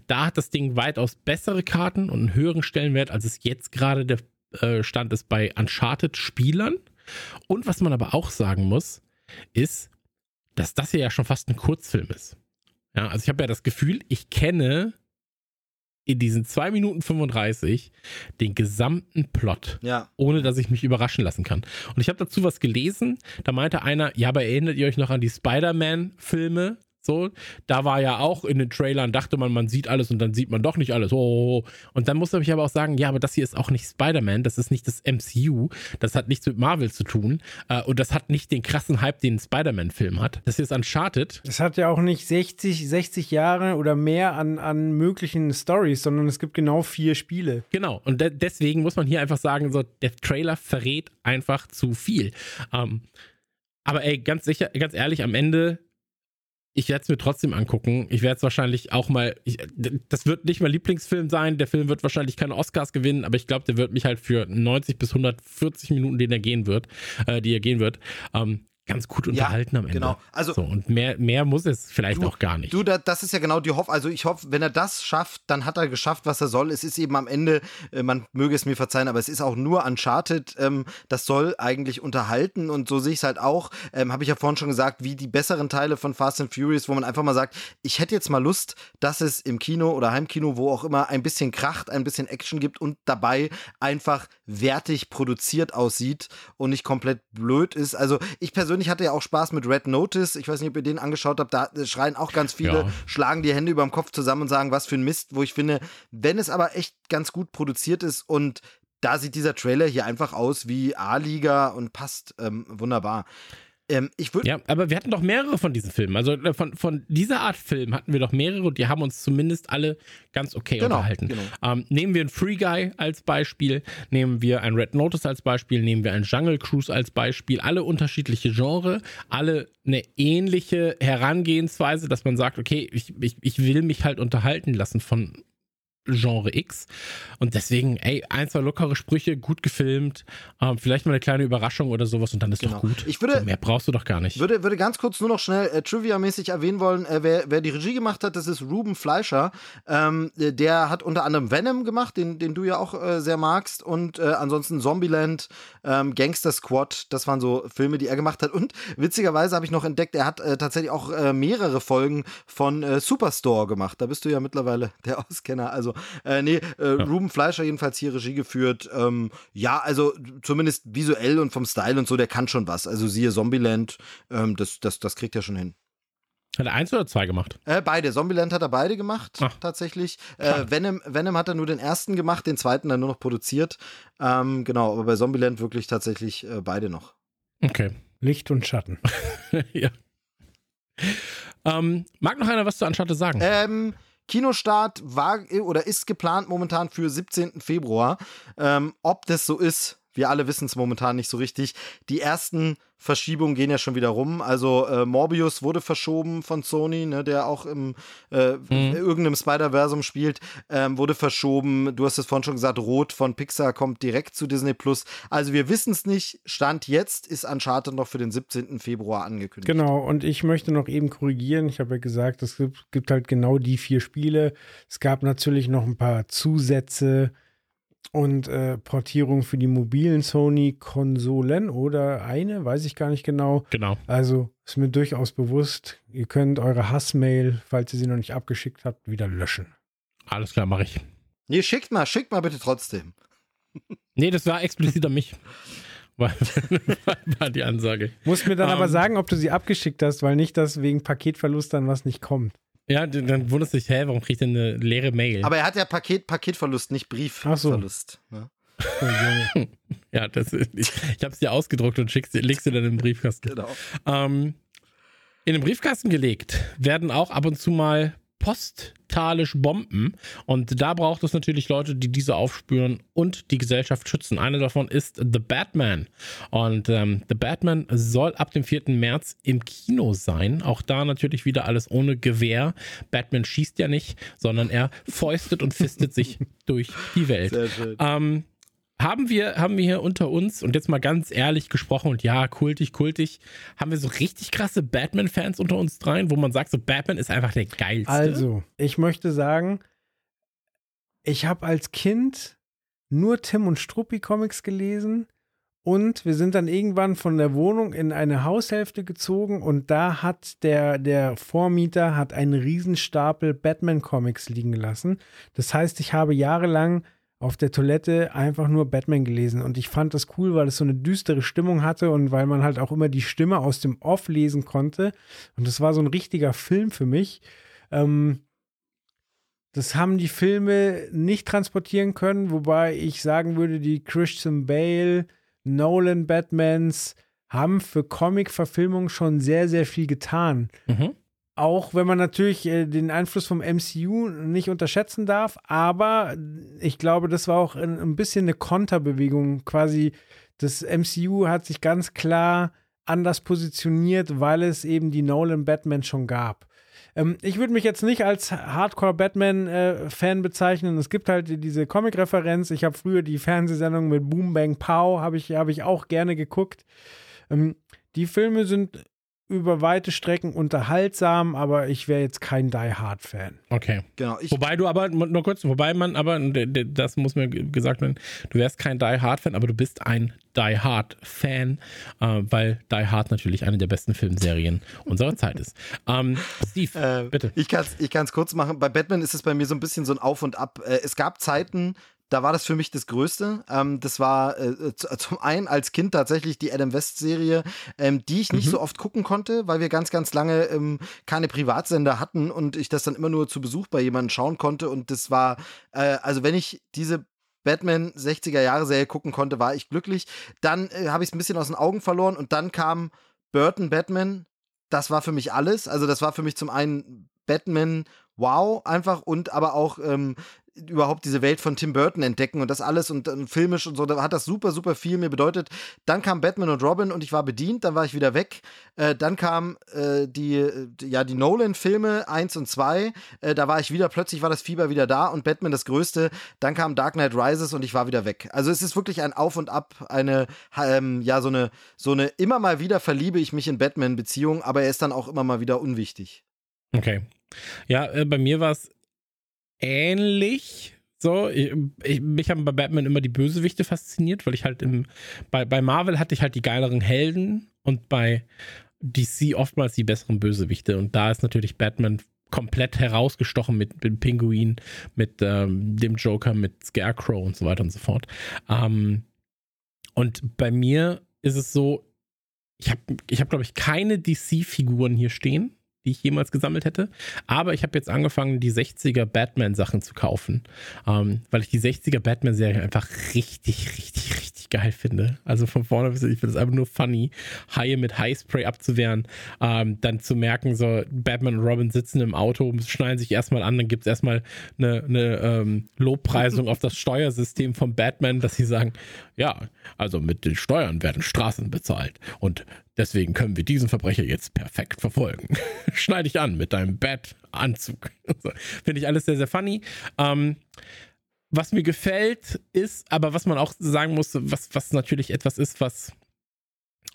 Speaker 1: da hat das Ding weitaus bessere Karten und einen höheren Stellenwert, als es jetzt gerade der äh, Stand ist bei Uncharted-Spielern. Und was man aber auch sagen muss, ist, dass das hier ja schon fast ein Kurzfilm ist. Ja, also ich habe ja das Gefühl, ich kenne in diesen 2 Minuten 35 den gesamten Plot,
Speaker 3: ja.
Speaker 1: ohne dass ich mich überraschen lassen kann. Und ich habe dazu was gelesen, da meinte einer, ja, aber erinnert ihr euch noch an die Spider-Man-Filme? So, da war ja auch in den Trailern, dachte man, man sieht alles und dann sieht man doch nicht alles. Oh, und dann musste ich aber auch sagen, ja, aber das hier ist auch nicht Spider-Man, das ist nicht das MCU, das hat nichts mit Marvel zu tun äh, und das hat nicht den krassen Hype, den ein Spider-Man-Film hat. Das hier ist Uncharted.
Speaker 4: Das hat ja auch nicht 60, 60 Jahre oder mehr an, an möglichen Stories, sondern es gibt genau vier Spiele.
Speaker 1: Genau, und de deswegen muss man hier einfach sagen, so, der Trailer verrät einfach zu viel. Ähm, aber ey, ganz sicher, ganz ehrlich, am Ende ich werde es mir trotzdem angucken. Ich werde es wahrscheinlich auch mal. Ich, das wird nicht mein Lieblingsfilm sein. Der Film wird wahrscheinlich keine Oscars gewinnen, aber ich glaube, der wird mich halt für 90 bis 140 Minuten, den er gehen wird, äh, die er gehen wird, ähm, ganz gut unterhalten ja, am Ende.
Speaker 3: Genau. Also,
Speaker 1: so, und mehr, mehr muss es vielleicht
Speaker 3: du,
Speaker 1: auch gar nicht.
Speaker 3: Du, das ist ja genau die Hoffnung. Also ich hoffe, wenn er das schafft, dann hat er geschafft, was er soll. Es ist eben am Ende, äh, man möge es mir verzeihen, aber es ist auch nur Uncharted. Ähm, das soll eigentlich unterhalten und so sehe ich es halt auch. Ähm, Habe ich ja vorhin schon gesagt, wie die besseren Teile von Fast and Furious, wo man einfach mal sagt, ich hätte jetzt mal Lust, dass es im Kino oder Heimkino, wo auch immer, ein bisschen Kracht, ein bisschen Action gibt und dabei einfach wertig produziert aussieht und nicht komplett blöd ist. Also ich persönlich hatte ja auch Spaß mit Red Notice. Ich weiß nicht, ob ihr den angeschaut habt. Da schreien auch ganz viele, ja. schlagen die Hände über dem Kopf zusammen und sagen, was für ein Mist. Wo ich finde, wenn es aber echt ganz gut produziert ist und da sieht dieser Trailer hier einfach aus wie A-Liga und passt ähm, wunderbar.
Speaker 1: Ähm, ich würde. Ja, aber wir hatten doch mehrere von diesen Filmen. Also äh, von, von dieser Art Film hatten wir doch mehrere und die haben uns zumindest alle ganz okay genau, unterhalten. Genau. Ähm, nehmen wir einen Free Guy als Beispiel, nehmen wir ein Red Notice als Beispiel, nehmen wir ein Jungle Cruise als Beispiel. Alle unterschiedliche Genre, alle eine ähnliche Herangehensweise, dass man sagt, okay, ich, ich, ich will mich halt unterhalten lassen von Genre X. Und deswegen, ey, ein, zwei lockere Sprüche, gut gefilmt, ähm, vielleicht mal eine kleine Überraschung oder sowas und dann ist genau. doch gut.
Speaker 3: Ich würde,
Speaker 1: so, mehr brauchst du doch gar nicht.
Speaker 3: Würde, würde ganz kurz nur noch schnell äh, Trivia-mäßig erwähnen wollen, äh, wer, wer die Regie gemacht hat, das ist Ruben Fleischer. Ähm, der hat unter anderem Venom gemacht, den, den du ja auch äh, sehr magst. Und äh, ansonsten Zombieland, ähm, Gangster Squad, das waren so Filme, die er gemacht hat. Und witzigerweise habe ich noch entdeckt, er hat äh, tatsächlich auch äh, mehrere Folgen von Superstore gemacht. Da bist du ja mittlerweile der Auskenner. Also äh, nee, äh, ja. Ruben Fleischer jedenfalls hier Regie geführt. Ähm, ja, also zumindest visuell und vom Style und so, der kann schon was. Also siehe Zombieland, ähm, das, das, das kriegt er schon hin.
Speaker 1: Hat er eins oder zwei gemacht?
Speaker 3: Äh, beide. Zombieland hat er beide gemacht, Ach. tatsächlich. Äh, Venom, Venom hat er nur den ersten gemacht, den zweiten dann nur noch produziert. Ähm, genau, aber bei Zombieland wirklich tatsächlich äh, beide noch.
Speaker 1: Okay.
Speaker 4: Licht und Schatten.
Speaker 1: ja. Ähm, mag noch einer was zu Uncharted sagen?
Speaker 3: Ähm, Kinostart war oder ist geplant momentan für 17. Februar. Ähm, ob das so ist, wir alle wissen es momentan nicht so richtig. Die ersten Verschiebungen gehen ja schon wieder rum. Also äh, Morbius wurde verschoben von Sony, ne, der auch im äh, mhm. irgendeinem Spider-Versum spielt, ähm, wurde verschoben. Du hast es vorhin schon gesagt, Rot von Pixar kommt direkt zu Disney Plus. Also wir wissen es nicht. Stand jetzt ist Uncharted noch für den 17. Februar angekündigt.
Speaker 4: Genau, und ich möchte noch eben korrigieren. Ich habe ja gesagt, es gibt, gibt halt genau die vier Spiele. Es gab natürlich noch ein paar Zusätze und äh, Portierung für die mobilen Sony-Konsolen oder eine, weiß ich gar nicht genau.
Speaker 1: Genau.
Speaker 4: Also ist mir durchaus bewusst, ihr könnt eure Hassmail, falls ihr sie noch nicht abgeschickt habt, wieder löschen.
Speaker 1: Alles klar, mache ich.
Speaker 3: Nee, schickt mal, schickt mal bitte trotzdem.
Speaker 1: nee, das war explizit an mich. War, war die Ansage.
Speaker 4: Muss mir dann um, aber ähm. sagen, ob du sie abgeschickt hast, weil nicht, dass wegen Paketverlust dann was nicht kommt.
Speaker 1: Ja, dann wunderst du dich, hä, warum kriegt er eine leere Mail?
Speaker 3: Aber er hat ja Paket, Paketverlust, nicht Briefverlust.
Speaker 4: So.
Speaker 3: Ne?
Speaker 1: ja, das ist, ich, ich habe es dir ausgedruckt und schickst, legst du dann in den Briefkasten.
Speaker 3: Genau.
Speaker 1: Ähm, in den Briefkasten gelegt werden auch ab und zu mal postalisch Bomben. Und da braucht es natürlich Leute, die diese aufspüren und die Gesellschaft schützen. Eine davon ist The Batman. Und ähm, The Batman soll ab dem 4. März im Kino sein. Auch da natürlich wieder alles ohne Gewehr. Batman schießt ja nicht, sondern er fäustet und fistet sich durch die Welt. Sehr schön. Ähm, haben wir, haben wir hier unter uns, und jetzt mal ganz ehrlich gesprochen, und ja, kultig, kultig, haben wir so richtig krasse Batman-Fans unter uns dreien, wo man sagt, so Batman ist einfach der geilste?
Speaker 4: Also, ich möchte sagen, ich habe als Kind nur Tim und Struppi Comics gelesen und wir sind dann irgendwann von der Wohnung in eine Haushälfte gezogen und da hat der, der Vormieter hat einen Riesenstapel Batman Comics liegen gelassen. Das heißt, ich habe jahrelang auf der Toilette einfach nur Batman gelesen. Und ich fand das cool, weil es so eine düstere Stimmung hatte und weil man halt auch immer die Stimme aus dem Off lesen konnte. Und das war so ein richtiger Film für mich. Ähm, das haben die Filme nicht transportieren können, wobei ich sagen würde, die Christian Bale, Nolan Batmans haben für Comic-Verfilmung schon sehr, sehr viel getan. Mhm. Auch wenn man natürlich äh, den Einfluss vom MCU nicht unterschätzen darf, aber ich glaube, das war auch ein, ein bisschen eine Konterbewegung. Quasi, das MCU hat sich ganz klar anders positioniert, weil es eben die Nolan Batman schon gab. Ähm, ich würde mich jetzt nicht als Hardcore-Batman-Fan äh, bezeichnen. Es gibt halt diese Comic-Referenz. Ich habe früher die Fernsehsendung mit Boom Bang Pow, habe ich, hab ich auch gerne geguckt. Ähm, die Filme sind über weite Strecken unterhaltsam, aber ich wäre jetzt kein Die Hard Fan.
Speaker 1: Okay. Genau. wobei du aber, nur kurz, wobei man aber, das muss mir gesagt werden, du wärst kein Die Hard Fan, aber du bist ein Die Hard Fan, äh, weil Die Hard natürlich eine der besten Filmserien unserer Zeit ist. Ähm, Steve, äh, bitte.
Speaker 3: Ich kann es ich kurz machen. Bei Batman ist es bei mir so ein bisschen so ein Auf und Ab. Äh, es gab Zeiten, da war das für mich das Größte. Ähm, das war äh, äh zum einen als Kind tatsächlich die Adam West-Serie, ähm, die ich nicht mhm. so oft gucken konnte, weil wir ganz, ganz lange ähm, keine Privatsender hatten und ich das dann immer nur zu Besuch bei jemandem schauen konnte. Und das war, äh, also wenn ich diese Batman 60er Jahre Serie gucken konnte, war ich glücklich. Dann äh, habe ich es ein bisschen aus den Augen verloren und dann kam Burton Batman. Das war für mich alles. Also das war für mich zum einen Batman wow, einfach und aber auch ähm, überhaupt diese Welt von Tim Burton entdecken und das alles und, und filmisch und so, da hat das super, super viel mir bedeutet. Dann kam Batman und Robin und ich war bedient, dann war ich wieder weg. Äh, dann kam äh, die, ja, die Nolan-Filme 1 und 2, äh, da war ich wieder, plötzlich war das Fieber wieder da und Batman das Größte. Dann kam Dark Knight Rises und ich war wieder weg. Also es ist wirklich ein Auf und Ab, eine, ähm, ja, so eine, so eine, immer mal wieder verliebe ich mich in Batman-Beziehung, aber er ist dann auch immer mal wieder unwichtig.
Speaker 1: Okay. Ja, äh, bei mir war es ähnlich. So, ich, ich, mich haben bei Batman immer die Bösewichte fasziniert, weil ich halt im, bei, bei Marvel hatte ich halt die geileren Helden und bei DC oftmals die besseren Bösewichte. Und da ist natürlich Batman komplett herausgestochen mit, dem Pinguin, mit ähm, dem Joker, mit Scarecrow und so weiter und so fort. Ähm, und bei mir ist es so, ich habe, ich hab, glaube ich, keine DC-Figuren hier stehen die ich jemals gesammelt hätte. Aber ich habe jetzt angefangen, die 60er Batman-Sachen zu kaufen, ähm, weil ich die 60er Batman-Serie einfach richtig, richtig, richtig geil finde. Also von vorne bis ich finde es einfach nur funny, Haie mit Highspray abzuwehren, ähm, dann zu merken, so Batman und Robin sitzen im Auto, schneiden sich erstmal an, dann gibt es erstmal eine, eine ähm, Lobpreisung auf das Steuersystem von Batman, dass sie sagen, ja, also mit den Steuern werden Straßen bezahlt und deswegen können wir diesen Verbrecher jetzt perfekt verfolgen. Schneide ich an mit deinem Bat-Anzug. finde ich alles sehr, sehr funny. Ähm, was mir gefällt, ist, aber was man auch sagen muss, was, was natürlich etwas ist, was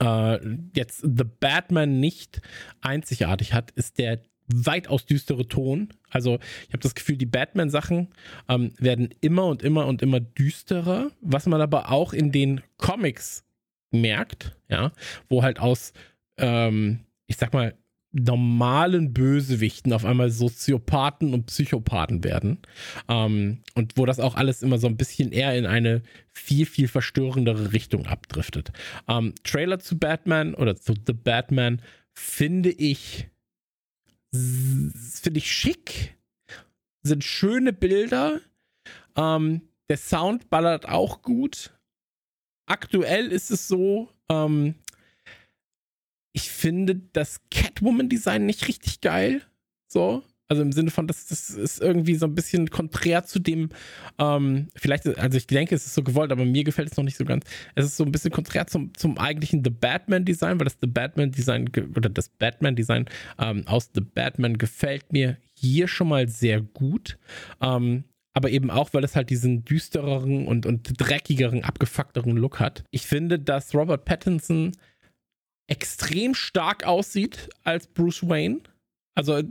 Speaker 1: äh, jetzt The Batman nicht einzigartig hat, ist der weitaus düstere Ton. Also ich habe das Gefühl, die Batman-Sachen ähm, werden immer und immer und immer düsterer, was man aber auch in den Comics merkt, ja, wo halt aus, ähm, ich sag mal, normalen Bösewichten auf einmal Soziopathen und Psychopathen werden. Ähm, und wo das auch alles immer so ein bisschen eher in eine viel, viel verstörendere Richtung abdriftet. Ähm, Trailer zu Batman oder zu The Batman finde ich, finde ich schick. Sind schöne Bilder. Ähm, der Sound ballert auch gut. Aktuell ist es so, ähm, ich finde das Catwoman-Design nicht richtig geil. So. Also im Sinne von, das, das ist irgendwie so ein bisschen konträr zu dem, ähm, vielleicht, also ich denke, es ist so gewollt, aber mir gefällt es noch nicht so ganz. Es ist so ein bisschen konträr zum, zum eigentlichen The Batman-Design, weil das The Batman-Design oder das Batman-Design ähm, aus The Batman gefällt mir hier schon mal sehr gut. Ähm, aber eben auch, weil es halt diesen düstereren und, und dreckigeren, abgefuckteren Look hat. Ich finde, dass Robert Pattinson extrem stark aussieht als Bruce Wayne. Also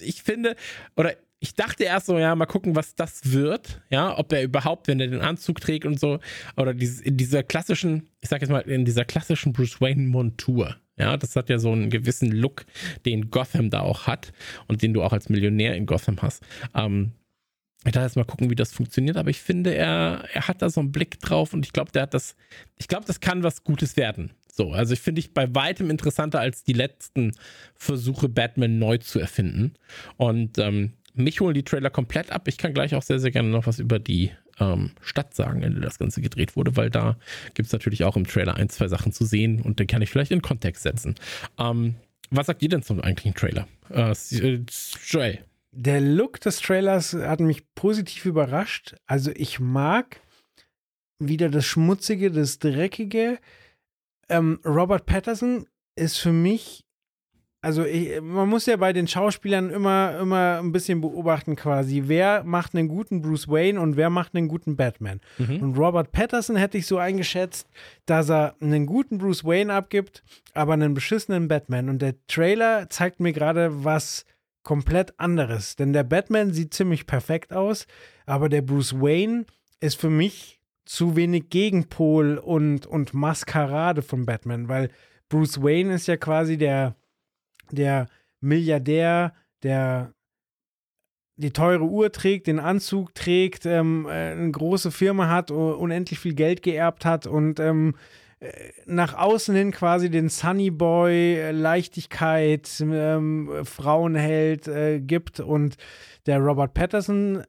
Speaker 1: ich finde, oder ich dachte erst so, ja, mal gucken, was das wird, ja, ob er überhaupt, wenn er den Anzug trägt und so, oder in dieser klassischen, ich sag jetzt mal, in dieser klassischen Bruce Wayne-Montur, ja, das hat ja so einen gewissen Look, den Gotham da auch hat und den du auch als Millionär in Gotham hast. Ähm, ich dachte jetzt mal gucken, wie das funktioniert, aber ich finde, er, er hat da so einen Blick drauf und ich glaube, der hat das, ich glaube, das kann was Gutes werden. So, also ich finde ich bei weitem interessanter als die letzten Versuche, Batman neu zu erfinden. Und ähm, mich holen die Trailer komplett ab. Ich kann gleich auch sehr, sehr gerne noch was über die ähm, Stadt sagen, in der das Ganze gedreht wurde, weil da gibt es natürlich auch im Trailer ein, zwei Sachen zu sehen und den kann ich vielleicht in Kontext setzen. Ähm, was sagt ihr denn zum eigentlichen Trailer? Äh, Joel.
Speaker 4: Der Look des Trailers hat mich positiv überrascht. Also ich mag wieder das Schmutzige, das Dreckige ähm, Robert Patterson ist für mich, also ich, man muss ja bei den Schauspielern immer, immer ein bisschen beobachten quasi, wer macht einen guten Bruce Wayne und wer macht einen guten Batman. Mhm. Und Robert Patterson hätte ich so eingeschätzt, dass er einen guten Bruce Wayne abgibt, aber einen beschissenen Batman. Und der Trailer zeigt mir gerade was komplett anderes. Denn der Batman sieht ziemlich perfekt aus, aber der Bruce Wayne ist für mich zu wenig Gegenpol und, und Maskerade von Batman, weil Bruce Wayne ist ja quasi der, der Milliardär, der die teure Uhr trägt, den Anzug trägt, ähm, äh, eine große Firma hat, unendlich viel Geld geerbt hat und ähm, äh, nach außen hin quasi den Sunny Boy, äh, Leichtigkeit, ähm, Frauenheld äh, gibt und der Robert Patterson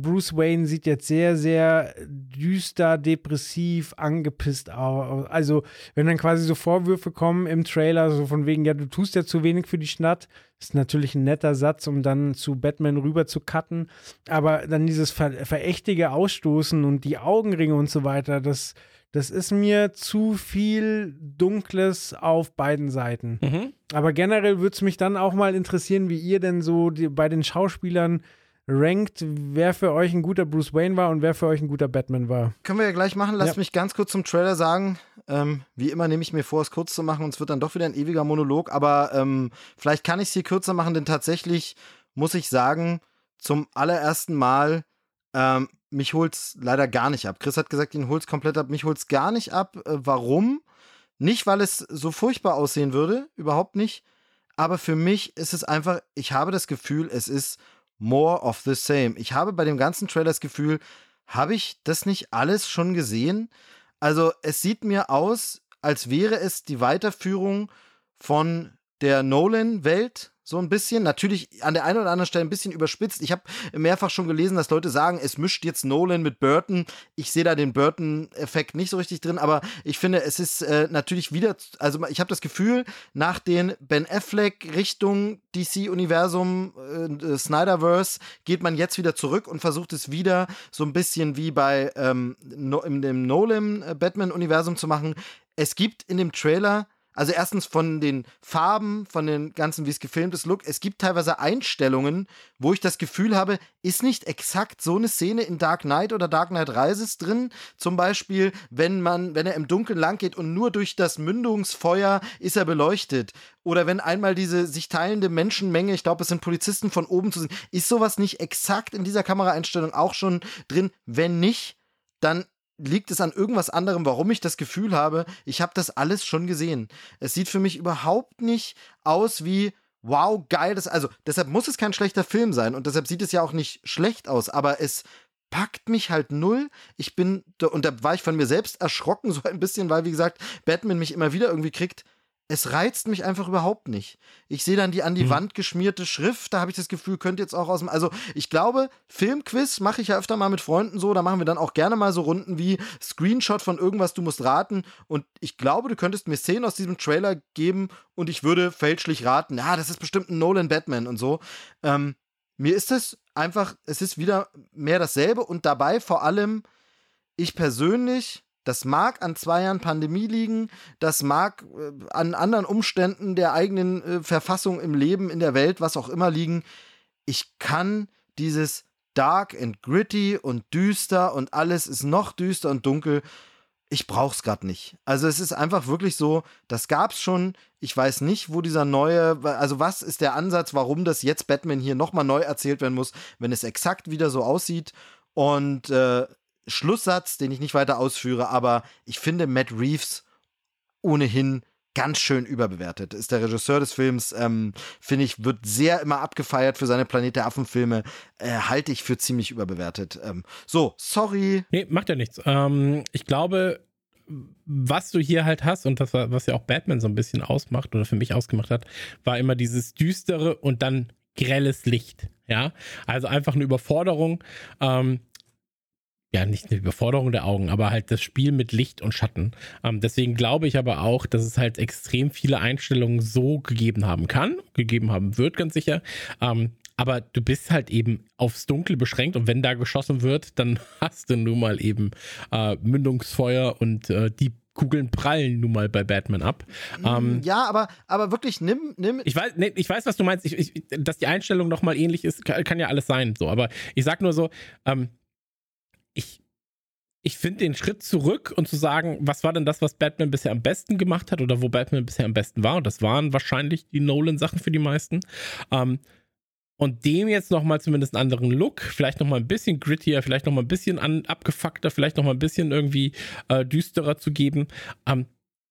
Speaker 4: Bruce Wayne sieht jetzt sehr, sehr düster, depressiv, angepisst aus. Also, wenn dann quasi so Vorwürfe kommen im Trailer, so von wegen, ja, du tust ja zu wenig für die Stadt, ist natürlich ein netter Satz, um dann zu Batman rüber zu cutten. Aber dann dieses ver verächtige Ausstoßen und die Augenringe und so weiter, das, das ist mir zu viel Dunkles auf beiden Seiten. Mhm. Aber generell würde es mich dann auch mal interessieren, wie ihr denn so die, bei den Schauspielern rankt, wer für euch ein guter Bruce Wayne war und wer für euch ein guter Batman war.
Speaker 3: Können wir ja gleich machen. Lasst ja. mich ganz kurz zum Trailer sagen. Ähm, wie immer nehme ich mir vor, es kurz zu machen und es wird dann doch wieder ein ewiger Monolog. Aber ähm, vielleicht kann ich es hier kürzer machen, denn tatsächlich muss ich sagen, zum allerersten Mal, ähm, mich es leider gar nicht ab. Chris hat gesagt, ihn holt es komplett ab. Mich holt es gar nicht ab. Äh, warum? Nicht, weil es so furchtbar aussehen würde, überhaupt nicht. Aber für mich ist es einfach, ich habe das Gefühl, es ist more of the same. Ich habe bei dem ganzen Trailer das Gefühl, habe ich das nicht alles schon gesehen? Also es sieht mir aus, als wäre es die Weiterführung von der Nolan-Welt, so ein bisschen. Natürlich an der einen oder anderen Stelle ein bisschen überspitzt. Ich habe mehrfach schon gelesen, dass Leute sagen, es mischt jetzt Nolan mit Burton. Ich sehe da den Burton-Effekt nicht so richtig drin, aber ich finde, es ist äh, natürlich wieder, also ich habe das Gefühl, nach den Ben Affleck Richtung DC-Universum, äh, Snyderverse, geht man jetzt wieder zurück und versucht es wieder so ein bisschen wie bei ähm, no, in dem Nolan-Batman-Universum zu machen. Es gibt in dem Trailer also erstens von den Farben, von den ganzen, wie es gefilmt ist, Look. Es gibt teilweise Einstellungen, wo ich das Gefühl habe, ist nicht exakt so eine Szene in Dark Knight oder Dark Knight Rises drin. Zum Beispiel, wenn man, wenn er im Dunkeln lang geht und nur durch das Mündungsfeuer ist er beleuchtet. Oder wenn einmal diese sich teilende Menschenmenge, ich glaube, es sind Polizisten von oben zu sehen, ist sowas nicht exakt in dieser Kameraeinstellung auch schon drin? Wenn nicht, dann liegt es an irgendwas anderem, warum ich das Gefühl habe, ich habe das alles schon gesehen. Es sieht für mich überhaupt nicht aus wie wow, geil, das also deshalb muss es kein schlechter Film sein und deshalb sieht es ja auch nicht schlecht aus, aber es packt mich halt null. Ich bin und da war ich von mir selbst erschrocken so ein bisschen, weil wie gesagt, Batman mich immer wieder irgendwie kriegt es reizt mich einfach überhaupt nicht. Ich sehe dann die an die mhm. Wand geschmierte Schrift, da habe ich das Gefühl, könnte jetzt auch aus dem. Also, ich glaube, Filmquiz mache ich ja öfter mal mit Freunden so, da machen wir dann auch gerne mal so Runden wie Screenshot von irgendwas, du musst raten. Und ich glaube, du könntest mir Szenen aus diesem Trailer geben und ich würde fälschlich raten, ja, das ist bestimmt ein Nolan Batman und so. Ähm, mir ist es einfach, es ist wieder mehr dasselbe und dabei vor allem, ich persönlich das mag an zwei Jahren Pandemie liegen, das mag äh, an anderen Umständen der eigenen äh, Verfassung im Leben, in der Welt, was auch immer liegen. Ich kann dieses dark and gritty und düster und alles ist noch düster und dunkel. Ich brauch's gerade nicht. Also es ist einfach wirklich so, das gab's schon. Ich weiß nicht, wo dieser neue, also was ist der Ansatz, warum das jetzt Batman hier nochmal neu erzählt werden muss, wenn es exakt wieder so aussieht. Und äh, Schlusssatz, den ich nicht weiter ausführe, aber ich finde Matt Reeves ohnehin ganz schön überbewertet. Ist der Regisseur des Films, ähm, finde ich, wird sehr immer abgefeiert für seine Planet der Affen-Filme. Äh, halte ich für ziemlich überbewertet. Ähm, so, sorry.
Speaker 1: Nee, macht ja nichts. Ähm, ich glaube, was du hier halt hast und das, was ja auch Batman so ein bisschen ausmacht oder für mich ausgemacht hat, war immer dieses düstere und dann grelles Licht. Ja, also einfach eine Überforderung. Ähm, ja, nicht eine Überforderung der Augen, aber halt das Spiel mit Licht und Schatten. Ähm, deswegen glaube ich aber auch, dass es halt extrem viele Einstellungen so gegeben haben kann, gegeben haben wird, ganz sicher. Ähm, aber du bist halt eben aufs Dunkle beschränkt und wenn da geschossen wird, dann hast du nun mal eben äh, Mündungsfeuer und äh, die Kugeln prallen nun mal bei Batman ab.
Speaker 3: Ähm, ja, aber, aber wirklich nimm, nimm.
Speaker 1: Ich weiß, nee, ich weiß, was du meinst. Ich, ich, dass die Einstellung nochmal ähnlich ist, kann, kann, ja alles sein. So, aber ich sag nur so, ähm, ich, ich finde den Schritt zurück und zu sagen, was war denn das, was Batman bisher am besten gemacht hat oder wo Batman bisher am besten war? Und das waren wahrscheinlich die Nolan-Sachen für die meisten. Ähm, und dem jetzt nochmal zumindest einen anderen Look, vielleicht nochmal ein bisschen grittier, vielleicht nochmal ein bisschen an, abgefuckter, vielleicht nochmal ein bisschen irgendwie äh, düsterer zu geben. Ähm,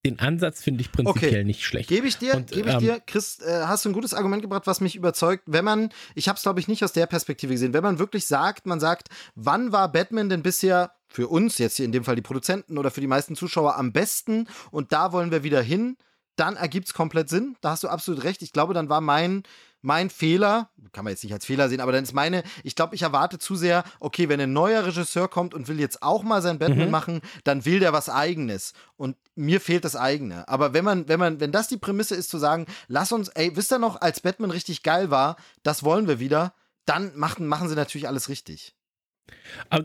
Speaker 1: den Ansatz finde ich prinzipiell okay. nicht schlecht.
Speaker 3: Gebe ich dir, und, gebe ich ähm, dir, Chris, äh, hast du ein gutes Argument gebracht, was mich überzeugt, wenn man, ich habe es glaube ich nicht aus der Perspektive gesehen, wenn man wirklich sagt, man sagt, wann war Batman denn bisher für uns, jetzt hier in dem Fall die Produzenten oder für die meisten Zuschauer am besten und da wollen wir wieder hin, dann ergibt es komplett Sinn. Da hast du absolut recht. Ich glaube, dann war mein mein Fehler, kann man jetzt nicht als Fehler sehen, aber dann ist meine, ich glaube, ich erwarte zu sehr, okay, wenn ein neuer Regisseur kommt und will jetzt auch mal sein Batman mhm. machen, dann will der was eigenes. Und mir fehlt das eigene. Aber wenn man, wenn man, wenn das die Prämisse ist zu sagen, lass uns, ey, wisst ihr noch, als Batman richtig geil war, das wollen wir wieder, dann machen, machen sie natürlich alles richtig.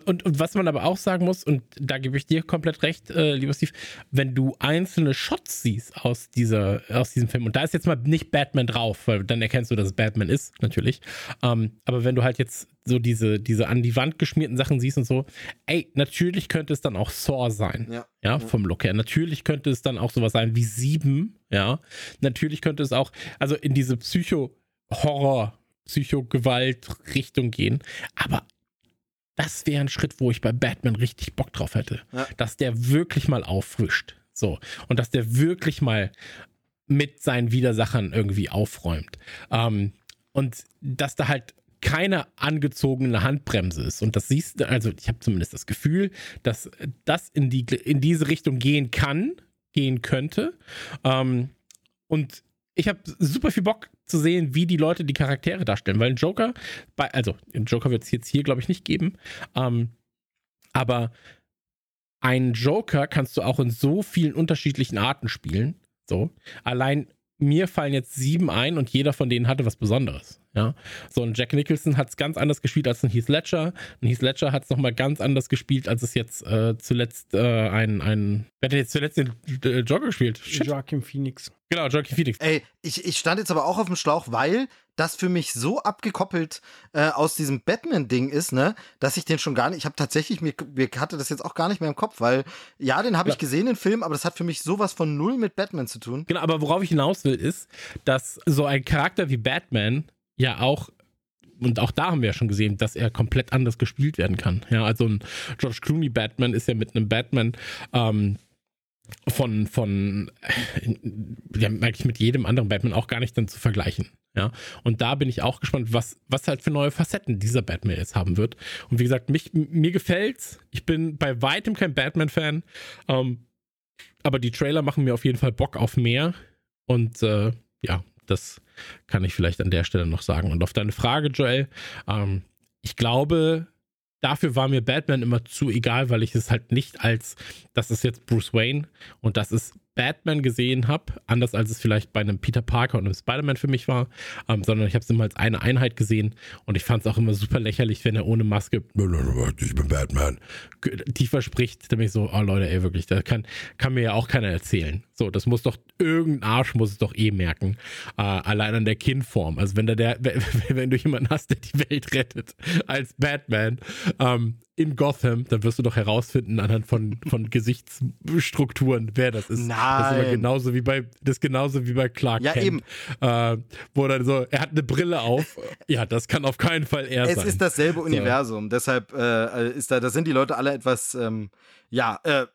Speaker 1: Und, und, was man aber auch sagen muss, und da gebe ich dir komplett recht, äh, lieber Steve, wenn du einzelne Shots siehst aus, dieser, aus diesem Film, und da ist jetzt mal nicht Batman drauf, weil dann erkennst du, dass es Batman ist, natürlich. Ähm, aber wenn du halt jetzt so diese, diese an die Wand geschmierten Sachen siehst und so, ey, natürlich könnte es dann auch Saw sein. Ja. ja. vom Look her. Natürlich könnte es dann auch sowas sein wie Sieben, ja. Natürlich könnte es auch, also in diese Psycho-Horror- Psycho-Gewalt-Richtung gehen. Aber das wäre ein Schritt, wo ich bei Batman richtig Bock drauf hätte. Ja. Dass der wirklich mal auffrischt. So. Und dass der wirklich mal mit seinen Widersachern irgendwie aufräumt. Ähm, und dass da halt keine angezogene Handbremse ist. Und das siehst du, also ich habe zumindest das Gefühl, dass das in, die, in diese Richtung gehen kann, gehen könnte. Ähm, und ich habe super viel Bock zu sehen, wie die Leute die Charaktere darstellen, weil ein Joker, bei, also ein Joker wird es jetzt hier, glaube ich, nicht geben, ähm, aber einen Joker kannst du auch in so vielen unterschiedlichen Arten spielen. So. Allein mir fallen jetzt sieben ein und jeder von denen hatte was Besonderes. Ja, so ein Jack Nicholson hat es ganz anders gespielt als ein Heath Ledger. Ein Heath Ledger hat es nochmal ganz anders gespielt, als es jetzt äh, zuletzt äh, ein, ein. Wer hat jetzt zuletzt den äh, Joker gespielt?
Speaker 4: Shit. Joaquin Phoenix.
Speaker 1: Genau, Joaquin Phoenix.
Speaker 3: Ey, ich, ich stand jetzt aber auch auf dem Schlauch, weil das für mich so abgekoppelt äh, aus diesem Batman-Ding ist, ne, dass ich den schon gar nicht, ich habe tatsächlich, mir, mir hatte das jetzt auch gar nicht mehr im Kopf, weil, ja, den habe ich gesehen, den Film, aber das hat für mich sowas von null mit Batman zu tun.
Speaker 1: Genau, aber worauf ich hinaus will, ist, dass so ein Charakter wie Batman ja auch und auch da haben wir ja schon gesehen, dass er komplett anders gespielt werden kann. Ja, also ein George Clooney Batman ist ja mit einem Batman ähm, von, von ja, eigentlich mit jedem anderen Batman auch gar nicht dann zu vergleichen. Ja, und da bin ich auch gespannt, was, was halt für neue Facetten dieser Batman jetzt haben wird. Und wie gesagt, mich, mir gefällt's. Ich bin bei weitem kein Batman-Fan. Ähm, aber die Trailer machen mir auf jeden Fall Bock auf mehr. Und äh, ja, das kann ich vielleicht an der Stelle noch sagen. Und auf deine Frage, Joel, ähm, ich glaube, dafür war mir Batman immer zu egal, weil ich es halt nicht als, das ist jetzt Bruce Wayne und das ist Batman gesehen habe, anders als es vielleicht bei einem Peter Parker und einem Spider-Man für mich war, ähm, sondern ich habe es immer als eine Einheit gesehen und ich fand es auch immer super lächerlich, wenn er ohne Maske, ich bin Batman, tiefer spricht, dann bin ich so, oh Leute, ey, wirklich, das kann, kann mir ja auch keiner erzählen. So, das muss doch, irgendein Arsch muss es doch eh merken. Äh, allein an der Kinnform. Also wenn da der, wenn du jemanden hast, der die Welt rettet, als Batman, ähm, in Gotham, dann wirst du doch herausfinden anhand von, von Gesichtsstrukturen, wer das ist.
Speaker 3: Nein.
Speaker 1: Das ist aber genauso wie bei, das genauso wie bei Clark
Speaker 3: Ja,
Speaker 1: Kent.
Speaker 3: eben.
Speaker 1: Äh, wo dann so, er hat eine Brille auf. Ja, das kann auf keinen Fall er
Speaker 3: Es
Speaker 1: sein.
Speaker 3: ist dasselbe Universum, deshalb äh, ist da, da sind die Leute alle etwas, ähm, ja, äh,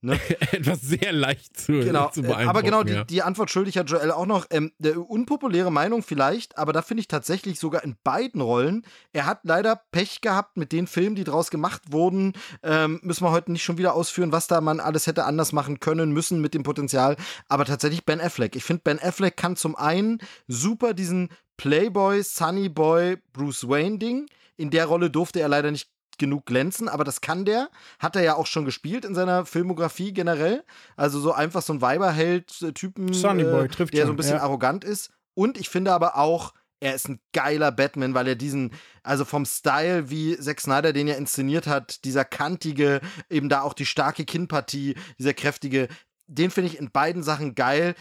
Speaker 3: ne?
Speaker 1: etwas sehr leicht zu,
Speaker 3: Genau,
Speaker 1: zu
Speaker 3: äh,
Speaker 1: beeindrucken.
Speaker 3: aber genau, die,
Speaker 1: ja.
Speaker 3: die Antwort schuldig hat Joel auch noch. Ähm, der unpopuläre Meinung vielleicht, aber da finde ich tatsächlich sogar in beiden Rollen. Er hat leider Pech gehabt mit den Filmen, die draus gemacht wurden. Ähm, müssen wir heute nicht schon wieder ausführen, was da man alles hätte anders machen können, müssen mit dem Potenzial. Aber tatsächlich Ben Affleck. Ich finde, Ben Affleck kann zum einen super diesen Playboy, Sunny Boy, Bruce Wayne Ding. In der Rolle durfte er leider nicht genug glänzen, aber das kann der. Hat er ja auch schon gespielt in seiner Filmografie generell. Also so einfach so ein Weiberheld-Typen, äh,
Speaker 4: trifft
Speaker 3: der so
Speaker 4: schon,
Speaker 3: ein bisschen
Speaker 4: ja.
Speaker 3: arrogant ist. Und ich finde aber auch, er ist ein geiler Batman, weil er diesen, also vom Style, wie Zack Snyder den ja inszeniert hat, dieser kantige, eben da auch die starke Kinnpartie, dieser kräftige, den finde ich in beiden Sachen geil.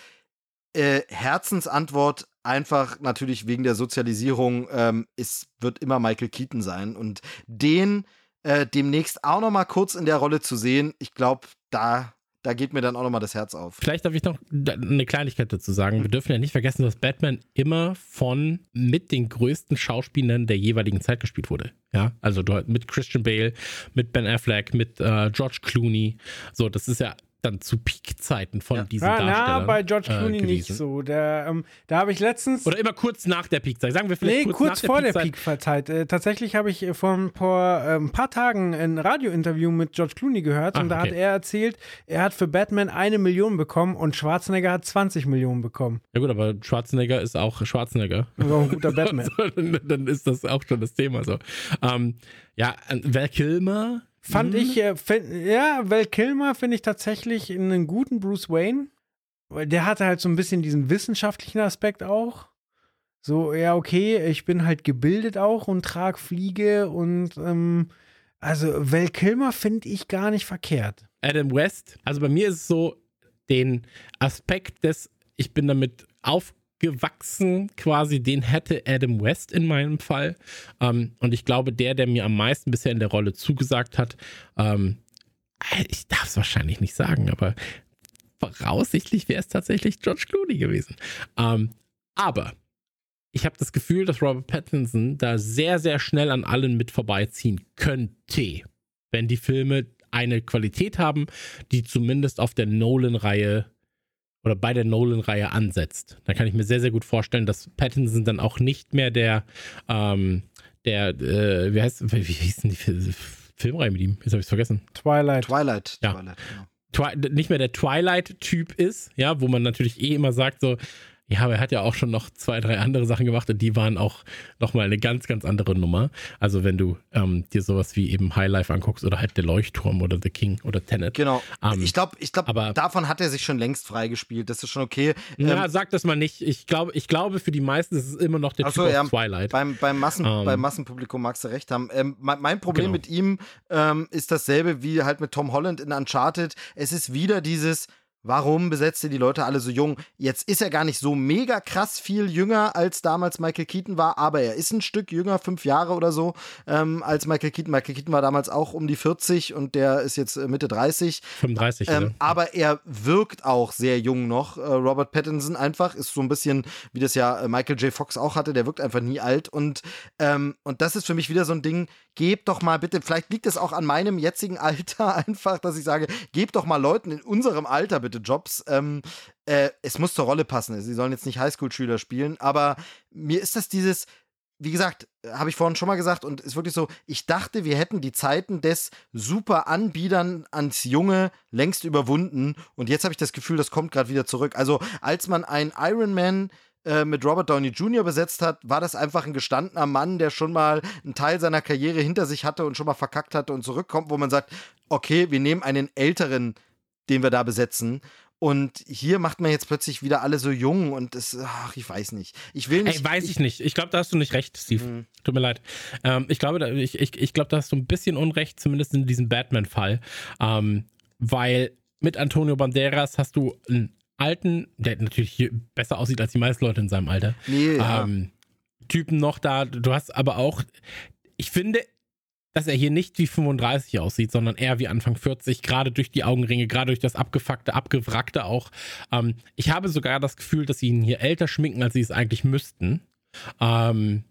Speaker 3: Äh, Herzensantwort einfach natürlich wegen der Sozialisierung ähm, es wird immer Michael Keaton sein und den äh, demnächst auch noch mal kurz in der Rolle zu sehen, ich glaube, da da geht mir dann auch noch mal das Herz auf.
Speaker 1: Vielleicht darf ich noch eine Kleinigkeit dazu sagen. Wir dürfen ja nicht vergessen, dass Batman immer von mit den größten Schauspielern der jeweiligen Zeit gespielt wurde. Ja, also mit Christian Bale, mit Ben Affleck, mit äh, George Clooney. So, das ist ja dann zu Peak-Zeiten von
Speaker 3: Ja.
Speaker 1: diesen
Speaker 4: Ja,
Speaker 1: Darstellern.
Speaker 4: na, bei George
Speaker 1: äh,
Speaker 4: Clooney nicht
Speaker 1: gewesen.
Speaker 4: so. Der, ähm, da habe ich letztens.
Speaker 1: Oder immer kurz nach der Peak-Zeit. Sagen wir vielleicht
Speaker 4: Nee,
Speaker 1: kurz,
Speaker 4: kurz
Speaker 1: nach
Speaker 4: vor
Speaker 1: der
Speaker 4: der
Speaker 1: Peak-Zeit.
Speaker 4: Äh, tatsächlich habe ich äh, vor ein paar, äh, ein paar Tagen ein Radiointerview mit George Clooney gehört
Speaker 1: Ah,
Speaker 4: und da
Speaker 1: okay.
Speaker 4: hat er erzählt, er hat für Batman eine Million bekommen und Schwarzenegger hat 20 Millionen bekommen.
Speaker 1: Ja gut, aber Schwarzenegger ist auch Schwarzenegger.
Speaker 4: Also auch ein guter Batman.
Speaker 1: So, dann, dann ist das auch schon das Thema so. Ähm, ja, äh, Val Kilmer.
Speaker 4: Fand
Speaker 1: hm,
Speaker 4: ich, äh, find, ja, Val Kilmer finde ich tatsächlich einen guten Bruce Wayne. Weil der hatte halt so ein bisschen diesen wissenschaftlichen Aspekt auch. So, ja, okay, ich bin halt gebildet auch und trage Fliege und ähm, also Val Kilmer finde ich gar nicht verkehrt.
Speaker 1: Adam West. Also bei mir ist es so, den Aspekt des, ich bin damit aufgewachsen, quasi, den hätte Adam West in meinem Fall. Ähm, und ich glaube, der, der mir am meisten bisher in der Rolle zugesagt hat, ähm, ich darf es wahrscheinlich nicht sagen, aber voraussichtlich wäre es tatsächlich George Clooney gewesen. Ähm, aber ich habe das Gefühl, dass Robert Pattinson da sehr, sehr schnell an allen mit vorbeiziehen könnte, wenn die Filme eine Qualität haben, die zumindest auf der Nolan-Reihe oder bei der Nolan-Reihe ansetzt. Dann kann ich mir sehr, sehr gut vorstellen, dass Pattinson dann auch nicht mehr der, ähm, der, äh, wie heißt, wie hieß denn die Fil- Filmreihe mit ihm? Jetzt habe ich es vergessen.
Speaker 4: Twilight.
Speaker 3: Twilight,
Speaker 1: Ja.
Speaker 3: Twilight, genau.
Speaker 1: Twi nicht mehr der Twilight-Typ ist, ja, wo man natürlich eh immer sagt, so, Ja, aber er hat ja auch schon noch zwei, drei andere Sachen gemacht und die waren auch nochmal eine ganz, ganz andere Nummer. Also wenn du ähm, dir sowas wie eben Highlife anguckst oder halt der Leuchtturm oder The King oder Tenet.
Speaker 3: Genau.
Speaker 1: Ähm,
Speaker 3: ich glaube, ich glaube,
Speaker 1: aber-
Speaker 3: davon hat er sich schon längst freigespielt. Das ist schon okay.
Speaker 1: Ja,
Speaker 3: Ähm,
Speaker 1: sag das mal nicht. Ich glaube, ich glaube, für die meisten ist es immer noch der
Speaker 3: Ach so,
Speaker 1: Typ
Speaker 3: ja.
Speaker 1: Twilight.
Speaker 3: Beim, beim, Massen,
Speaker 1: Ähm.
Speaker 3: beim Massenpublikum magst du recht haben. Ähm, mein, mein Problem
Speaker 1: Genau.
Speaker 3: mit ihm ähm, ist dasselbe wie halt mit Tom Holland in Uncharted. Es ist wieder dieses. Warum besetzt ihr die Leute alle so jung? Jetzt ist er gar nicht so mega krass viel jünger, als damals Michael Keaton war, aber er ist ein Stück jünger, fünf Jahre oder so, ähm, als Michael Keaton. Michael Keaton war damals auch um die 40 und der ist jetzt äh, Mitte 30.
Speaker 1: 35.
Speaker 3: Ähm,
Speaker 1: ne?
Speaker 3: aber er wirkt auch sehr jung noch. Äh, Robert Pattinson einfach ist so ein bisschen, wie das ja äh, Michael J. Fox auch hatte, der wirkt einfach nie alt. Und, ähm, und das ist für mich wieder so ein Ding, gebt doch mal bitte, vielleicht liegt es auch an meinem jetzigen Alter einfach, dass ich sage, gebt doch mal Leuten in unserem Alter bitte Jobs. Ähm, äh, es muss zur Rolle passen. Sie sollen jetzt nicht Highschool-Schüler spielen, aber mir ist das dieses, wie gesagt, habe ich vorhin schon mal gesagt und ist wirklich so, ich dachte, wir hätten die Zeiten des super Anbiedern ans Junge längst überwunden und jetzt habe ich das Gefühl, das kommt gerade wieder zurück. Also, als man ein Iron Man äh, mit Robert Downey Jr. besetzt hat, war das einfach ein gestandener Mann, der schon mal einen Teil seiner Karriere hinter sich hatte und schon mal verkackt hatte und zurückkommt, wo man sagt, okay, wir nehmen einen älteren, den wir da besetzen. Und hier macht man jetzt plötzlich wieder alle so jung und es, ach, ich weiß nicht. Ich will nicht.
Speaker 1: Ey, weiß ich nicht. Ich glaube, da hast du nicht recht, Steve.
Speaker 3: Mhm.
Speaker 1: Tut mir leid. Ähm, ich glaube, da, ich, ich, ich glaube, da hast du ein bisschen Unrecht, zumindest in diesem Batman-Fall. Ähm, weil mit Antonio Banderas hast du einen alten, der natürlich hier besser aussieht als die meisten Leute in seinem Alter.
Speaker 3: Nee, ja.
Speaker 1: ähm, Typen noch da. Du hast aber auch, ich finde, dass er hier nicht wie 35 aussieht, sondern eher wie Anfang 40, gerade durch die Augenringe, gerade durch das abgefuckte, abgewrackte auch. Ähm, ich habe sogar das Gefühl, dass sie ihn hier älter schminken, als sie es eigentlich müssten. Ähm,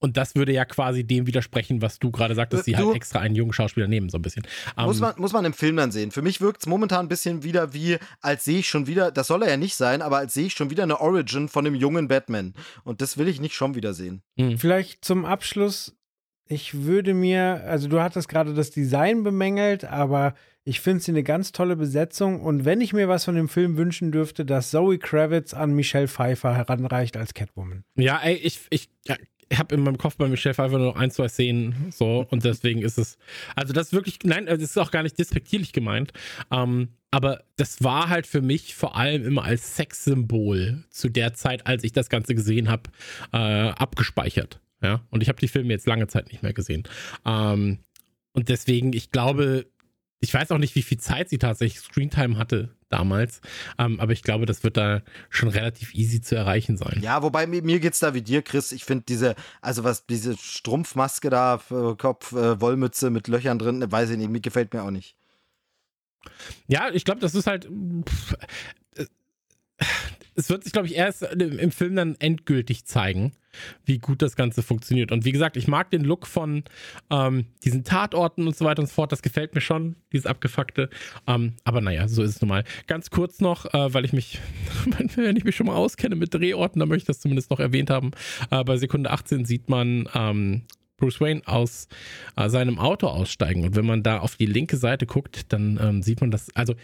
Speaker 1: und das würde ja quasi dem widersprechen, was du gerade sagtest, sie halt extra einen jungen Schauspieler nehmen, so ein bisschen.
Speaker 3: Muss
Speaker 1: Ähm,
Speaker 3: man, muss man im Film dann sehen. Für mich wirkt es momentan ein bisschen wieder wie, als sehe ich schon wieder, das soll er ja nicht sein, aber als sehe ich schon wieder eine Origin von einem jungen Batman. Und das will ich nicht schon wieder sehen.
Speaker 4: Vielleicht zum Abschluss, ich würde mir, also du hattest gerade das Design bemängelt, aber ich finde sie eine ganz tolle Besetzung. Und wenn ich mir was von dem Film wünschen dürfte, dass Zoe Kravitz an Michelle Pfeiffer heranreicht als Catwoman.
Speaker 1: Ja, ey, ich, ich, ja, habe in meinem Kopf bei Michelle Pfeiffer nur noch ein, zwei Szenen, so, und deswegen ist es, also das ist wirklich, nein, das ist auch gar nicht despektierlich gemeint, ähm, aber das war halt für mich vor allem immer als Sexsymbol zu der Zeit, als ich das Ganze gesehen habe, äh, abgespeichert, ja, und ich habe die Filme jetzt lange Zeit nicht mehr gesehen, ähm, und deswegen, ich glaube, ich weiß auch nicht, wie viel Zeit sie tatsächlich Screentime hatte damals, ähm, aber ich glaube, das wird da schon relativ easy zu erreichen sein.
Speaker 3: Ja, wobei mir, mir geht's da wie dir, Chris. Ich finde diese, also was, diese Strumpfmaske da, für Kopf, äh, Wollmütze mit Löchern drin, weiß ich nicht, mir gefällt mir auch nicht.
Speaker 1: Ja, ich glaube, das ist halt. pff, äh, Es wird sich, glaube ich, erst im Film dann endgültig zeigen, wie gut das Ganze funktioniert. Und wie gesagt, ich mag den Look von ähm, diesen Tatorten und so weiter und so fort. Das gefällt mir schon, dieses Abgefuckte. Ähm, aber naja, so ist es nun mal. Ganz kurz noch, äh, weil ich mich, wenn ich mich schon mal auskenne mit Drehorten, dann möchte ich das zumindest noch erwähnt haben. Äh, bei Sekunde 18 sieht man ähm, Bruce Wayne aus äh, seinem Auto aussteigen. Und wenn man da auf die linke Seite guckt, dann ähm, sieht man das, also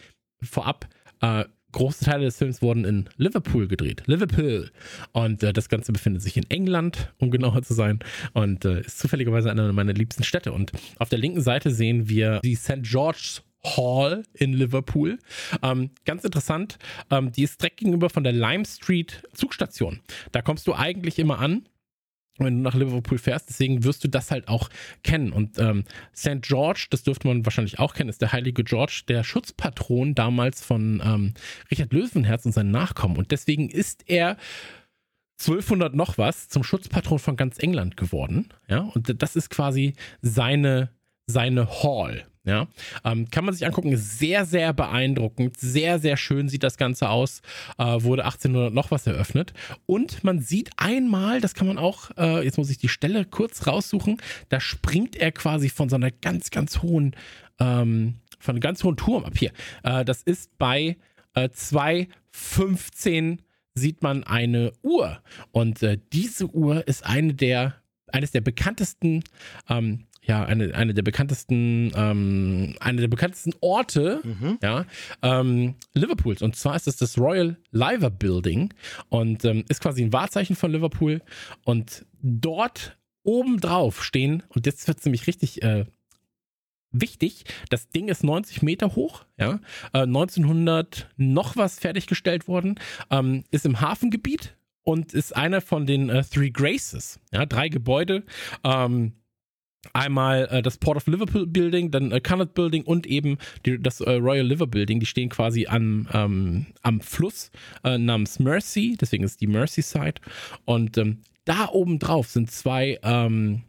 Speaker 1: vorab, äh, große Teile des Films wurden in Liverpool gedreht. Liverpool. Und äh, das Ganze befindet sich in England, um genauer zu sein. Und äh, ist zufälligerweise eine meiner liebsten Städte. Und auf der linken Seite sehen wir die St. George's Hall in Liverpool. Ähm, ganz interessant, ähm, die ist direkt gegenüber von der Lime Street Zugstation. Da kommst du eigentlich immer an wenn du nach Liverpool fährst. Deswegen wirst du das halt auch kennen. Und ähm, St. George, das dürfte man wahrscheinlich auch kennen, ist der heilige George, der Schutzpatron damals von ähm, Richard Löwenherz und seinen Nachkommen. Und deswegen ist er 1200 noch was zum Schutzpatron von ganz England geworden. Ja, und das ist quasi seine, seine Hall. Ja, ähm, kann man sich angucken, sehr, sehr beeindruckend, sehr, sehr schön sieht das Ganze aus, äh, wurde 1800 noch was eröffnet. Und man sieht einmal, das kann man auch, äh, jetzt muss ich die Stelle kurz raussuchen, da springt er quasi von so einer ganz, ganz hohen, ähm, von einem ganz hohen Turm ab hier. Äh, das ist bei äh, 215 sieht man eine Uhr. Und äh, diese Uhr ist eine der eines der bekanntesten ähm, ja, eine, eine der bekanntesten, ähm, eine der bekanntesten Orte,
Speaker 3: Mhm.
Speaker 1: ja, ähm, Liverpools. Und zwar ist es das Royal Liver Building und ähm, ist quasi ein Wahrzeichen von Liverpool. Und dort obendrauf stehen, und jetzt wird es nämlich richtig äh, wichtig, das Ding ist 90 Meter hoch, ja, äh, 1900 noch was fertiggestellt worden, ähm, ist im Hafengebiet und ist einer von den äh, Three Graces, ja, drei Gebäude, ähm, Einmal äh, das Port of Liverpool Building, dann äh, Connaught Building und eben die, das äh, Royal Liver Building. Die stehen quasi am, ähm, am Fluss äh, namens Mersey, deswegen ist die Merseyside. Und ähm, da oben drauf sind zwei ähm,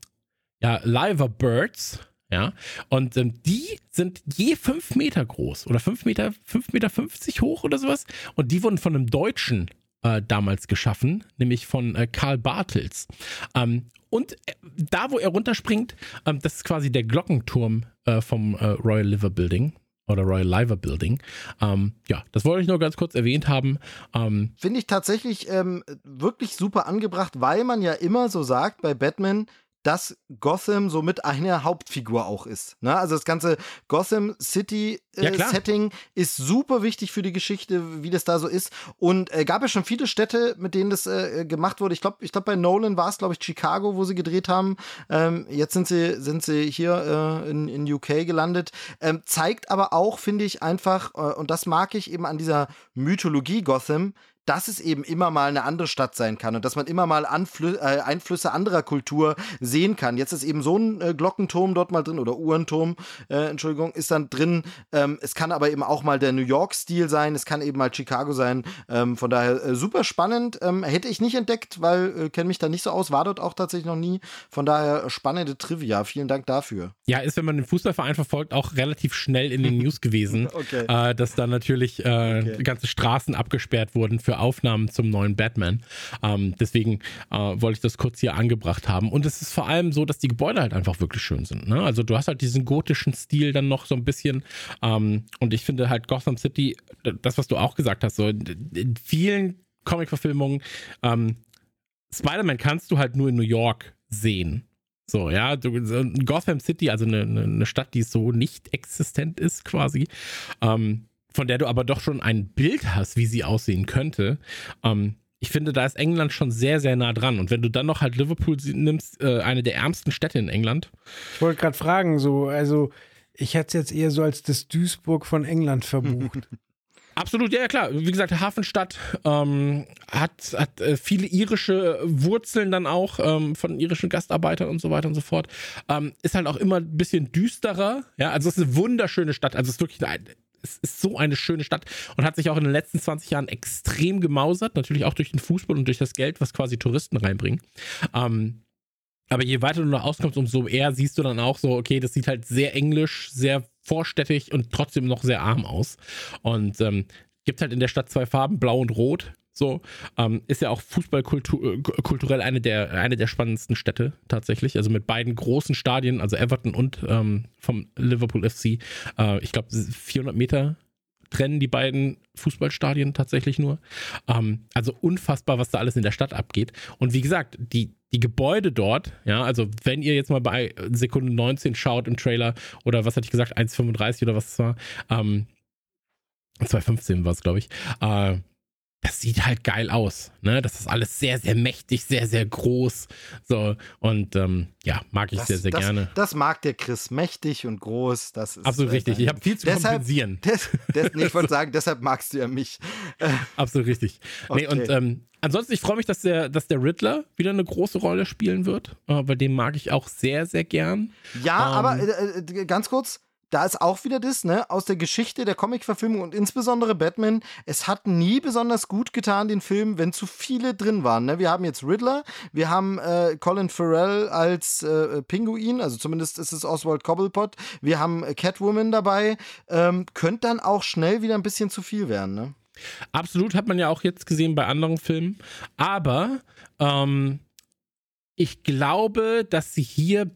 Speaker 1: ja, Liver Birds. Ja, und ähm, die sind je fünf Meter groß oder fünf Meter, fünf Meter fünfzig hoch oder sowas. Und die wurden von einem Deutschen äh, damals geschaffen, nämlich von äh, Karl Bartels. Ähm, und äh, da, wo er runterspringt, ähm, das ist quasi der Glockenturm äh, vom äh, Royal Liver Building oder Royal Liver Building. Ähm, ja, das wollte ich nur ganz kurz erwähnt haben. Ähm,
Speaker 3: Finde ich tatsächlich ähm, wirklich super angebracht, weil man ja immer so sagt bei Batman, dass Gotham somit eine Hauptfigur auch ist. Ne? Also das ganze Gotham City äh,
Speaker 1: Ja.
Speaker 3: Setting ist super wichtig für die Geschichte, wie das da so ist. Und äh, gab ja schon viele Städte, mit denen das äh, gemacht wurde. Ich glaube, ich glaube bei Nolan war es, glaube ich, Chicago, wo sie gedreht haben. Ähm, jetzt sind sie, sind sie hier äh, in, in UK gelandet. Ähm, zeigt aber auch, finde ich, einfach, äh, und das mag ich eben an dieser Mythologie Gotham, dass es eben immer mal eine andere Stadt sein kann und dass man immer mal Anflü äh, Einflüsse anderer Kultur sehen kann. Jetzt ist eben so ein äh, Glockenturm dort mal drin oder Uhrenturm, äh, Entschuldigung, ist dann drin. Ähm, es kann aber eben auch mal der New York-Stil sein, es kann eben mal Chicago sein. Ähm, von daher äh, super spannend. Ähm, hätte ich nicht entdeckt, weil äh, kenne mich da nicht so aus, war dort auch tatsächlich noch nie. Von daher spannende Trivia. Vielen Dank dafür.
Speaker 1: ja, ist, wenn man den Fußballverein verfolgt, auch relativ schnell in den News gewesen,
Speaker 3: Okay.
Speaker 1: äh, dass da natürlich äh,
Speaker 3: Okay.
Speaker 1: ganze Straßen abgesperrt wurden für Aufnahmen zum neuen Batman. Ähm, deswegen äh, wollte ich das kurz hier angebracht haben. Und es ist vor allem so, dass die Gebäude halt einfach wirklich schön sind. Ne? Also du hast halt diesen gotischen Stil dann noch so ein bisschen. Ähm, und ich finde halt Gotham City, das, was du auch gesagt hast, so in vielen Comic-Verfilmungen, ähm, Spider-Man kannst du halt nur in New York sehen. So, ja, Gotham City, also eine, eine eine Stadt, die so nicht existent ist, quasi, ähm, von der du aber doch schon ein Bild hast, wie sie aussehen könnte. Ähm, ich finde, da ist England schon sehr, sehr nah dran. Und wenn du dann noch halt Liverpool nimmst, äh, eine der ärmsten Städte in England,
Speaker 4: Ich wollte gerade fragen, so, also ich hätte es jetzt eher so als das Duisburg von England verbucht.
Speaker 1: Absolut, ja, ja klar. Wie gesagt, Hafenstadt ähm, hat, hat äh, viele irische Wurzeln dann auch ähm, von irischen Gastarbeitern und so weiter und so fort. Ähm, ist halt auch immer ein bisschen düsterer. Ja, also es ist eine wunderschöne Stadt. Also es ist wirklich ein, es ist so eine schöne Stadt und hat sich auch in den letzten 20 Jahren extrem gemausert. Natürlich auch durch den Fußball und durch das Geld, was quasi Touristen reinbringen. Ähm, aber je weiter du noch auskommst, umso eher siehst du dann auch so, okay, das sieht halt sehr englisch, sehr vorstädtig und trotzdem noch sehr arm aus. Und ähm, gibt halt in der Stadt zwei Farben, blau und rot. So, ähm, ist ja auch fußballkulturell eine der, eine der spannendsten Städte tatsächlich. Also mit beiden großen Stadien, also Everton und ähm, vom Liverpool FC. Äh, ich glaube, 400 Meter trennen die beiden Fußballstadien tatsächlich nur. Ähm, also unfassbar, was da alles in der Stadt abgeht. Und wie gesagt, die, die Gebäude dort, ja, also wenn ihr jetzt mal bei Sekunde 19 schaut im Trailer oder was hatte ich gesagt, 1,35 oder was es war, ähm, 2,15 war es, glaube ich, äh, das sieht halt geil aus, ne? Das ist alles sehr, sehr mächtig, sehr, sehr groß. So, und ähm, ja, mag ich
Speaker 3: Das,
Speaker 1: sehr, sehr
Speaker 3: das,
Speaker 1: gerne.
Speaker 3: das mag der Chris mächtig und groß. Das ist
Speaker 1: Absolut
Speaker 3: äh,
Speaker 1: richtig. Ich habe viel zu
Speaker 3: Deshalb-
Speaker 1: kompensieren.
Speaker 3: Des, des, nee, ich wollte sagen, deshalb magst du ja mich.
Speaker 1: Absolut richtig. Nee,
Speaker 3: Okay.
Speaker 1: und ähm, ansonsten, ich freue mich, dass der, dass der Riddler wieder eine große Rolle spielen wird. Äh, bei dem mag ich auch sehr, sehr gern.
Speaker 3: Ja,
Speaker 1: Ähm.
Speaker 3: aber äh, äh, ganz kurz, da ist auch wieder das, ne, aus der Geschichte der Comic-Verfilmung und insbesondere Batman, es hat nie besonders gut getan, den Film, wenn zu viele drin waren. Ne? Wir haben jetzt Riddler, wir haben äh, Colin Farrell als äh, Pinguin, also zumindest ist es Oswald Cobblepot, wir haben Catwoman dabei, ähm, könnte dann auch schnell wieder ein bisschen zu viel werden, ne?
Speaker 1: Absolut, hat man ja auch jetzt gesehen bei anderen Filmen. Aber ähm, ich glaube, dass sie hier,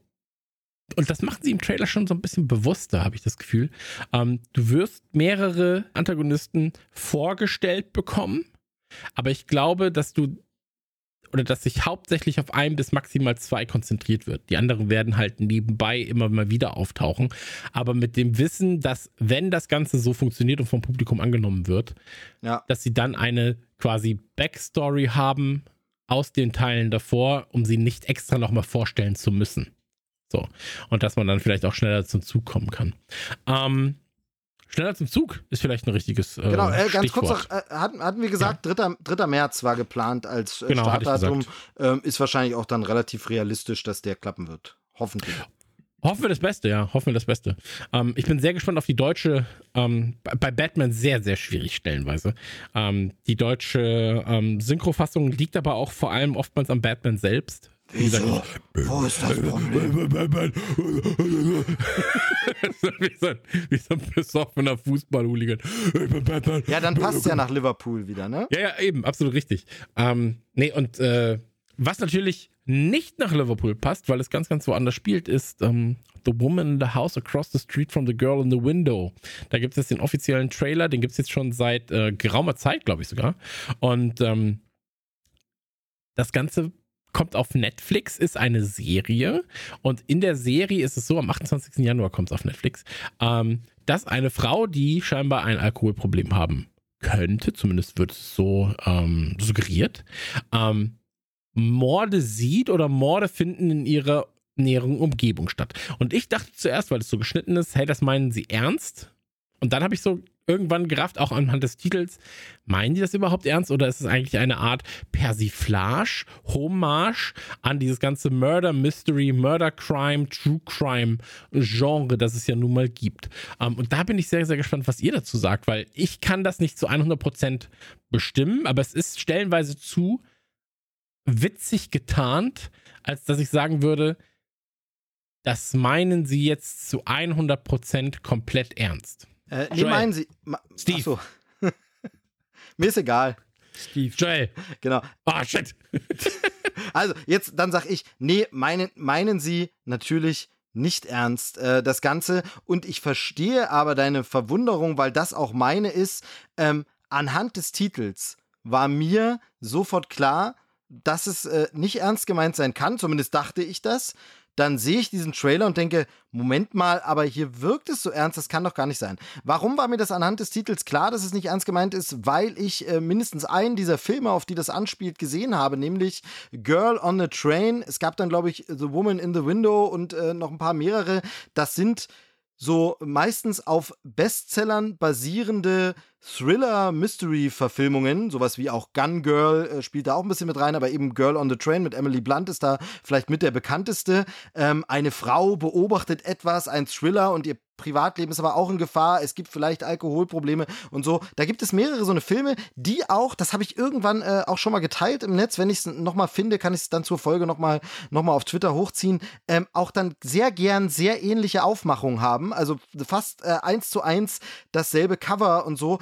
Speaker 1: und das machen sie im Trailer schon so ein bisschen bewusster, habe ich das Gefühl. Ähm, du wirst mehrere Antagonisten vorgestellt bekommen, aber ich glaube, dass du oder dass sich hauptsächlich auf ein bis maximal zwei konzentriert wird. Die anderen werden halt nebenbei immer mal wieder auftauchen. Aber mit dem Wissen, dass wenn das Ganze so funktioniert und vom Publikum angenommen wird,
Speaker 3: Ja.
Speaker 1: dass sie dann eine quasi Backstory haben aus den Teilen davor, um sie nicht extra nochmal vorstellen zu müssen. So. Und dass man dann vielleicht auch schneller zum Zug kommen kann. Ähm, schneller zum Zug ist vielleicht ein richtiges. Äh,
Speaker 3: Genau, äh, ganz
Speaker 1: Stichwort.
Speaker 3: kurz noch, äh, hatten, hatten wir gesagt, 3. 3. März war geplant als äh,
Speaker 1: Genau,
Speaker 3: Startdatum. Ähm, ist wahrscheinlich auch dann relativ realistisch, dass der klappen wird. Hoffentlich.
Speaker 1: Hoffen wir das Beste, ja. Hoffen wir das Beste. Ähm, ich bin sehr gespannt auf die deutsche, ähm, bei- bei Batman sehr, sehr schwierig stellenweise. Ähm, die deutsche ähm, Synchrofassung liegt aber auch vor allem oftmals am Batman selbst. Wie gesagt,
Speaker 3: Wo ist das Problem?
Speaker 1: wie, so ein, wie so ein besoffener Fußballhooligan.
Speaker 3: Ja, dann passt ja nach Liverpool wieder, ne?
Speaker 1: Ja, ja, eben, absolut richtig. Ähm, nee, und äh, was natürlich nicht nach Liverpool passt, weil es ganz, ganz woanders spielt, ist ähm, The Woman in the House Across the Street from the Girl in the Window. Da gibt es jetzt den offiziellen Trailer, den gibt es jetzt schon seit äh, geraumer Zeit, glaube ich sogar. Und ähm, das Ganze kommt auf Netflix, ist eine Serie. Und in der Serie ist es so, am 28. Januar kommt es auf Netflix, ähm, dass eine Frau, die scheinbar ein Alkoholproblem haben könnte, zumindest wird es so ähm, suggeriert, ähm, Morde sieht oder Morde finden in ihrer näheren Umgebung statt. Und ich dachte zuerst, weil es so geschnitten ist, hey, das meinen sie ernst? Und dann habe ich so irgendwann gerafft, auch anhand des Titels, meinen die das überhaupt ernst oder ist es eigentlich eine Art Persiflage, Hommage an dieses ganze Murder Mystery, Murder Crime, True Crime Genre, das es ja nun mal gibt. Ähm, und da bin ich sehr, sehr gespannt, was ihr dazu sagt, weil ich kann das nicht zu 100% bestimmen, aber es ist stellenweise zu witzig getarnt, als dass ich sagen würde, das meinen sie jetzt zu 100% komplett ernst.
Speaker 3: Äh, nee,
Speaker 1: Joel.
Speaker 3: meinen Sie. Ma
Speaker 1: Steve.
Speaker 3: So. Mir ist egal.
Speaker 4: Steve.
Speaker 1: Joel.
Speaker 3: Genau.
Speaker 1: Oh, shit.
Speaker 3: Also, jetzt, dann sag ich, nee, meinen, meinen Sie natürlich nicht ernst äh, das Ganze. Und ich verstehe aber deine Verwunderung, weil das auch meine ist. Ähm, anhand des Titels war mir sofort klar, dass es äh, nicht ernst gemeint sein kann. Zumindest dachte ich das. Dann sehe ich diesen Trailer und denke, Moment mal, aber hier wirkt es so ernst, das kann doch gar nicht sein. Warum war mir das anhand des Titels klar, dass es nicht ernst gemeint ist? Weil ich äh, mindestens einen dieser Filme, auf die das anspielt, gesehen habe, nämlich Girl on a Train. Es gab dann, glaube ich, The Woman in the Window und äh, noch ein paar mehrere. Das sind so meistens auf Bestsellern basierende Thriller-Mystery-Verfilmungen, sowas wie auch Gun Girl äh, spielt da auch ein bisschen mit rein, aber eben Girl on the Train mit Emily Blunt ist da vielleicht mit der bekannteste. Ähm, eine Frau beobachtet etwas, ein Thriller und ihr Privatleben ist aber auch in Gefahr. Es gibt vielleicht Alkoholprobleme und so. Da gibt es mehrere so eine Filme, die auch, das habe ich irgendwann äh, auch schon mal geteilt im Netz. Wenn ich es nochmal finde, kann ich es dann zur Folge nochmal noch mal auf Twitter hochziehen. Ähm, auch dann sehr gern sehr ähnliche Aufmachungen haben. Also fast äh, eins zu eins dasselbe Cover und so.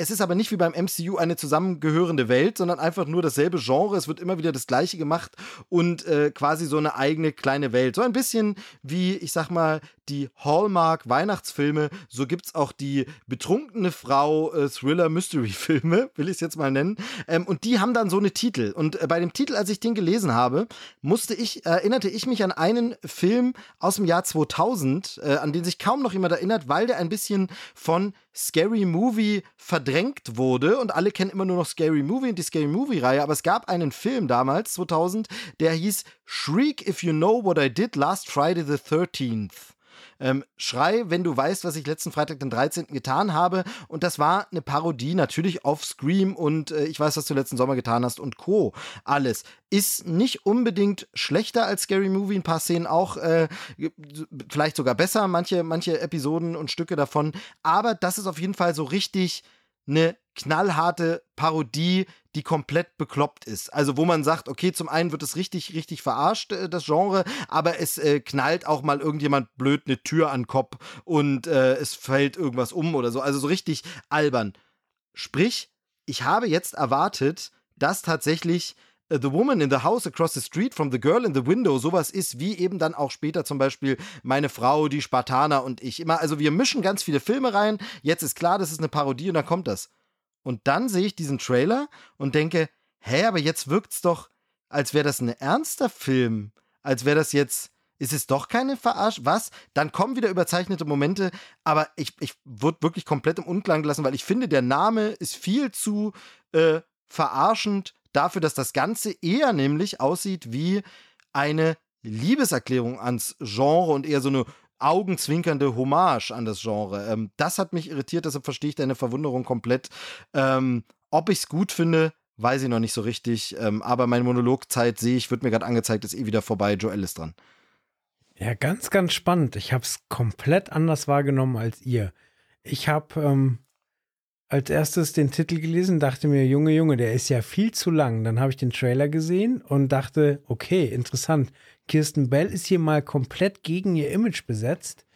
Speaker 3: Es ist aber nicht wie beim MCU eine zusammengehörende Welt, sondern einfach nur dasselbe Genre. Es wird immer wieder das Gleiche gemacht und äh, quasi so eine eigene kleine Welt. So ein bisschen wie, ich sag mal, die Hallmark-Weihnachtsfilme. So gibt's auch die betrunkene Frau äh, will ich es jetzt mal nennen. Ähm, und die haben dann so eine Titel. Und äh, bei dem Titel, als ich den gelesen habe, musste ich, erinnerte ich mich an einen Film aus dem Jahr 2000, äh, an den sich kaum noch jemand erinnert, weil der ein bisschen von Scary Movie verdrängt wurde und alle kennen immer nur noch Scary Movie und die Scary Movie Reihe, aber es gab einen Film damals 2000, der hieß Shriek If You Know What I Did Last Friday the 13th. Ähm, Schrei, wenn du weißt, was ich letzten Freitag, den 13. getan habe. Und das war eine Parodie natürlich auf Scream und äh, ich weiß, was du letzten Sommer getan hast und Co. Alles. Ist nicht unbedingt schlechter als Scary Movie, ein paar Szenen auch, äh, vielleicht sogar besser, manche, manche Episoden und Stücke davon. Aber das ist auf jeden Fall so richtig eine knallharte Parodie, die komplett bekloppt ist. Also wo man sagt, okay, zum einen wird es richtig, richtig verarscht, äh, das Genre, aber es äh, knallt auch mal irgendjemand blöd eine Tür an den Kopf und äh, es fällt irgendwas um oder so. Also so richtig albern. Sprich, ich habe jetzt erwartet, dass tatsächlich The Woman in the House Across the Street from the Girl in the Window sowas ist, wie eben dann auch später zum Beispiel Meine Frau, die Spartaner und ich. Immer, also wir mischen ganz viele Filme rein. Jetzt ist klar, das ist eine Parodie und dann kommt das. Und dann sehe ich diesen Trailer und denke, hä, aber jetzt wirkt's doch als wäre das ein ernster Film, als wäre das jetzt, ist es doch keine Verarsch, was? Dann kommen wieder überzeichnete Momente, aber ich, ich wurde wirklich komplett im Unklang gelassen, weil ich finde, der Name ist viel zu äh, verarschend dafür, dass das Ganze eher nämlich aussieht wie eine Liebeserklärung ans Genre und eher so eine augenzwinkernde Hommage an das Genre. Ähm, das hat mich irritiert, deshalb verstehe ich deine Verwunderung komplett. Ähm, ob ich es gut finde, weiß ich noch nicht so richtig. Ähm, aber meine Monologzeit sehe ich, wird mir gerade angezeigt, ist eh wieder vorbei. Joel ist dran.
Speaker 4: Ja, ganz, ganz spannend. Ich habe es komplett anders wahrgenommen als ihr. Ich habe ähm, als erstes den Titel gelesen, dachte mir, Junge, Junge, der ist ja viel zu lang. Dann habe ich den Trailer gesehen und dachte, okay, interessant. Kirsten Bell ist hier mal komplett gegen ihr Image besetzt,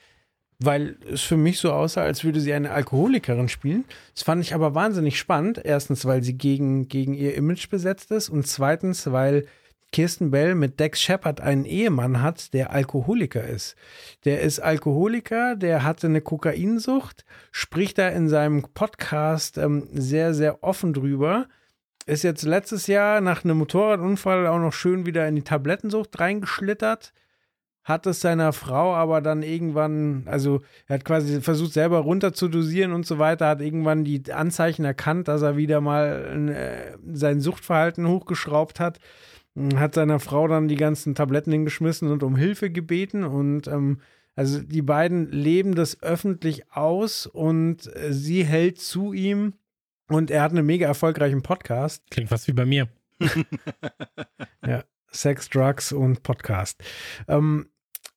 Speaker 4: weil es für mich so aussah, als würde sie eine Alkoholikerin spielen. Das fand ich aber wahnsinnig spannend. Erstens, weil sie gegen, gegen ihr Image besetzt ist und zweitens, weil Kirsten Bell mit Dex Shepard einen Ehemann hat, der Alkoholiker ist. Der ist Alkoholiker, der hatte eine Kokainsucht, spricht da in seinem Podcast ähm, sehr, sehr offen drüber ist jetzt letztes Jahr nach einem Motorradunfall auch noch schön wieder in die Tablettensucht reingeschlittert. Hat es seiner Frau aber dann irgendwann, also er hat quasi versucht selber runter zu dosieren und so weiter, hat irgendwann die Anzeichen erkannt, dass er wieder mal äh, sein Suchtverhalten hochgeschraubt hat, hat seiner Frau dann die ganzen Tabletten hingeschmissen und um Hilfe gebeten und ähm, also die beiden leben das öffentlich aus und äh, sie hält zu ihm und er hat einen mega erfolgreichen Podcast.
Speaker 1: Klingt fast wie bei mir.
Speaker 4: ja, Sex, Drugs und Podcast. Ähm,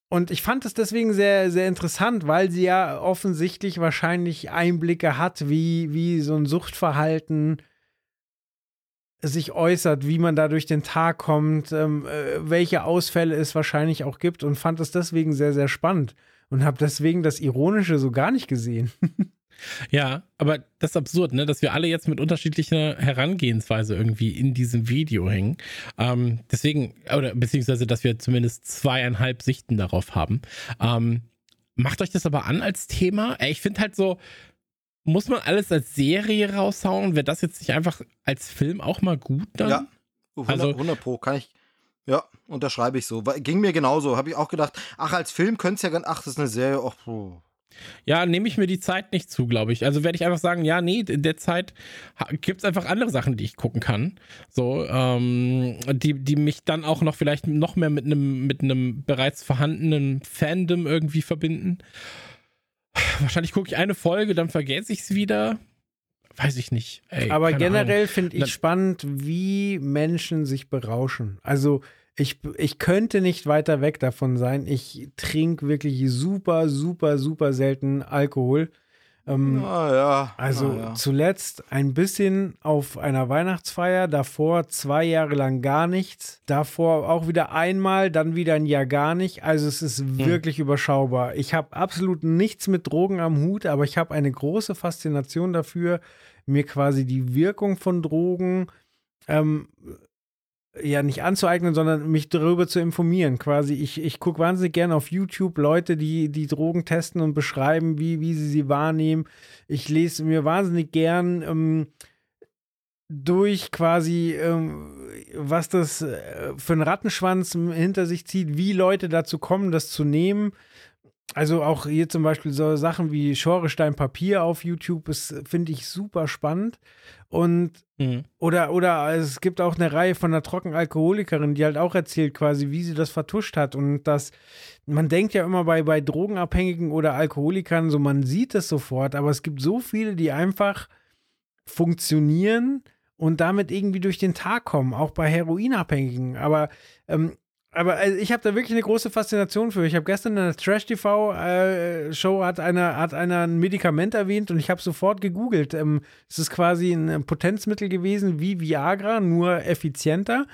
Speaker 4: und ich fand es deswegen sehr, sehr interessant, weil sie ja offensichtlich wahrscheinlich Einblicke hat, wie, wie so ein Suchtverhalten sich äußert, wie man da durch den Tag kommt, ähm, äh, welche Ausfälle es wahrscheinlich auch gibt und fand es deswegen sehr, sehr spannend und habe deswegen das Ironische so gar nicht gesehen.
Speaker 1: Ja, aber das ist absurd, ne? dass wir alle jetzt mit unterschiedlicher Herangehensweise irgendwie in diesem Video hängen. Ähm, deswegen, oder beziehungsweise, dass wir zumindest zweieinhalb Sichten darauf haben. Ähm, macht euch das aber an als Thema? Ich finde halt so, muss man alles als Serie raushauen? Wäre das jetzt nicht einfach als Film auch mal gut dann?
Speaker 3: Ja, 100, also, 100 Pro kann ich. Ja, unterschreibe ich so. Ging mir genauso. Habe ich auch gedacht, ach, als Film könnte es ja ganz, ach, das ist eine Serie, ach, oh.
Speaker 1: Ja, nehme ich mir die Zeit nicht zu, glaube ich. Also werde ich einfach sagen, ja, nee, in der Zeit gibt es einfach andere Sachen, die ich gucken kann. So, ähm, die, die mich dann auch noch vielleicht noch mehr mit einem mit einem bereits vorhandenen Fandom irgendwie verbinden. Wahrscheinlich gucke ich eine Folge, dann vergesse ich es wieder. Weiß ich nicht.
Speaker 4: Ey, Aber generell finde ich spannend, wie Menschen sich berauschen. Also ich, ich könnte nicht weiter weg davon sein. Ich trinke wirklich super, super, super selten Alkohol. Ähm,
Speaker 3: ja.
Speaker 4: Also
Speaker 3: ja.
Speaker 4: zuletzt ein bisschen auf einer Weihnachtsfeier, davor zwei Jahre lang gar nichts, davor auch wieder einmal, dann wieder ein Jahr gar nicht. Also es ist hm. wirklich überschaubar. Ich habe absolut nichts mit Drogen am Hut, aber ich habe eine große Faszination dafür, mir quasi die Wirkung von Drogen ähm, ja nicht anzueignen, sondern mich darüber zu informieren. Quasi, ich, ich gucke wahnsinnig gerne auf YouTube Leute, die die Drogen testen und beschreiben, wie, wie sie sie wahrnehmen. Ich lese mir wahnsinnig gern ähm, durch quasi, ähm, was das äh, für einen Rattenschwanz hinter sich zieht, wie Leute dazu kommen, das zu nehmen. Also auch hier zum Beispiel so Sachen wie Schorestein Papier auf YouTube, das finde ich super spannend. Und mhm. oder, oder es gibt auch eine Reihe von einer Trockenalkoholikerin, die halt auch erzählt, quasi, wie sie das vertuscht hat. Und das, man denkt ja immer bei, bei Drogenabhängigen oder Alkoholikern, so man sieht es sofort, aber es gibt so viele, die einfach funktionieren und damit irgendwie durch den Tag kommen, auch bei Heroinabhängigen. Aber ähm, aber also ich habe da wirklich eine große Faszination für. Ich habe gestern in einer Trash-TV-Show äh, hat einer, hat einer ein Medikament erwähnt und ich habe sofort gegoogelt. Ähm, es ist quasi ein Potenzmittel gewesen wie Viagra, nur effizienter.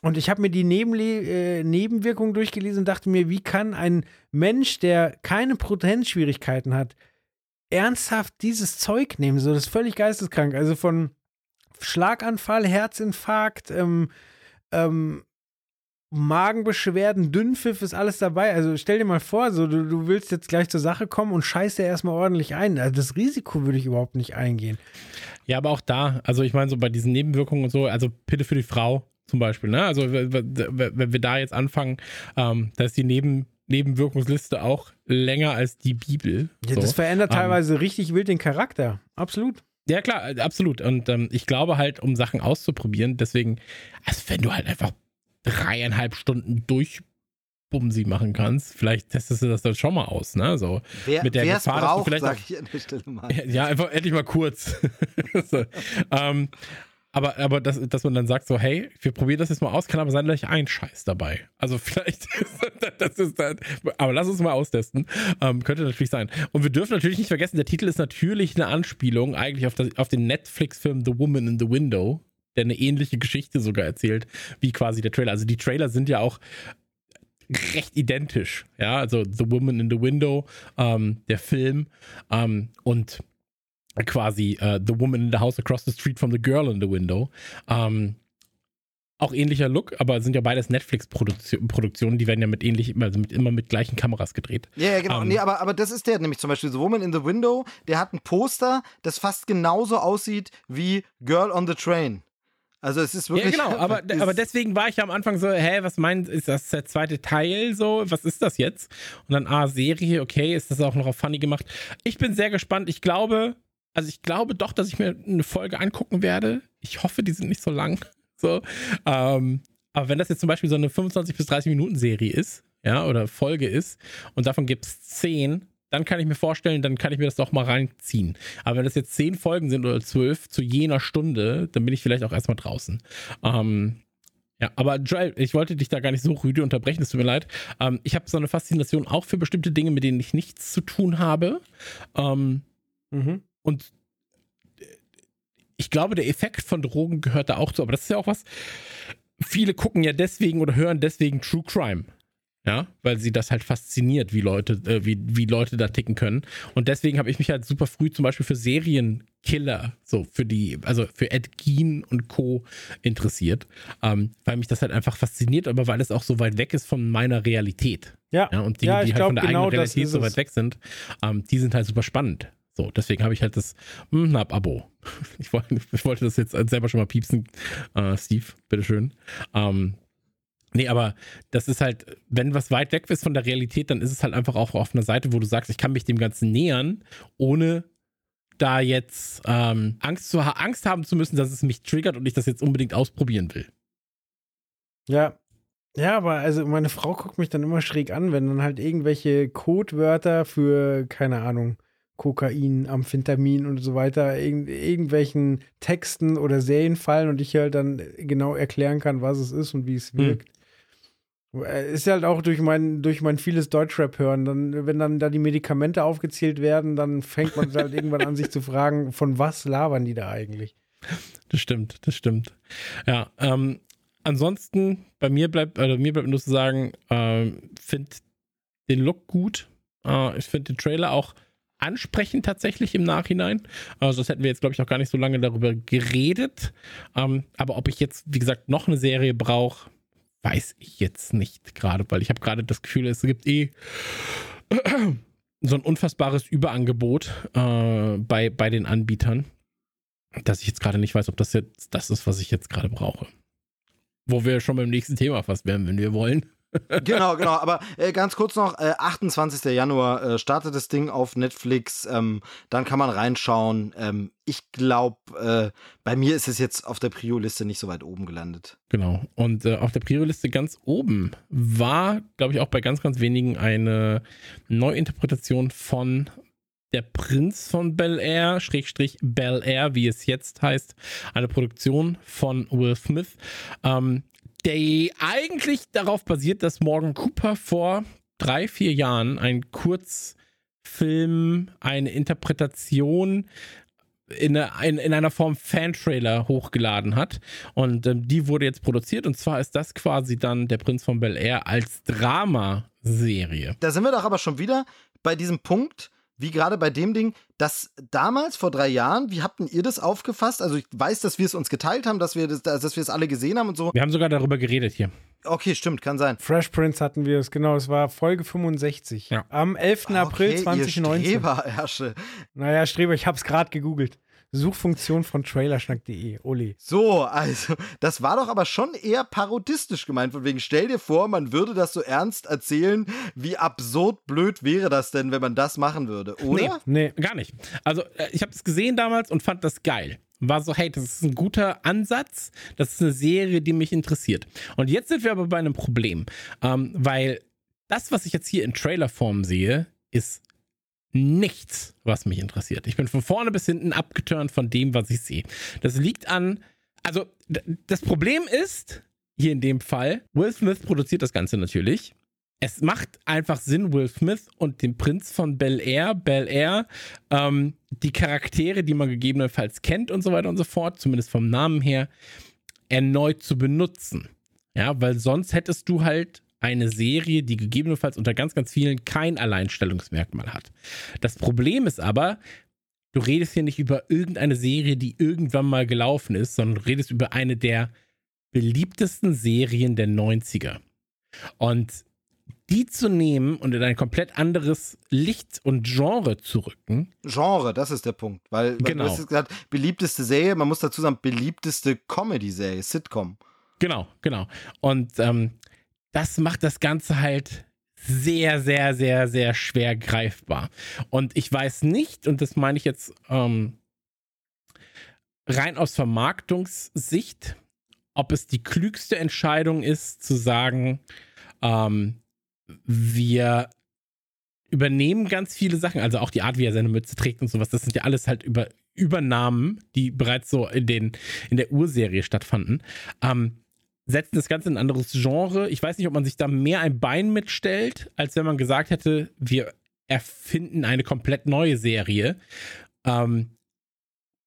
Speaker 4: Und ich habe mir die Nebenle äh, Nebenwirkungen durchgelesen und dachte mir, wie kann ein Mensch, der keine Potenzschwierigkeiten hat, ernsthaft dieses Zeug nehmen? So, das ist völlig geisteskrank. Also von Schlaganfall, Herzinfarkt, ähm, ähm, Magenbeschwerden, Dünnpfiff ist alles dabei. Also stell dir mal vor, so du, du willst jetzt gleich zur Sache kommen und scheißt dir erstmal ordentlich ein. Also das Risiko würde ich überhaupt nicht eingehen.
Speaker 1: Ja, aber auch da, also ich meine, so bei diesen Nebenwirkungen und so, also Pille für die Frau, zum Beispiel. Ne? Also wenn wir da jetzt anfangen, ähm, da ist die Neben Nebenwirkungsliste auch länger als die Bibel.
Speaker 4: Ja, so. das verändert ähm, teilweise ähm, richtig wild den Charakter. Absolut.
Speaker 1: Ja, klar, absolut. Und ähm, ich glaube halt, um Sachen auszuprobieren, deswegen, also wenn du halt einfach dreieinhalb Stunden Durchbumsi machen kannst, vielleicht testest du das dann schon mal aus, ne? So
Speaker 3: wer,
Speaker 1: mit der
Speaker 3: Gefahr, braucht, dass du vielleicht
Speaker 1: ich an der Stelle mal. Ja, einfach endlich mal kurz. so, ähm, aber, aber dass, dass man dann sagt so, hey, wir probieren das jetzt mal aus, kann aber sein, dass ich ein Scheiß dabei. Also vielleicht das ist dann, aber lass uns mal austesten. Ähm, könnte natürlich sein. Und wir dürfen natürlich nicht vergessen, der Titel ist natürlich eine Anspielung eigentlich auf, das, auf den Netflix-Film The Woman in the Window, der eine ähnliche Geschichte sogar erzählt, wie quasi der Trailer. Also die Trailer sind ja auch recht identisch. Ja, also The Woman in the Window, ähm, der Film ähm, und quasi uh, The Woman in the House Across the Street from the Girl in the Window. Ähm, auch ähnlicher Look, aber sind ja beides Netflix-Produktionen, die werden ja mit ähnlich, also mit, immer mit gleichen Kameras gedreht.
Speaker 3: Ja, ja genau. Ähm, nee, aber, aber das ist der nämlich zum Beispiel The Woman in the Window, der hat ein Poster, das fast genauso aussieht wie Girl on the Train. Also es ist wirklich.
Speaker 1: Ja, genau, aber, aber deswegen war ich ja am Anfang so, hä, was meint, ist das der zweite Teil so? Was ist das jetzt? Und dann, ah, Serie, okay, ist das auch noch auf Funny gemacht. Ich bin sehr gespannt. Ich glaube, also ich glaube doch, dass ich mir eine Folge angucken werde. Ich hoffe, die sind nicht so lang. So. Ähm, aber wenn das jetzt zum Beispiel so eine 25 bis 30 Minuten Serie ist, ja, oder Folge ist, und davon gibt es 10, dann kann ich mir vorstellen, dann kann ich mir das doch mal reinziehen. Aber wenn das jetzt 10 Folgen sind oder 12 zu jener Stunde, dann bin ich vielleicht auch erstmal draußen. Ähm, ja, aber Joel, ich wollte dich da gar nicht so rüde unterbrechen, es tut mir leid. Ähm, ich habe so eine Faszination auch für bestimmte Dinge, mit denen ich nichts zu tun habe. Ähm, mhm. Und ich glaube, der Effekt von Drogen gehört da auch zu. Aber das ist ja auch was. Viele gucken ja deswegen oder hören deswegen True Crime. Ja, weil sie das halt fasziniert, wie Leute, äh, wie, wie Leute da ticken können. Und deswegen habe ich mich halt super früh zum Beispiel für Serienkiller, so für die, also für Ed Gein und Co. interessiert, ähm, weil mich das halt einfach fasziniert, aber weil es auch so weit weg ist von meiner Realität.
Speaker 4: Ja.
Speaker 1: ja und die, ja, die halt glaub, von der genau eigenen Realität so weit weg sind, ähm, die sind halt super spannend. So, deswegen habe ich halt das Nab-Abo. Ich wollte, ich wollte das jetzt selber schon mal piepsen. Uh, Steve, bitteschön. Ähm, nee, aber das ist halt, wenn was weit weg ist von der Realität, dann ist es halt einfach auch auf einer Seite, wo du sagst, ich kann mich dem Ganzen nähern, ohne da jetzt ähm, Angst, zu, Angst haben zu müssen, dass es mich triggert und ich das jetzt unbedingt ausprobieren will.
Speaker 4: Ja, ja, aber also meine Frau guckt mich dann immer schräg an, wenn dann halt irgendwelche Codewörter für, keine Ahnung, Kokain, Amphetamin und so weiter irgend, irgendwelchen Texten oder Serien fallen und ich halt dann genau erklären kann, was es ist und wie es hm. wirkt. Hm. Ist halt auch durch mein, durch mein vieles Deutschrap hören. Dann, wenn dann da die Medikamente aufgezählt werden, dann fängt man halt irgendwann an, sich zu fragen, von was labern die da eigentlich?
Speaker 1: Das stimmt, das stimmt. Ja, ähm, ansonsten, bei mir bleibt, also mir bleibt nur zu sagen, äh, finde den Look gut. Äh, ich finde den Trailer auch ansprechend tatsächlich im Nachhinein. Also das hätten wir jetzt, glaube ich, auch gar nicht so lange darüber geredet. Ähm, aber ob ich jetzt, wie gesagt, noch eine Serie brauche, weiß ich jetzt nicht gerade, weil ich habe gerade das Gefühl, es gibt eh so ein unfassbares Überangebot äh, bei, bei den Anbietern, dass ich jetzt gerade nicht weiß, ob das jetzt das ist, was ich jetzt gerade brauche. Wo wir schon beim nächsten Thema fast wären, wenn wir wollen
Speaker 3: genau, genau. Aber äh, ganz kurz noch, äh, 28. Januar äh, startet das Ding auf Netflix. Ähm, dann kann man reinschauen. Ähm, ich glaube, äh, bei mir ist es jetzt auf der Prio-Liste nicht so weit oben gelandet.
Speaker 1: Genau. Und äh, auf der Prio-Liste ganz oben war, glaube ich, auch bei ganz, ganz wenigen eine Neuinterpretation von der Prinz von Bel Air, Schrägstrich Bel Air, wie es jetzt heißt, eine Produktion von Will Smith. Ähm, der eigentlich darauf basiert, dass Morgan Cooper vor drei, vier Jahren ein Kurzfilm, eine Interpretation in, in, in einer Form Fan-Trailer hochgeladen hat. Und ähm, die wurde jetzt produziert. Und zwar ist das quasi dann Der Prinz von Bel Air als Dramaserie.
Speaker 3: Da sind wir doch aber schon wieder bei diesem Punkt, wie gerade bei dem Ding, das damals vor drei Jahren, wie habt ihr das aufgefasst? Also ich weiß, dass wir es uns geteilt haben, dass wir das, dass wir es alle gesehen haben und so.
Speaker 1: Wir haben sogar darüber geredet hier.
Speaker 3: Okay, stimmt, kann sein.
Speaker 4: Fresh Prince hatten wir es, genau, es war Folge 65. Ja. Am 11. Okay, April 2019.
Speaker 3: Streber, Ersche.
Speaker 4: Naja, Streber, ich hab's gerade gegoogelt. Suchfunktion von trailerschnack.de. Oli.
Speaker 3: So, also, das war doch aber schon eher parodistisch gemeint. Von wegen, stell dir vor, man würde das so ernst erzählen. Wie absurd blöd wäre das denn, wenn man das machen würde, oder?
Speaker 1: Nee, nee. gar nicht. Also, äh, ich habe es gesehen damals und fand das geil. War so, hey, das ist ein guter Ansatz. Das ist eine Serie, die mich interessiert. Und jetzt sind wir aber bei einem Problem. Ähm, weil das, was ich jetzt hier in Trailerform sehe, ist nichts, was mich interessiert. Ich bin von vorne bis hinten abgeturnt von dem, was ich sehe. Das liegt an, also das Problem ist, hier in dem Fall, Will Smith produziert das Ganze natürlich. Es macht einfach Sinn, Will Smith und den Prinz von Bel Air, Bel Air, ähm, die Charaktere, die man gegebenenfalls kennt und so weiter und so fort, zumindest vom Namen her, erneut zu benutzen. Ja, weil sonst hättest du halt eine Serie, die gegebenenfalls unter ganz, ganz vielen kein Alleinstellungsmerkmal hat. Das Problem ist aber, du redest hier nicht über irgendeine Serie, die irgendwann mal gelaufen ist, sondern du redest über eine der beliebtesten Serien der 90er. Und die zu nehmen und in ein komplett anderes Licht und Genre zu rücken.
Speaker 3: Genre, das ist der Punkt. Weil, weil
Speaker 1: genau.
Speaker 3: du hast gesagt, beliebteste Serie, man muss dazu sagen, beliebteste Comedy-Serie, Sitcom.
Speaker 1: Genau, genau. Und ähm, das macht das Ganze halt sehr, sehr, sehr, sehr schwer greifbar. Und ich weiß nicht, und das meine ich jetzt ähm, rein aus Vermarktungssicht, ob es die klügste Entscheidung ist, zu sagen, ähm, wir übernehmen ganz viele Sachen, also auch die Art, wie er seine Mütze trägt und sowas, das sind ja alles halt über Übernahmen, die bereits so in, den, in der Urserie stattfanden. Ähm, setzen das Ganze in ein anderes Genre. Ich weiß nicht, ob man sich da mehr ein Bein mitstellt, als wenn man gesagt hätte, wir erfinden eine komplett neue Serie. Ähm,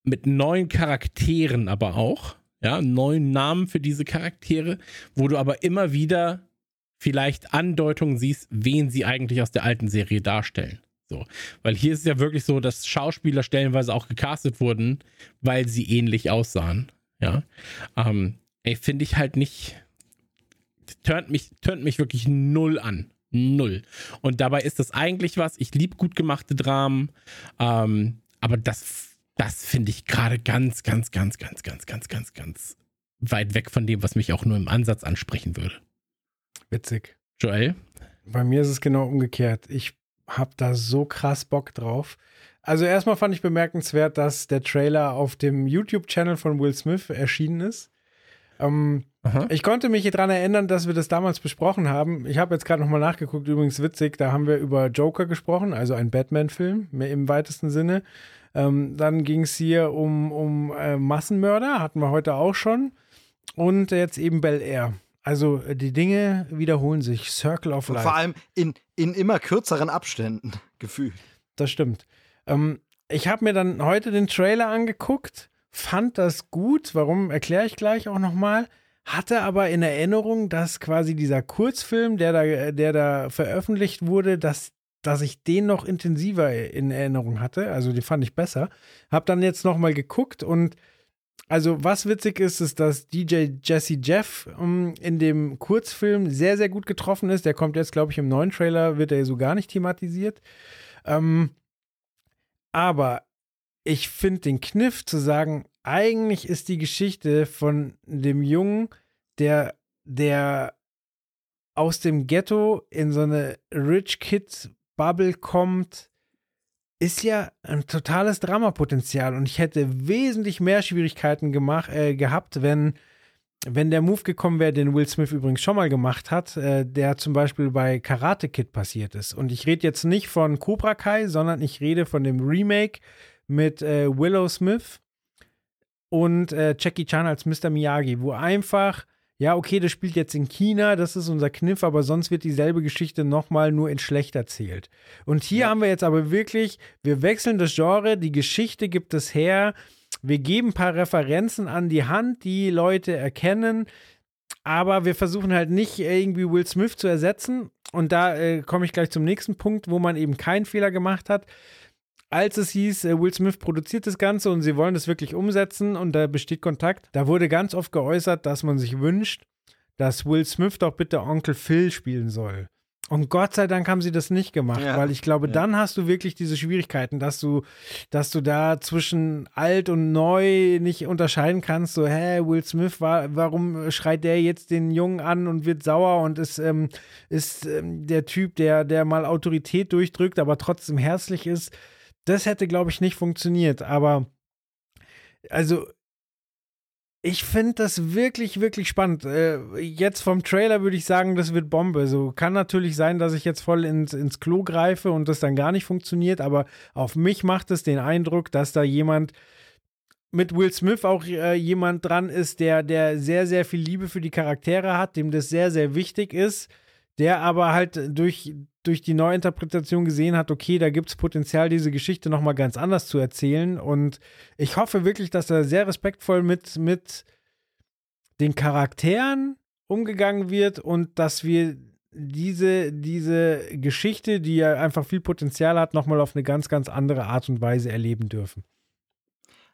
Speaker 1: mit neuen Charakteren aber auch. Ja, neuen Namen für diese Charaktere, wo du aber immer wieder vielleicht Andeutungen siehst, wen sie eigentlich aus der alten Serie darstellen. So, weil hier ist es ja wirklich so, dass Schauspieler stellenweise auch gecastet wurden, weil sie ähnlich aussahen. Ja, ähm, ey, finde ich halt nicht, turnt mich, turnt mich wirklich null an. Null. Und dabei ist das eigentlich was, ich liebe gut gemachte Dramen, ähm, aber das, das finde ich gerade ganz, ganz, ganz, ganz, ganz, ganz, ganz, ganz weit weg von dem, was mich auch nur im Ansatz ansprechen würde.
Speaker 4: Witzig.
Speaker 1: Joel?
Speaker 4: Bei mir ist es genau umgekehrt. Ich habe da so krass Bock drauf. Also erstmal fand ich bemerkenswert, dass der Trailer auf dem YouTube-Channel von Will Smith erschienen ist. Ähm, ich konnte mich daran erinnern, dass wir das damals besprochen haben. Ich habe jetzt gerade nochmal nachgeguckt, übrigens witzig, da haben wir über Joker gesprochen, also ein Batman-Film im weitesten Sinne. Ähm, dann ging es hier um, um äh, Massenmörder, hatten wir heute auch schon. Und jetzt eben Bel Air. Also äh, die Dinge wiederholen sich. Circle of
Speaker 3: Und
Speaker 4: Life.
Speaker 3: vor allem in, in immer kürzeren Abständen, gefühlt.
Speaker 4: Das stimmt. Ähm, ich habe mir dann heute den Trailer angeguckt, fand das gut. Warum erkläre ich gleich auch nochmal. Hatte aber in Erinnerung, dass quasi dieser Kurzfilm, der da, der da veröffentlicht wurde, dass, dass ich den noch intensiver in Erinnerung hatte. Also die fand ich besser. Hab dann jetzt nochmal geguckt und also was witzig ist, ist, dass DJ Jesse Jeff um, in dem Kurzfilm sehr, sehr gut getroffen ist. Der kommt jetzt, glaube ich, im neuen Trailer, wird er so gar nicht thematisiert. Ähm, aber ich finde den Kniff zu sagen, eigentlich ist die Geschichte von dem Jungen, der, der aus dem Ghetto in so eine Rich Kid Bubble kommt, ist ja ein totales Dramapotenzial und ich hätte wesentlich mehr Schwierigkeiten gemacht, äh, gehabt, wenn, wenn der Move gekommen wäre, den Will Smith übrigens schon mal gemacht hat, äh, der zum Beispiel bei Karate Kid passiert ist. Und ich rede jetzt nicht von Cobra Kai, sondern ich rede von dem Remake mit äh, Willow Smith und äh, Jackie Chan als Mr. Miyagi, wo einfach ja, okay, das spielt jetzt in China, das ist unser Kniff, aber sonst wird dieselbe Geschichte nochmal nur in schlecht erzählt. Und hier ja. haben wir jetzt aber wirklich, wir wechseln das Genre, die Geschichte gibt es her, wir geben ein paar Referenzen an die Hand, die Leute erkennen, aber wir versuchen halt nicht irgendwie Will Smith zu ersetzen. Und da äh, komme ich gleich zum nächsten Punkt, wo man eben keinen Fehler gemacht hat als es hieß, Will Smith produziert das Ganze und sie wollen das wirklich umsetzen und da besteht Kontakt, da wurde ganz oft geäußert, dass man sich wünscht, dass Will Smith doch bitte Onkel Phil spielen soll. Und Gott sei Dank haben sie das nicht gemacht,
Speaker 3: Ja.
Speaker 4: weil ich glaube,
Speaker 3: Ja.
Speaker 4: dann hast du wirklich diese Schwierigkeiten, dass du, dass du da zwischen alt und neu nicht unterscheiden kannst. So, hä, Will Smith, war, warum schreit der jetzt den Jungen an und wird sauer und ist, ähm, ist ähm, der Typ, der, der mal Autorität durchdrückt, aber trotzdem herzlich ist. Das hätte, glaube ich, nicht funktioniert. Aber also ich finde das wirklich, wirklich spannend. Äh, jetzt vom Trailer würde ich sagen, das wird Bombe. So kann natürlich sein, dass ich jetzt voll ins, ins Klo greife und das dann gar nicht funktioniert, aber auf mich macht es den Eindruck, dass da jemand mit Will Smith auch äh, jemand dran ist, der, der sehr, sehr viel Liebe für die Charaktere hat, dem das sehr, sehr wichtig ist, der aber halt durch, durch die Neuinterpretation gesehen hat, okay, da gibt es Potenzial, diese Geschichte nochmal ganz anders zu erzählen. Und ich hoffe wirklich, dass da sehr respektvoll mit, mit den Charakteren umgegangen wird und dass wir diese, diese Geschichte, die ja einfach viel Potenzial hat, nochmal auf eine ganz, ganz andere Art und Weise erleben dürfen.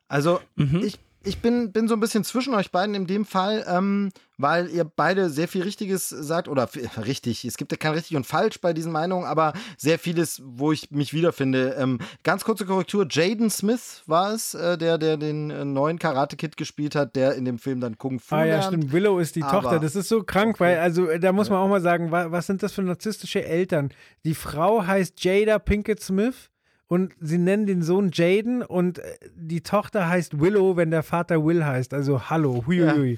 Speaker 3: Also
Speaker 1: Mhm.
Speaker 3: ich, ich bin, bin so ein bisschen zwischen euch beiden in dem Fall, ähm, weil ihr beide sehr viel Richtiges sagt, oder richtig, es gibt ja kein richtig und falsch bei diesen Meinungen, aber sehr vieles, wo ich mich wiederfinde. Ähm, ganz kurze Korrektur, Jaden Smith war es, äh, der, der den äh, neuen Karate-Kid gespielt hat, der in dem Film dann Kung Fu
Speaker 4: Ah ja,
Speaker 3: lernt.
Speaker 4: stimmt. Willow ist die
Speaker 3: Aber-
Speaker 4: Tochter. Das ist so krank,
Speaker 3: Okay.
Speaker 4: weil, also äh, da muss man auch mal sagen, wa was sind das für narzisstische Eltern? Die Frau heißt Jada Pinkett Smith und sie nennen den Sohn Jaden und äh, die Tochter heißt Willow, wenn der Vater Will heißt. Also hallo, huiuiui.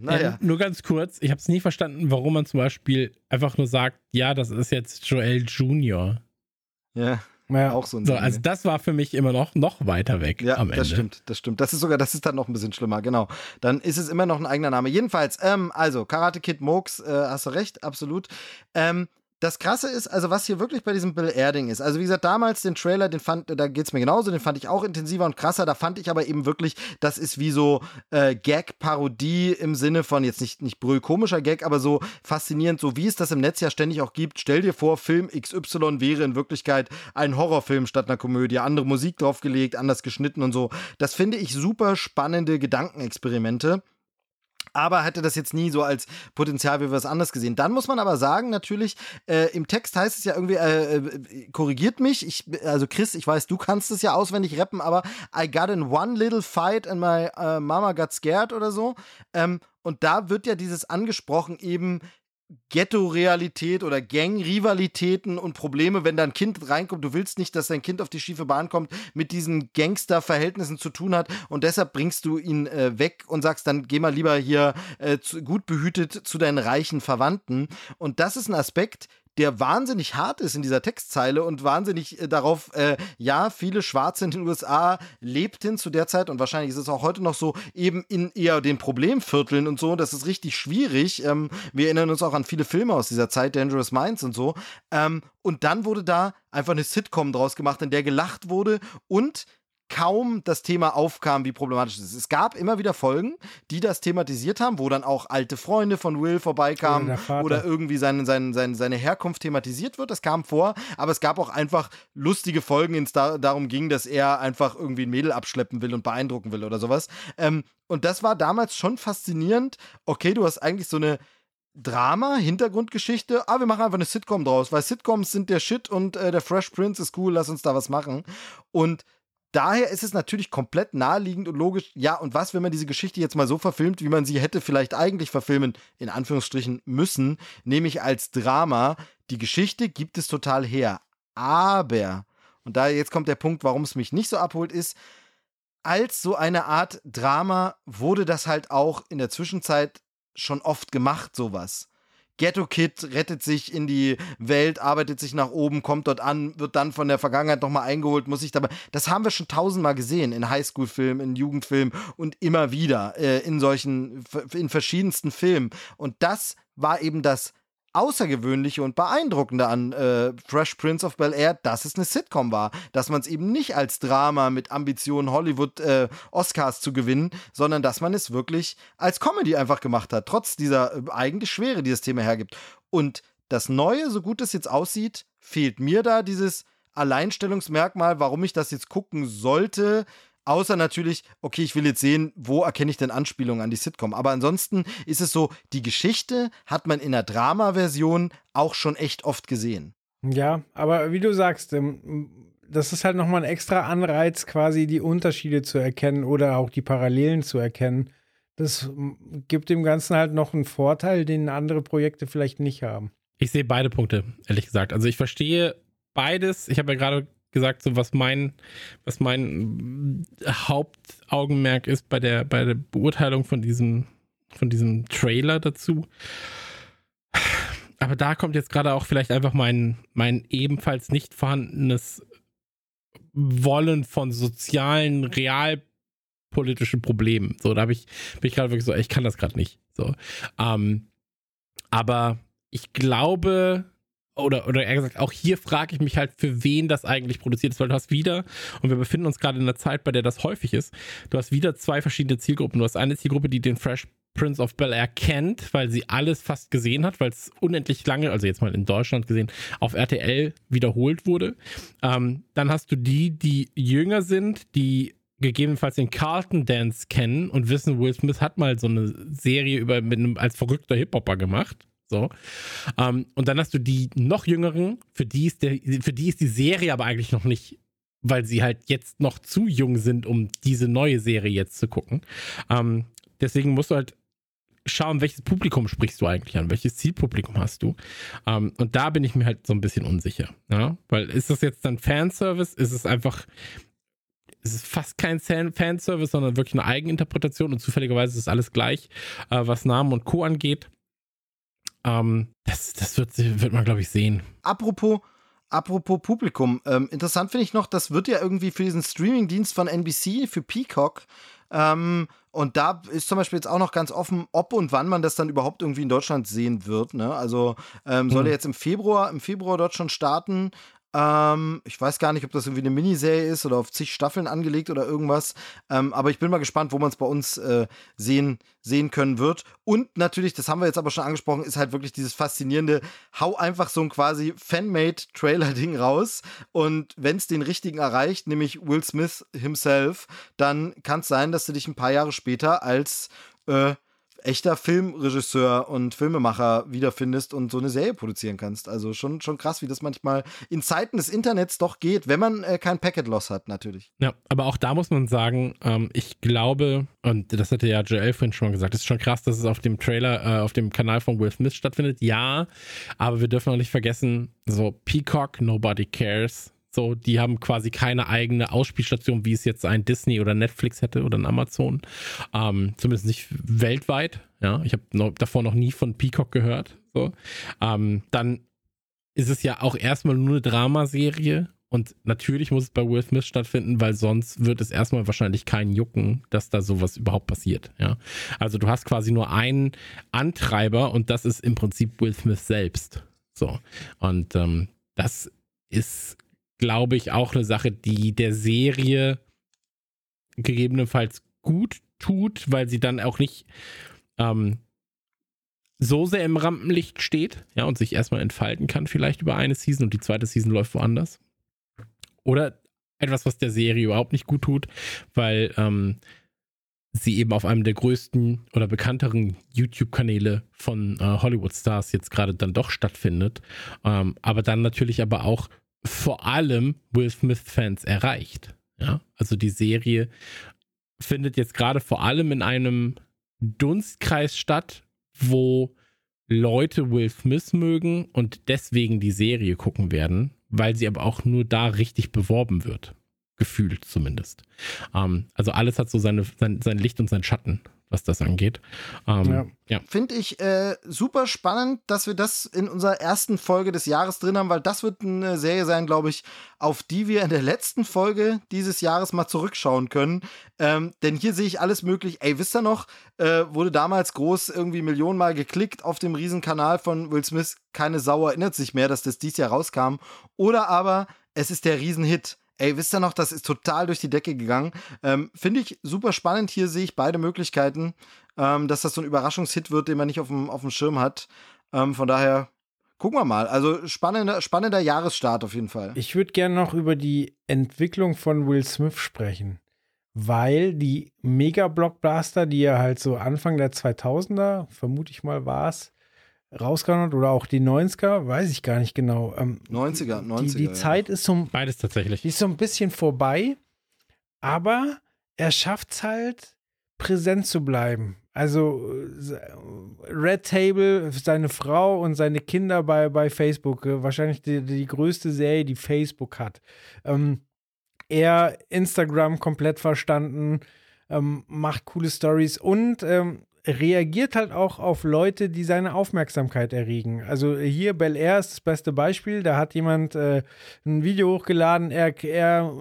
Speaker 3: Naja.
Speaker 1: Ja, nur ganz kurz, ich habe es nie verstanden, warum man zum Beispiel einfach nur sagt, ja, das ist jetzt Joel Junior.
Speaker 3: Ja,
Speaker 4: Ja.
Speaker 3: auch so ein
Speaker 1: So,
Speaker 3: Ding,
Speaker 1: also
Speaker 3: ne?
Speaker 1: das war für mich immer noch, noch weiter weg
Speaker 3: Ja,
Speaker 1: am Ende.
Speaker 3: das stimmt, das stimmt. Das ist sogar, das ist dann noch ein bisschen schlimmer, genau. Dann ist es immer noch ein eigener Name. Jedenfalls, ähm, also Karate Kid Mooks, äh, hast du recht, absolut. Ähm, das Krasse ist, also was hier wirklich bei diesem Bill Erding ist, also wie gesagt, damals den Trailer, den fand, da geht's mir genauso, den fand ich auch intensiver und krasser, da fand ich aber eben wirklich, das ist wie so äh, Gag-Parodie im Sinne von, jetzt nicht, nicht brüllkomischer Gag, aber so faszinierend, so wie es das im Netz ja ständig auch gibt. Stell dir vor, Film XY wäre in Wirklichkeit ein Horrorfilm statt einer Komödie, andere Musik draufgelegt, anders geschnitten und so. Das finde ich super spannende Gedankenexperimente. Aber hätte das jetzt nie so als Potenzial wie was anderes gesehen. Dann muss man aber sagen, natürlich, äh, im Text heißt es ja irgendwie, äh, äh, korrigiert mich, ich, also Chris, ich weiß, du kannst es ja auswendig rappen, aber I got in one little fight and my äh, mama got scared oder so. Ähm, und da wird ja dieses angesprochen eben Ghetto-Realität oder Gang-Rivalitäten und Probleme, wenn da ein Kind reinkommt, du willst nicht, dass dein Kind auf die schiefe Bahn kommt, mit diesen Gangster-Verhältnissen zu tun hat und deshalb bringst du ihn äh, weg und sagst, dann geh mal lieber hier äh, zu, gut behütet zu deinen reichen Verwandten. Und das ist ein Aspekt, der wahnsinnig hart ist in dieser Textzeile und wahnsinnig äh, darauf, äh, ja, viele Schwarze in den USA lebten zu der Zeit und wahrscheinlich ist es auch heute noch so, eben in eher den Problemvierteln und so. Das ist richtig schwierig. Ähm, wir erinnern uns auch an viele Filme aus dieser Zeit, Dangerous Minds und so. Ähm, und dann wurde da einfach eine Sitcom draus gemacht, in der gelacht wurde und kaum das Thema aufkam, wie problematisch es ist. Es gab immer wieder Folgen, die das thematisiert haben, wo dann auch alte Freunde von Will vorbeikamen
Speaker 4: Oder
Speaker 3: oder irgendwie seine, seine, seine, seine Herkunft thematisiert wird. Das kam vor, aber es gab auch einfach lustige Folgen, in es da, darum ging, dass er einfach irgendwie ein Mädel abschleppen will und beeindrucken will oder sowas. Ähm, und das war damals schon faszinierend. Okay, du hast eigentlich so eine Drama, Hintergrundgeschichte, ah, wir machen einfach eine Sitcom draus, weil Sitcoms sind der Shit und äh, der Fresh Prince ist cool, lass uns da was machen. Und daher ist es natürlich komplett naheliegend und logisch, ja, und was, wenn man diese Geschichte jetzt mal so verfilmt, wie man sie hätte vielleicht eigentlich verfilmen, in Anführungsstrichen, müssen, nämlich als Drama. Die Geschichte gibt es total her. Aber, und da jetzt kommt der Punkt, warum es mich nicht so abholt, ist, als so eine Art Drama wurde das halt auch in der Zwischenzeit schon oft gemacht, sowas. Ghetto Kid rettet sich in die Welt, arbeitet sich nach oben, kommt dort an, wird dann von der Vergangenheit nochmal eingeholt, muss sich dabei. Das haben wir schon tausendmal gesehen in Highschool-Filmen, in Jugendfilmen und immer wieder äh, in solchen, in verschiedensten Filmen. Und das war eben das Außergewöhnliche und Beeindruckende an äh, Fresh Prince of Bel Air, dass es eine Sitcom war. Dass man es eben nicht als Drama mit Ambitionen, Hollywood äh, Oscars zu gewinnen, sondern dass man es wirklich als Comedy einfach gemacht hat, trotz dieser äh, eigentlich Schwere, die das Thema hergibt. Und das Neue, so gut es jetzt aussieht, fehlt mir da dieses Alleinstellungsmerkmal, warum ich das jetzt gucken sollte, Außer natürlich, okay, ich will jetzt sehen, wo erkenne ich denn Anspielungen an die Sitcom. Aber ansonsten ist es so, die Geschichte hat man in der Drama-Version auch schon echt oft gesehen.
Speaker 4: Ja, aber wie du sagst, ähm, das ist halt nochmal ein extra Anreiz, quasi die Unterschiede zu erkennen oder auch die Parallelen zu erkennen. Das gibt dem Ganzen halt noch einen Vorteil, den andere Projekte vielleicht nicht haben.
Speaker 1: Ich sehe beide Punkte, ehrlich gesagt. Also ich verstehe beides. Ich habe ja gerade gesagt, so was mein, was mein Hauptaugenmerk ist bei der, bei der Beurteilung von diesem, von diesem Trailer dazu. Aber da kommt jetzt gerade auch vielleicht einfach mein, mein ebenfalls nicht vorhandenes Wollen von sozialen, realpolitischen Problemen. So, da habe ich, bin ich gerade wirklich so, ich kann das gerade nicht. So. Ähm, aber ich glaube, oder, oder eher gesagt, auch hier frage ich mich halt, für wen das eigentlich produziert ist, weil du hast wieder, und wir befinden uns gerade in einer Zeit, bei der das häufig ist, du hast wieder zwei verschiedene Zielgruppen. Du hast eine Zielgruppe, die den Fresh Prince of Bel Air kennt, weil sie alles fast gesehen hat, weil es unendlich lange, also jetzt mal in Deutschland gesehen, auf RTL wiederholt wurde. Ähm, dann hast du die, die jünger sind, die gegebenenfalls den Carlton Dance kennen und wissen, Will Smith hat mal so eine Serie über mit einem, als verrückter Hip-Hopper gemacht. So. Ähm, und dann hast du die noch jüngeren, für die, ist der, für die ist die Serie aber eigentlich noch nicht, weil sie halt jetzt noch zu jung sind, um diese neue Serie jetzt zu gucken. Ähm, deswegen musst du halt schauen, welches Publikum sprichst du eigentlich an, welches Zielpublikum hast du. Ähm, und da bin ich mir halt so ein bisschen unsicher. Ja? Weil ist das jetzt dann Fanservice? Ist es einfach, ist es fast kein Fanservice, sondern wirklich eine Eigeninterpretation und zufälligerweise ist alles gleich, äh, was Namen und Co. angeht. Ähm, das das wird, wird man, glaube ich, sehen.
Speaker 3: Apropos, apropos Publikum, ähm, interessant finde ich noch, das wird ja irgendwie für diesen Streamingdienst von NBC, für Peacock, ähm, und da ist zum Beispiel jetzt auch noch ganz offen, ob und wann man das dann überhaupt irgendwie in Deutschland sehen wird. Ne? Also ähm, soll er jetzt im Februar, im Februar dort schon starten. Ähm, ich weiß gar nicht, ob das irgendwie eine Miniserie ist oder auf zig Staffeln angelegt oder irgendwas. Ähm, aber ich bin mal gespannt, wo man es bei uns äh, sehen, sehen können wird. Und natürlich, das haben wir jetzt aber schon angesprochen, ist halt wirklich dieses faszinierende, hau einfach so ein quasi Fanmade-Trailer-Ding raus. Und wenn es den richtigen erreicht, nämlich Will Smith himself, dann kann es sein, dass du dich ein paar Jahre später als äh, echter Filmregisseur und Filmemacher wiederfindest und so eine Serie produzieren kannst. Also schon, schon krass, wie das manchmal in Zeiten des Internets doch geht, wenn man äh, kein Packet-Loss hat, natürlich.
Speaker 1: Ja, aber auch da muss man sagen, ähm, ich glaube, und das hatte ja Joel vorhin schon mal gesagt, es ist schon krass, dass es auf dem Trailer, äh, auf dem Kanal von Will Smith stattfindet. Ja, aber wir dürfen auch nicht vergessen, so Peacock, Nobody Cares, so, die haben quasi keine eigene Ausspielstation, wie es jetzt ein Disney oder Netflix hätte oder ein Amazon. Ähm, zumindest nicht weltweit. Ja, ich habe davor noch nie von Peacock gehört. So, ähm, dann ist es ja auch erstmal nur eine Dramaserie und natürlich muss es bei Will Smith stattfinden, weil sonst wird es erstmal wahrscheinlich keinen jucken, dass da sowas überhaupt passiert. Ja, also du hast quasi nur einen Antreiber und das ist im Prinzip Will Smith selbst. So und ähm, das ist glaube ich, auch eine Sache, die der Serie gegebenenfalls gut tut, weil sie dann auch nicht ähm, so sehr im Rampenlicht steht, ja, und sich erstmal entfalten kann, vielleicht über eine Season und die zweite Season läuft woanders. Oder etwas, was der Serie überhaupt nicht gut tut, weil ähm, sie eben auf einem der größten oder bekannteren YouTube-Kanäle von äh, Hollywood-Stars jetzt gerade dann doch stattfindet. Ähm, aber dann natürlich aber auch vor allem Will Smith-Fans erreicht. Ja, also die Serie findet jetzt gerade vor allem in einem Dunstkreis statt, wo Leute Will Smith mögen und deswegen die Serie gucken werden, weil sie aber auch nur da richtig beworben wird. Gefühlt zumindest. Ähm, also alles hat so seine, sein, sein Licht und sein Schatten was das angeht. Ähm, ja. ja.
Speaker 3: Finde ich äh, super spannend, dass wir das in unserer ersten Folge des Jahres drin haben, weil das wird eine Serie sein, glaube ich, auf die wir in der letzten Folge dieses Jahres mal zurückschauen können. Ähm, denn hier sehe ich alles möglich. Ey, wisst ihr noch, äh, wurde damals groß irgendwie Millionenmal geklickt auf dem Riesenkanal von Will Smith. Keine Sau erinnert sich mehr, dass das dies Jahr rauskam. Oder aber es ist der Riesenhit. Ey, wisst ihr noch, das ist total durch die Decke gegangen. Ähm, Finde ich super spannend. Hier sehe ich beide Möglichkeiten, ähm, dass das so ein Überraschungshit wird, den man nicht auf dem, auf dem Schirm hat. Ähm, von daher gucken wir mal. Also spannender, spannender Jahresstart auf jeden Fall.
Speaker 4: Ich würde gerne noch über die Entwicklung von Will Smith sprechen. weil die Mega-Blockbuster, die er halt so Anfang der 2000er, vermute ich mal, war es, rausgehauen hat oder auch die 90er, weiß ich gar nicht genau. Ähm,
Speaker 3: 90er, 90er.
Speaker 4: Die, die
Speaker 3: ja.
Speaker 4: Zeit ist so,
Speaker 1: Beides tatsächlich.
Speaker 4: die ist so ein bisschen vorbei, aber er schafft es halt, präsent zu bleiben. Also äh, Red Table, seine Frau und seine Kinder bei, bei Facebook, äh, wahrscheinlich die, die größte Serie, die Facebook hat. Ähm, er Instagram komplett verstanden, ähm, macht coole Stories und ähm, reagiert halt auch auf Leute, die seine Aufmerksamkeit erregen. Also hier Bel Air ist das beste Beispiel. Da hat jemand äh, ein Video hochgeladen, er, er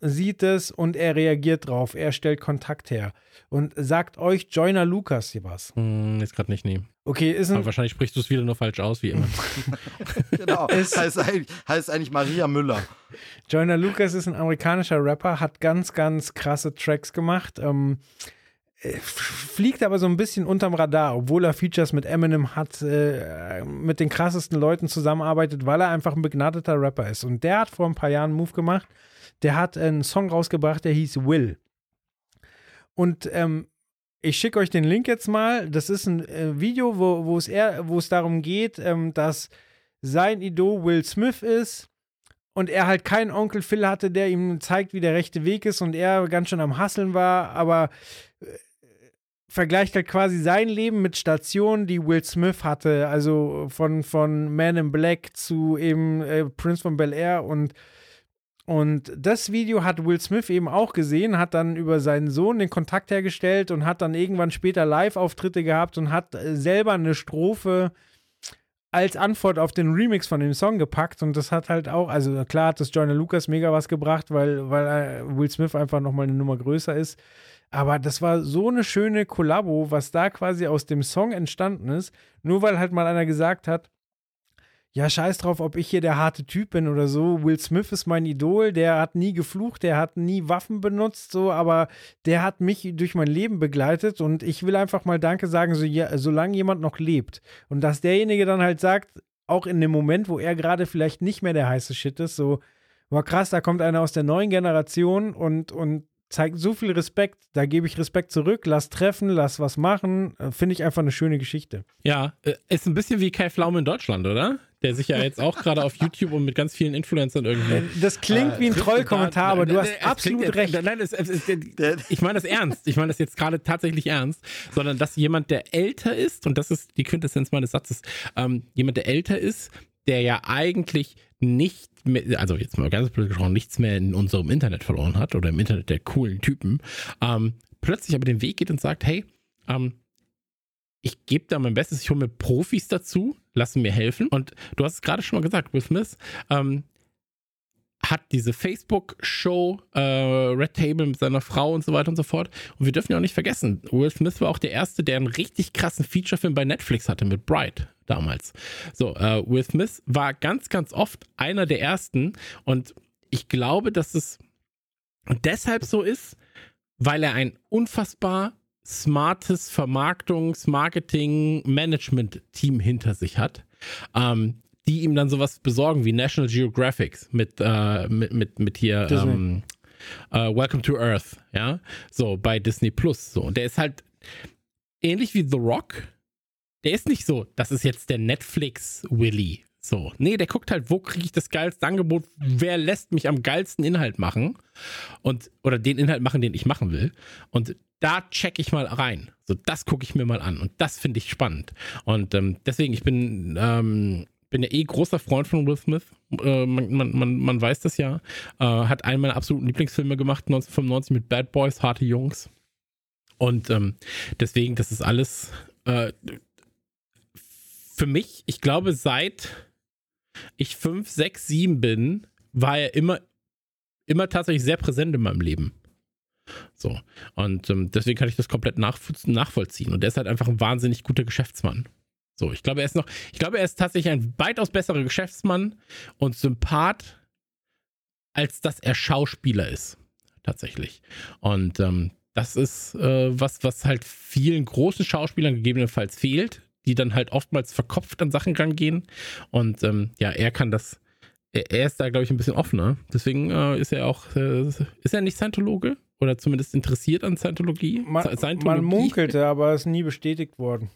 Speaker 4: sieht es und er reagiert drauf. Er stellt Kontakt her und sagt euch Joyner Lucas hier was.
Speaker 1: Hm, jetzt gerade nicht nehmen.
Speaker 4: Okay, ist
Speaker 1: Aber
Speaker 4: ein,
Speaker 1: wahrscheinlich sprichst du es wieder nur falsch aus, wie immer.
Speaker 3: Genau.
Speaker 4: Es-
Speaker 3: heißt, eigentlich, heißt eigentlich Maria Müller.
Speaker 4: Joyner Lucas ist ein amerikanischer Rapper, hat ganz, ganz krasse Tracks gemacht. Ähm, äh, fliegt aber so ein bisschen unterm Radar, obwohl er Features mit Eminem hat, äh, mit den krassesten Leuten zusammenarbeitet, weil er einfach ein begnadeter Rapper ist. Und der hat vor ein paar Jahren einen Move gemacht. Der hat einen Song rausgebracht, der hieß Will. Und ähm, ich schicke euch den Link jetzt mal. Das ist ein äh, Video, wo, wo, es eher, wo es darum geht, ähm, dass sein Idol Will Smith ist und er halt keinen Onkel Phil hatte, der ihm zeigt, wie der rechte Weg ist und er ganz schön am Hasseln war, aber äh, vergleicht halt quasi sein Leben mit Stationen, die Will Smith hatte, also von, von Man in Black zu eben äh, Prince von Bel Air. Und und das Video hat Will Smith eben auch gesehen, hat dann über seinen Sohn den Kontakt hergestellt und hat dann irgendwann später Live-Auftritte gehabt und hat äh, selber eine Strophe als Antwort auf den Remix von dem Song gepackt. Und das hat halt auch, also klar hat das Joyner Lucas mega was gebracht, weil, weil äh, Will Smith einfach nochmal eine Nummer größer ist. Aber das war so eine schöne Kollabo, was da quasi aus dem Song entstanden ist, nur weil halt mal einer gesagt hat, ja, scheiß drauf, ob ich hier der harte Typ bin oder so. Will Smith ist mein Idol, der hat nie geflucht, der hat nie Waffen benutzt, so, aber der hat mich durch mein Leben begleitet und ich will einfach mal Danke sagen, so, ja, solange jemand noch lebt. Und dass derjenige dann halt sagt, auch in dem Moment, wo er gerade vielleicht nicht mehr der heiße Shit ist, so, war krass, da kommt einer aus der neuen Generation und, und zeigt so viel Respekt, da gebe ich Respekt zurück, lass treffen, lass was machen, äh, finde ich einfach eine schöne Geschichte.
Speaker 1: Ja, äh, ist ein bisschen wie Kai Pflaume in Deutschland, oder? Der sich ja jetzt auch gerade auf YouTube und mit ganz vielen Influencern irgendwie.
Speaker 4: Das klingt wie ein Trollkommentar, aber du hast
Speaker 1: Es
Speaker 4: absolut recht.
Speaker 1: Nein, es, es, es, ich meine das ernst. Ich meine das jetzt gerade tatsächlich ernst. Sondern dass jemand, der älter ist, und das ist die Quintessenz meines Satzes, ähm, jemand, der älter ist, der ja eigentlich nicht mehr, also jetzt mal ganz blöd gesprochen, nichts mehr in unserem Internet verloren hat oder im Internet der coolen Typen, ähm, plötzlich aber den Weg geht und sagt, hey, ähm, ich gebe da mein Bestes, ich hole mir Profis dazu, lassen mir helfen. Und du hast es gerade schon mal gesagt, Will Smith ähm, hat diese Facebook-Show äh, Red Table mit seiner Frau und so weiter und so fort. Und wir dürfen ja auch nicht vergessen, Will Smith war auch der Erste, der einen richtig krassen Featurefilm bei Netflix hatte mit Bright damals. So, äh, Will Smith war ganz, ganz oft einer der Ersten. Und ich glaube, dass es deshalb so ist, weil er ein unfassbar smartes Vermarktungs-, Marketing-, Management-Team hinter sich hat, ähm, die ihm dann sowas besorgen wie National Geographic mit, äh, mit, mit, mit hier ähm, äh, Welcome to Earth, ja, so bei Disney Plus. So, und der ist halt ähnlich wie The Rock. Der ist nicht so, das ist jetzt der Netflix-Willy. So, nee, der guckt halt, wo kriege ich das geilste Angebot, wer lässt mich am geilsten Inhalt machen und oder den Inhalt machen, den ich machen will. Und da check ich mal rein. So, das gucke ich mir mal an und das finde ich spannend. Und ähm, deswegen, ich bin, ähm, bin ja eh großer Freund von Will Smith. Äh, man, man, man, man weiß das ja. Äh, hat einen meiner absoluten Lieblingsfilme gemacht, 1995 mit Bad Boys, Harte Jungs. Und ähm, deswegen, das ist alles äh, für mich, ich glaube, seit ich fünf, sechs, sieben bin, war er immer, immer tatsächlich sehr präsent in meinem Leben. So. Und ähm, deswegen kann ich das komplett nachvoll- nachvollziehen. Und er ist halt einfach ein wahnsinnig guter Geschäftsmann. So, ich glaube, er ist noch, ich glaube, er ist tatsächlich ein weitaus besserer Geschäftsmann und Sympath, als dass er Schauspieler ist. Tatsächlich. Und ähm, das ist äh, was, was halt vielen großen Schauspielern gegebenenfalls fehlt, die dann halt oftmals verkopft an Sachen rangehen. Und ähm, ja, er kann das, er, er ist da, glaube ich, ein bisschen offener. Deswegen äh, ist er auch, äh, ist er nicht Scientologe? oder zumindest interessiert an Scientologie.
Speaker 4: Man,
Speaker 1: Scientologie.
Speaker 4: man munkelte, aber ist nie bestätigt worden.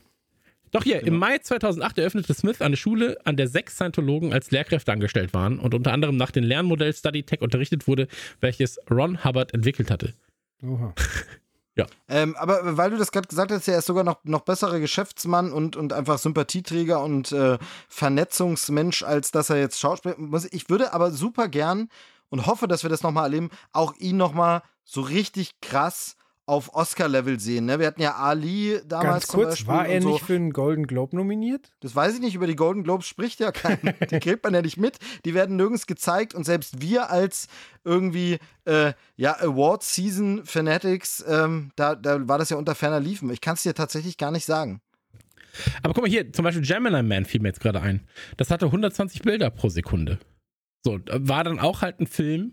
Speaker 1: Doch hier, im Mai 2008 eröffnete Smith eine Schule, an der sechs Scientologen als Lehrkräfte angestellt waren und unter anderem nach dem Lernmodell Study Tech unterrichtet wurde, welches Ron Hubbard entwickelt hatte.
Speaker 4: Oha.
Speaker 3: Ähm, aber weil du das gerade gesagt hast, er ist sogar noch, noch besserer Geschäftsmann und, und einfach Sympathieträger und äh, Vernetzungsmensch, als dass er jetzt Schauspieler muss. Ich würde aber super gern und hoffe, dass wir das nochmal erleben, auch ihn nochmal so richtig krass auf Oscar-Level sehen. Ne? Wir hatten ja Ali damals
Speaker 4: Ganz
Speaker 3: zum
Speaker 4: kurz,
Speaker 3: Beispiel
Speaker 4: war er
Speaker 3: so.
Speaker 4: nicht für einen Golden Globe nominiert?
Speaker 3: Das weiß ich nicht, über die Golden Globes spricht ja keiner. Die kriegt man ja nicht mit. Die werden nirgends gezeigt und selbst wir als irgendwie, äh, ja, Award-Season-Fanatics, ähm, da, da war das ja unter ferner Liefen. Ich kann es dir tatsächlich gar nicht sagen.
Speaker 1: Aber guck mal hier, zum Beispiel Gemini Man fiel mir jetzt gerade ein. Das hatte 120 Bilder pro Sekunde. So, war dann auch halt ein Film,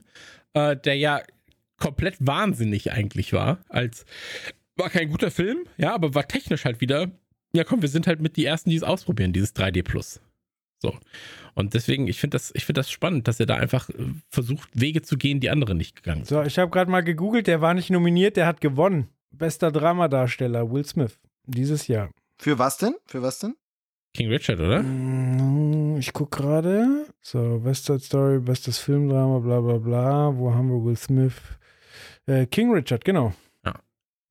Speaker 1: äh, der ja komplett wahnsinnig eigentlich war. Als war kein guter Film, ja, aber war technisch halt wieder. Ja, komm, wir sind halt mit die ersten, die es ausprobieren, dieses 3D Plus. So. Und deswegen, ich finde das, ich finde das spannend, dass er da einfach äh, versucht, Wege zu gehen, die andere nicht gegangen sind.
Speaker 4: So, ich habe gerade mal gegoogelt, der war nicht nominiert, der hat gewonnen. Bester Dramadarsteller, Will Smith. Dieses Jahr.
Speaker 3: Für was denn? Für was denn?
Speaker 1: King Richard, oder?
Speaker 4: Mm, Ich guck gerade. So, West Side Story, bestes Filmdrama, bla bla bla. Wo haben wir Will Smith? Äh, King Richard, genau.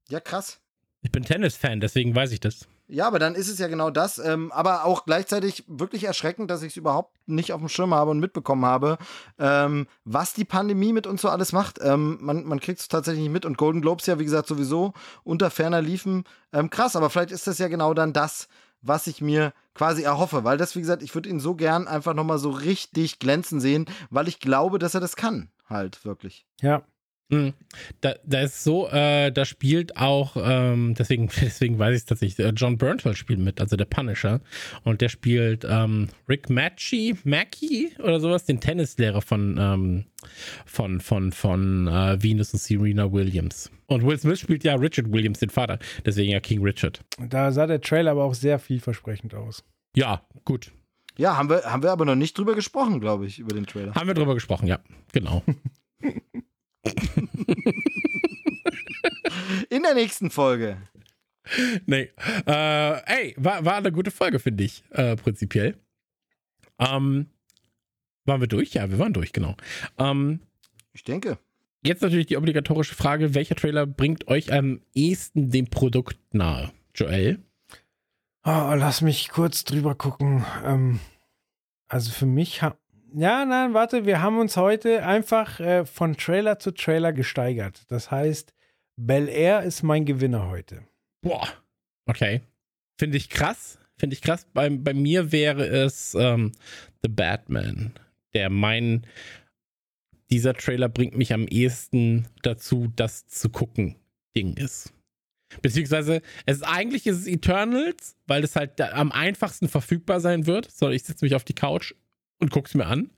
Speaker 3: Ja, krass.
Speaker 1: Ich bin Tennis-Fan, deswegen weiß ich das.
Speaker 3: Ja, aber dann ist es ja genau das. Ähm, aber auch gleichzeitig wirklich erschreckend, dass ich es überhaupt nicht auf dem Schirm habe und mitbekommen habe, ähm, was die Pandemie mit uns so alles macht. Ähm, man man kriegt es tatsächlich nicht mit. Und Golden Globes ja, wie gesagt, sowieso unter ferner liefen. Ähm, krass, aber vielleicht ist das ja genau dann das, was ich mir quasi erhoffe. Weil das, wie gesagt, ich würde ihn so gern einfach nochmal so richtig glänzen sehen, weil ich glaube, dass er das kann. Halt, wirklich.
Speaker 4: Ja.
Speaker 1: Mhm. Da, da ist so, äh, da spielt auch, ähm, deswegen, deswegen weiß ich es tatsächlich, äh, John Bernthal spielt mit, also der Punisher. Und der spielt ähm, Rick Macchi, Mackie oder sowas, den Tennislehrer von, ähm, von, von, von äh, Venus und Serena Williams. Und Will Smith spielt ja Richard Williams, den Vater, deswegen ja King Richard.
Speaker 4: Da sah der Trailer aber auch sehr vielversprechend aus.
Speaker 1: Ja, gut.
Speaker 3: Ja, haben wir, haben wir aber noch nicht drüber gesprochen, glaube ich, über den Trailer.
Speaker 1: Haben wir drüber gesprochen, ja, genau.
Speaker 3: In der nächsten Folge.
Speaker 1: nee. Äh, ey, war, war eine gute Folge, finde ich, äh, prinzipiell. Ähm, waren wir durch? Ja, wir waren durch, genau. Ähm,
Speaker 3: Ich denke.
Speaker 1: jetzt natürlich die obligatorische Frage: Welcher Trailer bringt euch am ehesten dem Produkt nahe? Joel?
Speaker 4: Oh, lass mich kurz drüber gucken. Ähm, also für mich ha ja, nein, warte, wir haben uns heute einfach äh, von Trailer zu Trailer gesteigert. Das heißt, Bel Air ist mein Gewinner heute.
Speaker 1: Boah. Okay. Finde ich krass. Finde ich krass. Bei, bei mir wäre es ähm, The Batman, der mein. Dieser Trailer bringt mich am ehesten dazu, das zu gucken, Ding ist. Beziehungsweise, es ist, eigentlich ist es Eternals, weil es halt am einfachsten verfügbar sein wird. So, ich setze mich auf die Couch und gucke es mir an.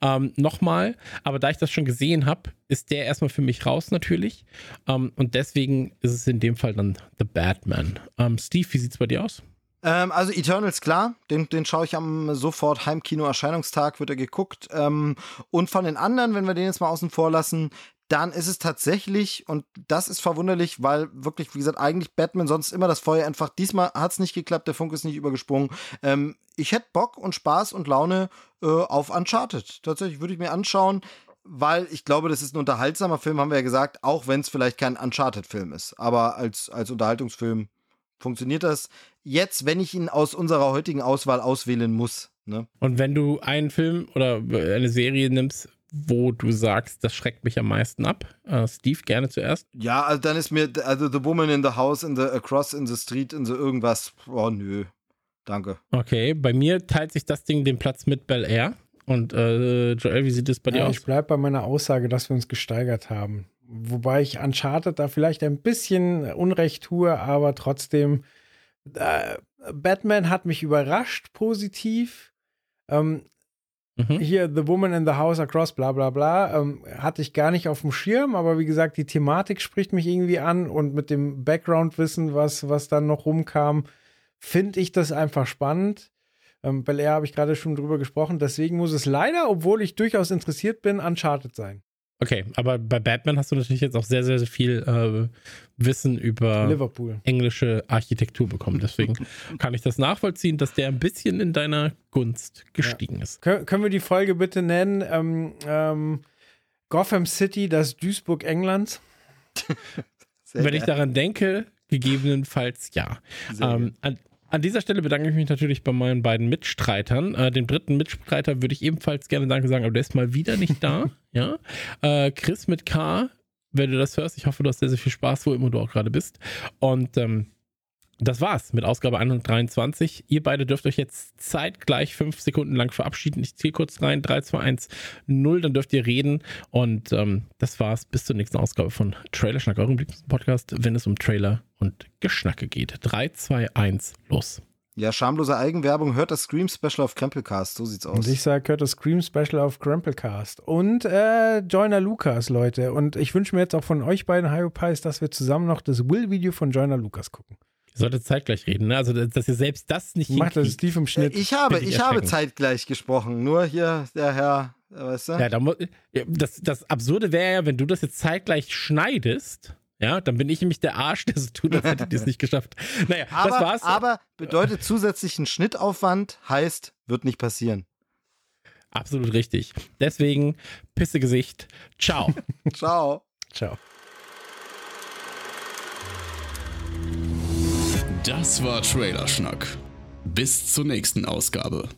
Speaker 1: Ähm, Nochmal, aber da ich das schon gesehen habe, ist der erstmal für mich raus natürlich. Ähm, und deswegen ist es in dem Fall dann The Batman. Ähm, Steve, wie sieht's bei dir aus?
Speaker 3: Ähm, also Eternals, klar, den, den schaue ich am sofort Heimkino-Erscheinungstag, wird er geguckt. Ähm, und von den anderen, wenn wir den jetzt mal außen vor lassen, dann ist es tatsächlich, und das ist verwunderlich, weil wirklich, wie gesagt, eigentlich Batman sonst immer das Feuer entfacht. Diesmal hat es nicht geklappt, der Funk ist nicht übergesprungen. Ähm, ich hätte Bock und Spaß und Laune äh, auf Uncharted. Tatsächlich würde ich mir anschauen, weil ich glaube, das ist ein unterhaltsamer Film, haben wir ja gesagt, auch wenn es vielleicht kein Uncharted-Film ist. Aber als, als Unterhaltungsfilm funktioniert das. Jetzt, wenn ich ihn aus unserer heutigen Auswahl auswählen muss. Ne?
Speaker 1: Und wenn du einen Film oder eine Serie nimmst, wo du sagst, das schreckt mich am meisten ab, äh, Steve, gerne zuerst.
Speaker 3: Ja, also dann ist mir, also The Woman in the House, in the Across in the Street, in so irgendwas, oh nö, danke.
Speaker 1: Okay, bei mir teilt sich das Ding den Platz mit Bel Air. Und äh, Joel, wie sieht es bei dir
Speaker 4: Ja,
Speaker 1: aus?
Speaker 4: ich bleibe bei meiner Aussage, dass wir uns gesteigert haben. Wobei ich Uncharted da vielleicht ein bisschen Unrecht tue, aber trotzdem, äh, Batman hat mich überrascht positiv. Ähm,
Speaker 1: Mhm.
Speaker 4: hier The Woman in the House Across, bla bla bla, ähm, hatte ich gar nicht auf dem Schirm, aber wie gesagt, die Thematik spricht mich irgendwie an und mit dem Background-Wissen, was, was dann noch rumkam, finde ich das einfach spannend. Ähm, Bel Air habe ich gerade schon drüber gesprochen, deswegen muss es leider, obwohl ich durchaus interessiert bin, Uncharted sein.
Speaker 1: Okay, aber bei Batman hast du natürlich jetzt auch sehr, sehr, sehr viel äh, Wissen über
Speaker 4: Liverpool.
Speaker 1: englische Architektur bekommen. Deswegen kann ich das nachvollziehen, dass der ein bisschen in deiner Gunst gestiegen ist.
Speaker 4: Kön können wir die Folge bitte nennen? Ähm, ähm, Gotham City, das Duisburg Englands.
Speaker 1: Wenn ich daran denke, gegebenenfalls ja.
Speaker 3: Sehr
Speaker 1: Ähm, an, an dieser Stelle bedanke ich mich natürlich bei meinen beiden Mitstreitern. Äh, dem dritten Mitstreiter würde ich ebenfalls gerne Danke sagen, aber der ist mal wieder nicht da. ja. Äh, Chris mit K, wenn du das hörst, ich hoffe, du hast sehr, sehr viel Spaß, wo immer du auch gerade bist. Und ähm, das war's mit Ausgabe 123. Ihr beide dürft euch jetzt zeitgleich fünf Sekunden lang verabschieden. Ich zähle kurz rein. 3, 2, 1, 0. Dann dürft ihr reden. Und ähm, das war's. Bis zur nächsten Ausgabe von Trailer Schnack, eurem Lieblingspodcast, wenn es um Trailer und Geschnacke geht. 3, 2, 1, los.
Speaker 3: Ja, schamlose Eigenwerbung. Hört das Scream Special auf Krempelcast. So sieht's aus.
Speaker 4: Und ich sage, hört das Scream Special auf Cramplecast. Und äh, Joyner Lucas, Leute. Und ich wünsche mir jetzt auch von euch beiden Hyo Pies, dass wir zusammen noch das Will-Video von Joyner Lucas gucken.
Speaker 1: Ihr solltet zeitgleich reden, ne? Also, dass ihr selbst das nicht
Speaker 4: Macht das. Steve im Schnitt.
Speaker 3: ich habe,
Speaker 1: ich
Speaker 3: habe zeitgleich gesprochen. Nur hier der Herr, äh, weißt du?
Speaker 1: Ja, da das, das Absurde wäre ja, wenn du das jetzt zeitgleich schneidest, ja, dann bin ich nämlich der Arsch, der so tut, als hätte ich es nicht geschafft. Naja,
Speaker 3: aber,
Speaker 1: das war's.
Speaker 3: aber bedeutet zusätzlichen Schnittaufwand, heißt, wird nicht passieren.
Speaker 1: Absolut richtig. Deswegen, Pissegesicht. Ciao.
Speaker 3: Ciao.
Speaker 4: Ciao.
Speaker 2: Das war Trailerschnack. Bis zur nächsten Ausgabe.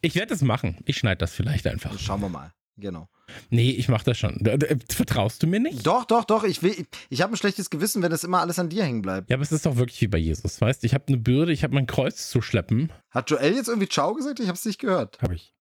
Speaker 1: Ich werde es machen. Ich schneide das vielleicht einfach.
Speaker 3: Schauen wir mal. Genau.
Speaker 1: Nee, ich mache das schon. D- d- Vertraust du mir nicht?
Speaker 3: Doch, doch, doch. Ich, will- ich, ich habe ein schlechtes Gewissen, wenn das immer alles an dir hängen bleibt.
Speaker 1: Ja, aber es ist doch wirklich wie bei Jesus, weißt? Ich habe eine Bürde, ich habe mein Kreuz zu schleppen.
Speaker 3: Hat Joel jetzt irgendwie Ciao gesagt? Ich habe es nicht gehört.
Speaker 4: Hab ich.